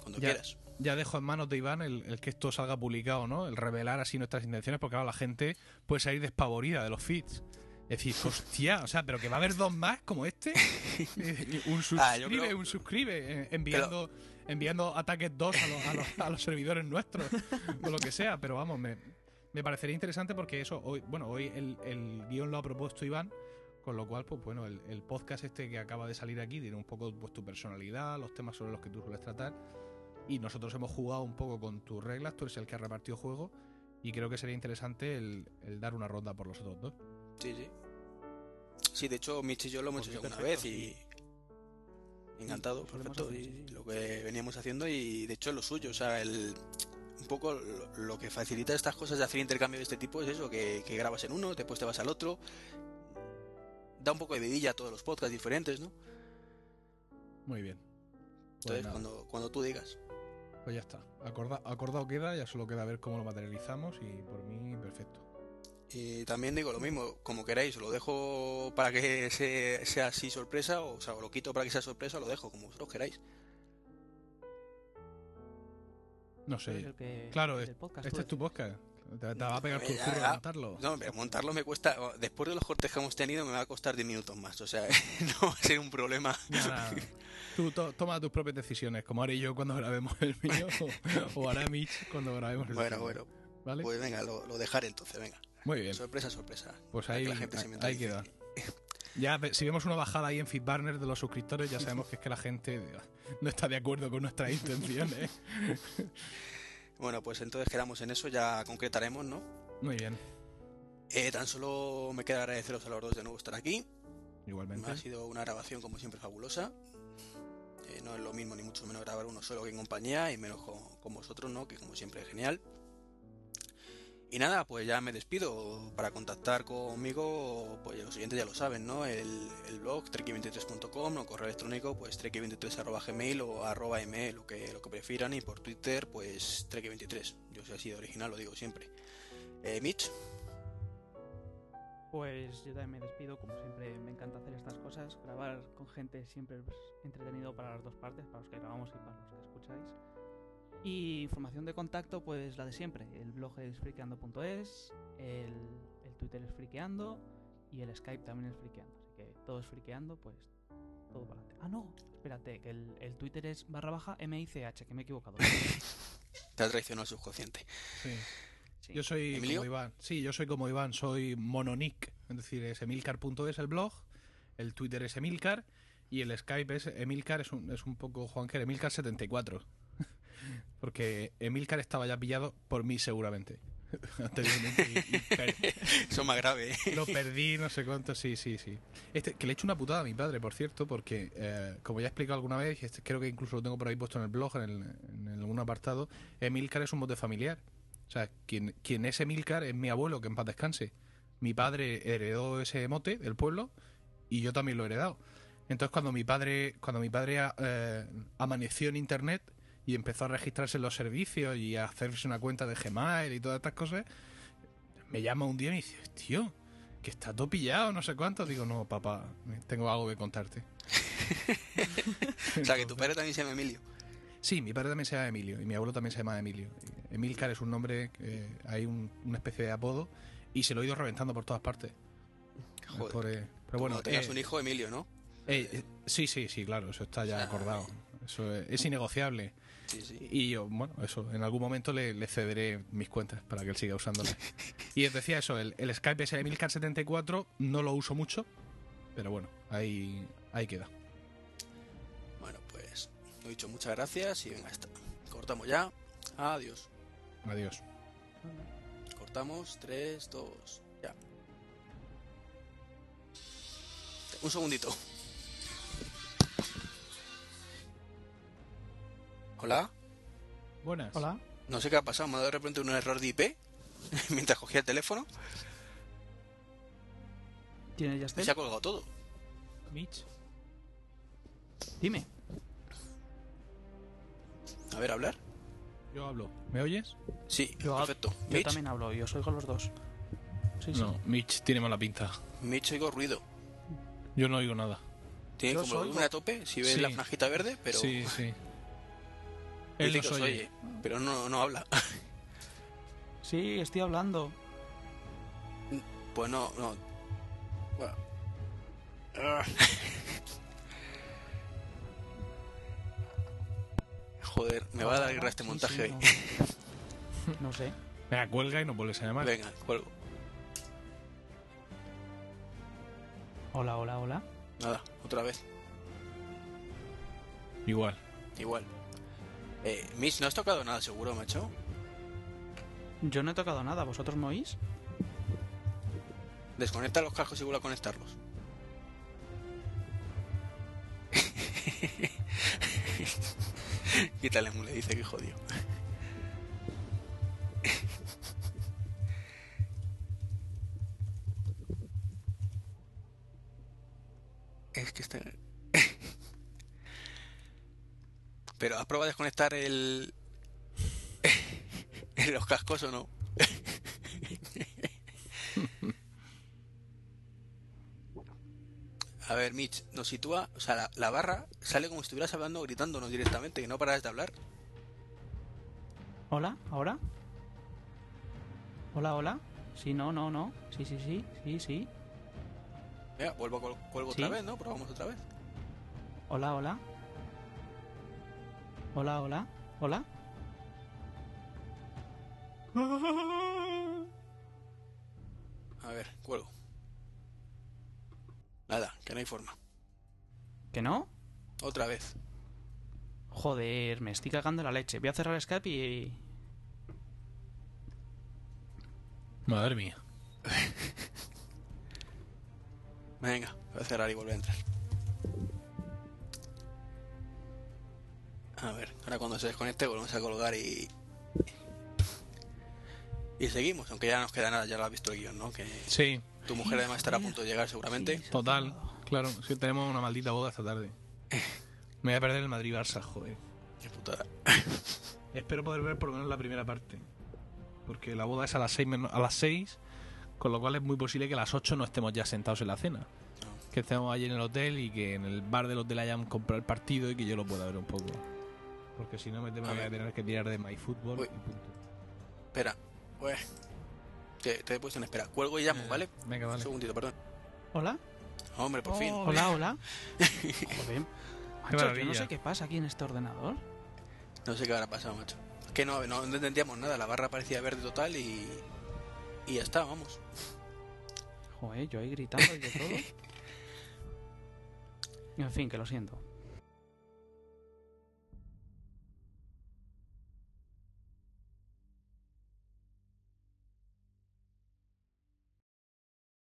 cuando Ya. quieras. Ya dejo en manos de Iván el, el que esto salga publicado, ¿no? El revelar así nuestras intenciones, porque ahora la gente puede salir despavorida de los feeds. Es decir, [laughs] hostia, o sea, pero que va a haber dos más como este. [laughs] un Ah, suscribe, creo- un suscribe, eh, enviando, enviando ataques 2 a los, a, los, a los [laughs] servidores nuestros, o lo que sea. Pero vamos, me, me parecería interesante porque eso, hoy, bueno, hoy el, el guion lo ha propuesto Iván, con lo cual, pues bueno, el, el podcast este que acaba de salir aquí tiene un poco pues, tu personalidad, los temas sobre los que tú sueles tratar. Y nosotros hemos jugado un poco con tus reglas, tú eres el que ha repartido juego. Y creo que sería interesante el, el dar una ronda por los otros dos. Sí, sí. Sí, de hecho, Mitch y yo lo hemos Pues hecho perfecto, vez y. Encantado, Sí, perfecto. hacer, sí, lo que veníamos haciendo y de hecho es lo suyo. O sea, el. Un poco lo, que facilita estas cosas de hacer intercambio de este tipo es eso, que, que grabas en uno, después te vas al otro. Da un poco de vidilla a todos los podcasts diferentes, ¿no? Muy bien. Pues, Entonces, cuando, cuando tú digas. Pues ya está. Acorda- acordado queda, ya solo queda ver cómo lo materializamos y por mí, perfecto. Y también digo lo mismo, como queráis, os lo dejo para que se- sea así sorpresa, o, o sea, lo quito para que sea sorpresa, o lo dejo como vosotros queráis. No sé. que- Claro, es- podcast, Este es tu podcast. Te, te va a pegar tu curro ya. montarlo. No, pero montarlo me cuesta. Después de los cortes que hemos tenido, me va a costar 10 minutos más. O sea, [laughs] no va a ser un problema. Nada, Tú to- toma tus propias decisiones, como haré yo cuando grabemos el mío, o, o hará Mitch cuando grabemos el Bueno, suyo. bueno. ¿Vale? Pues venga, lo, lo dejaré entonces, venga. Muy bien. Sorpresa, sorpresa. Pues ahí, la gente se ahí queda. Ya, si vemos una bajada ahí en Feedburner de los suscriptores, ya sabemos que es que la gente no está de acuerdo con nuestras intenciones. [laughs] Bueno, pues entonces quedamos en eso, ya concretaremos, ¿no? Muy bien, Eh, tan solo me queda agradeceros a los dos de nuevo estar aquí. igualmente. Ha sido una grabación, como siempre, fabulosa. Eh, no es lo mismo, ni mucho menos grabar uno solo que en compañía, y menos con, con vosotros, ¿no? Que como siempre es genial. Y nada, pues ya me despido. Para contactar conmigo, pues los oyentes ya lo saben, ¿no? El, blog treki23.com o correo electrónico, pues treki23.gmail o arroba m, lo que, lo que prefieran. Y por Twitter, pues treki23. Yo soy así de original, lo digo siempre. Eh, Mitch, Pues yo también me despido, como siempre me encanta hacer estas cosas, grabar con gente siempre es entretenido para las dos partes, para los que grabamos y para los que escucháis. Y información de contacto, pues la de siempre, el blog es friqueando.es, el, el Twitter es friqueando y el Skype también es friqueando, así que todo es friqueando, pues todo para adelante. Ah, no, espérate, que el, el Twitter es barra baja MICH, que me he equivocado. [laughs] te ha traicionado el subconsciente. Sí. Sí. Yo soy ¿Emilio? como Iván. Sí, yo soy como Iván, soy mononick, es decir, es emilcar.es el blog, el Twitter es emilcar y el Skype es emilcar, es un, es un poco Juanquer, emilcar74. Porque Emilcar estaba ya pillado por mí seguramente. [laughs] Es más grave. ¿eh? lo perdí, no sé cuánto, sí, sí, sí. Este, que le he hecho una putada a mi padre, por cierto, porque, eh, como ya he explicado alguna vez, este, creo que incluso lo tengo por ahí puesto en el blog, en, el- en algún apartado, Emilcar es un mote familiar. O sea, quien, quien es Emilcar es mi abuelo, que en paz descanse. Mi padre heredó ese mote del pueblo y yo también lo he heredado. Entonces, cuando mi padre, cuando mi padre eh, amaneció en internet y empezó a registrarse en los servicios y a hacerse una cuenta de Gmail y todas estas cosas, me llama un día y me dice, tío, que está todo pillado, no sé cuánto. Digo, no, papá, tengo algo que contarte. [laughs] O sea, que tu padre también se llama Emilio. Sí, mi padre también se llama Emilio y mi abuelo también se llama Emilio. Emilcar es un nombre, hay un- una especie de apodo y se lo he ido reventando por todas partes. Joder. Por, eh, pero Bueno, tengas eh, un hijo, Emilio, ¿no? eh, sí, sí, sí, claro, eso está ya acordado. Eso es, es innegociable. Sí, sí. Y yo, bueno, eso, en algún momento le, le cederé mis cuentas para que él siga usándolas. [laughs] y os decía eso, el, el Skype es el Emilcar74, no lo uso mucho, pero bueno, ahí, ahí queda. Bueno, pues lo dicho, muchas gracias y venga, está. Cortamos ya. Adiós. Adiós. Cortamos. 3, 2, ya. Un segundito. Hola. Buenas. Hola. No sé qué ha pasado, me ha dado de repente un error de IP [laughs] mientras cogía el teléfono ¿Tienes ya este? se ha colgado todo. Mitch. Dime. A ver, hablar. Yo hablo. ¿Me oyes? Sí, Yo, perfecto. yo Mitch, también hablo, yo os oigo los dos. Sí, sí. No, Mitch tiene mala pinta. Mitch, oigo ruido. Yo no oigo nada. Tiene como os volumen oigo. a tope, si ves Sí. la franjita verde, pero Sí, sí. Él nos oye. oye, pero no, no habla. [laughs] Sí, estoy hablando. Pues no, no. Bueno. [laughs] Joder, me va a dar guerra este montaje sí, hoy. No, [laughs] no sé. Venga, cuelga y no vuelves a llamar. Venga, cuelgo. Hola, hola, hola. Nada, otra vez. Igual. Igual. Eh, Mitch, ¿no has tocado nada seguro, macho? Yo no he tocado nada, ¿vosotros me oís? Desconecta los cascos y vuelve a conectarlos. [laughs] [laughs] Quítale, le dice que jodió. Pero ¿has probado a desconectar el... [laughs] los cascos o no? [laughs] A ver, Mitch, nos sitúa, o sea, la, la barra sale como si estuvieras hablando, gritándonos directamente, que no paras de hablar. Hola, ¿ahora? Hola, hola. Sí, no, no, no. Sí, sí, sí, sí, sí. Venga, vuelvo, col- cuelgo ¿Sí? otra vez, ¿no? Probamos otra vez. Hola, hola. Hola, hola. Hola. A ver, cuelgo. Nada, que no hay forma. ¿Que no? Otra vez. Joder, me estoy cagando la leche. Voy a cerrar Skype y... Madre mía. [laughs] Venga, voy a cerrar y volver a entrar. A ver, ahora cuando se desconecte volvemos a colgar y... Y seguimos, aunque ya no nos queda nada, ya lo has visto el guion, ¿no? Que Sí, tu mujer además estará a punto de llegar seguramente. Sí, total. Claro, sí, tenemos una maldita boda esta tarde. Me voy a perder el Madrid-Barça, joder. Qué putada. [laughs] Espero poder ver por lo menos la primera parte. Porque la boda es a las 6, a las 6 con lo cual es muy posible que a las 8 no estemos ya sentados en la cena. Que estemos allí en el hotel y que en el bar del hotel hayan comprado el partido y que yo lo pueda ver un poco. Porque si no me temo A que voy a tener que tirar de MyFootball Uy. y punto. Espera, pues... Te, te he puesto en espera. Cuelgo y llamo, Eh, ¿vale? Venga, Un vale. segundito, perdón. ¿Hola? Hombre, por fin. Hola, hola. [laughs] Joder. Macho, yo no sé qué pasa aquí en este ordenador. No sé qué habrá pasado, macho. Es que no, no, no entendíamos nada. La barra parecía verde total y... Y ya está, vamos. Joder, yo ahí gritando y de todo. [laughs] En fin, que lo siento.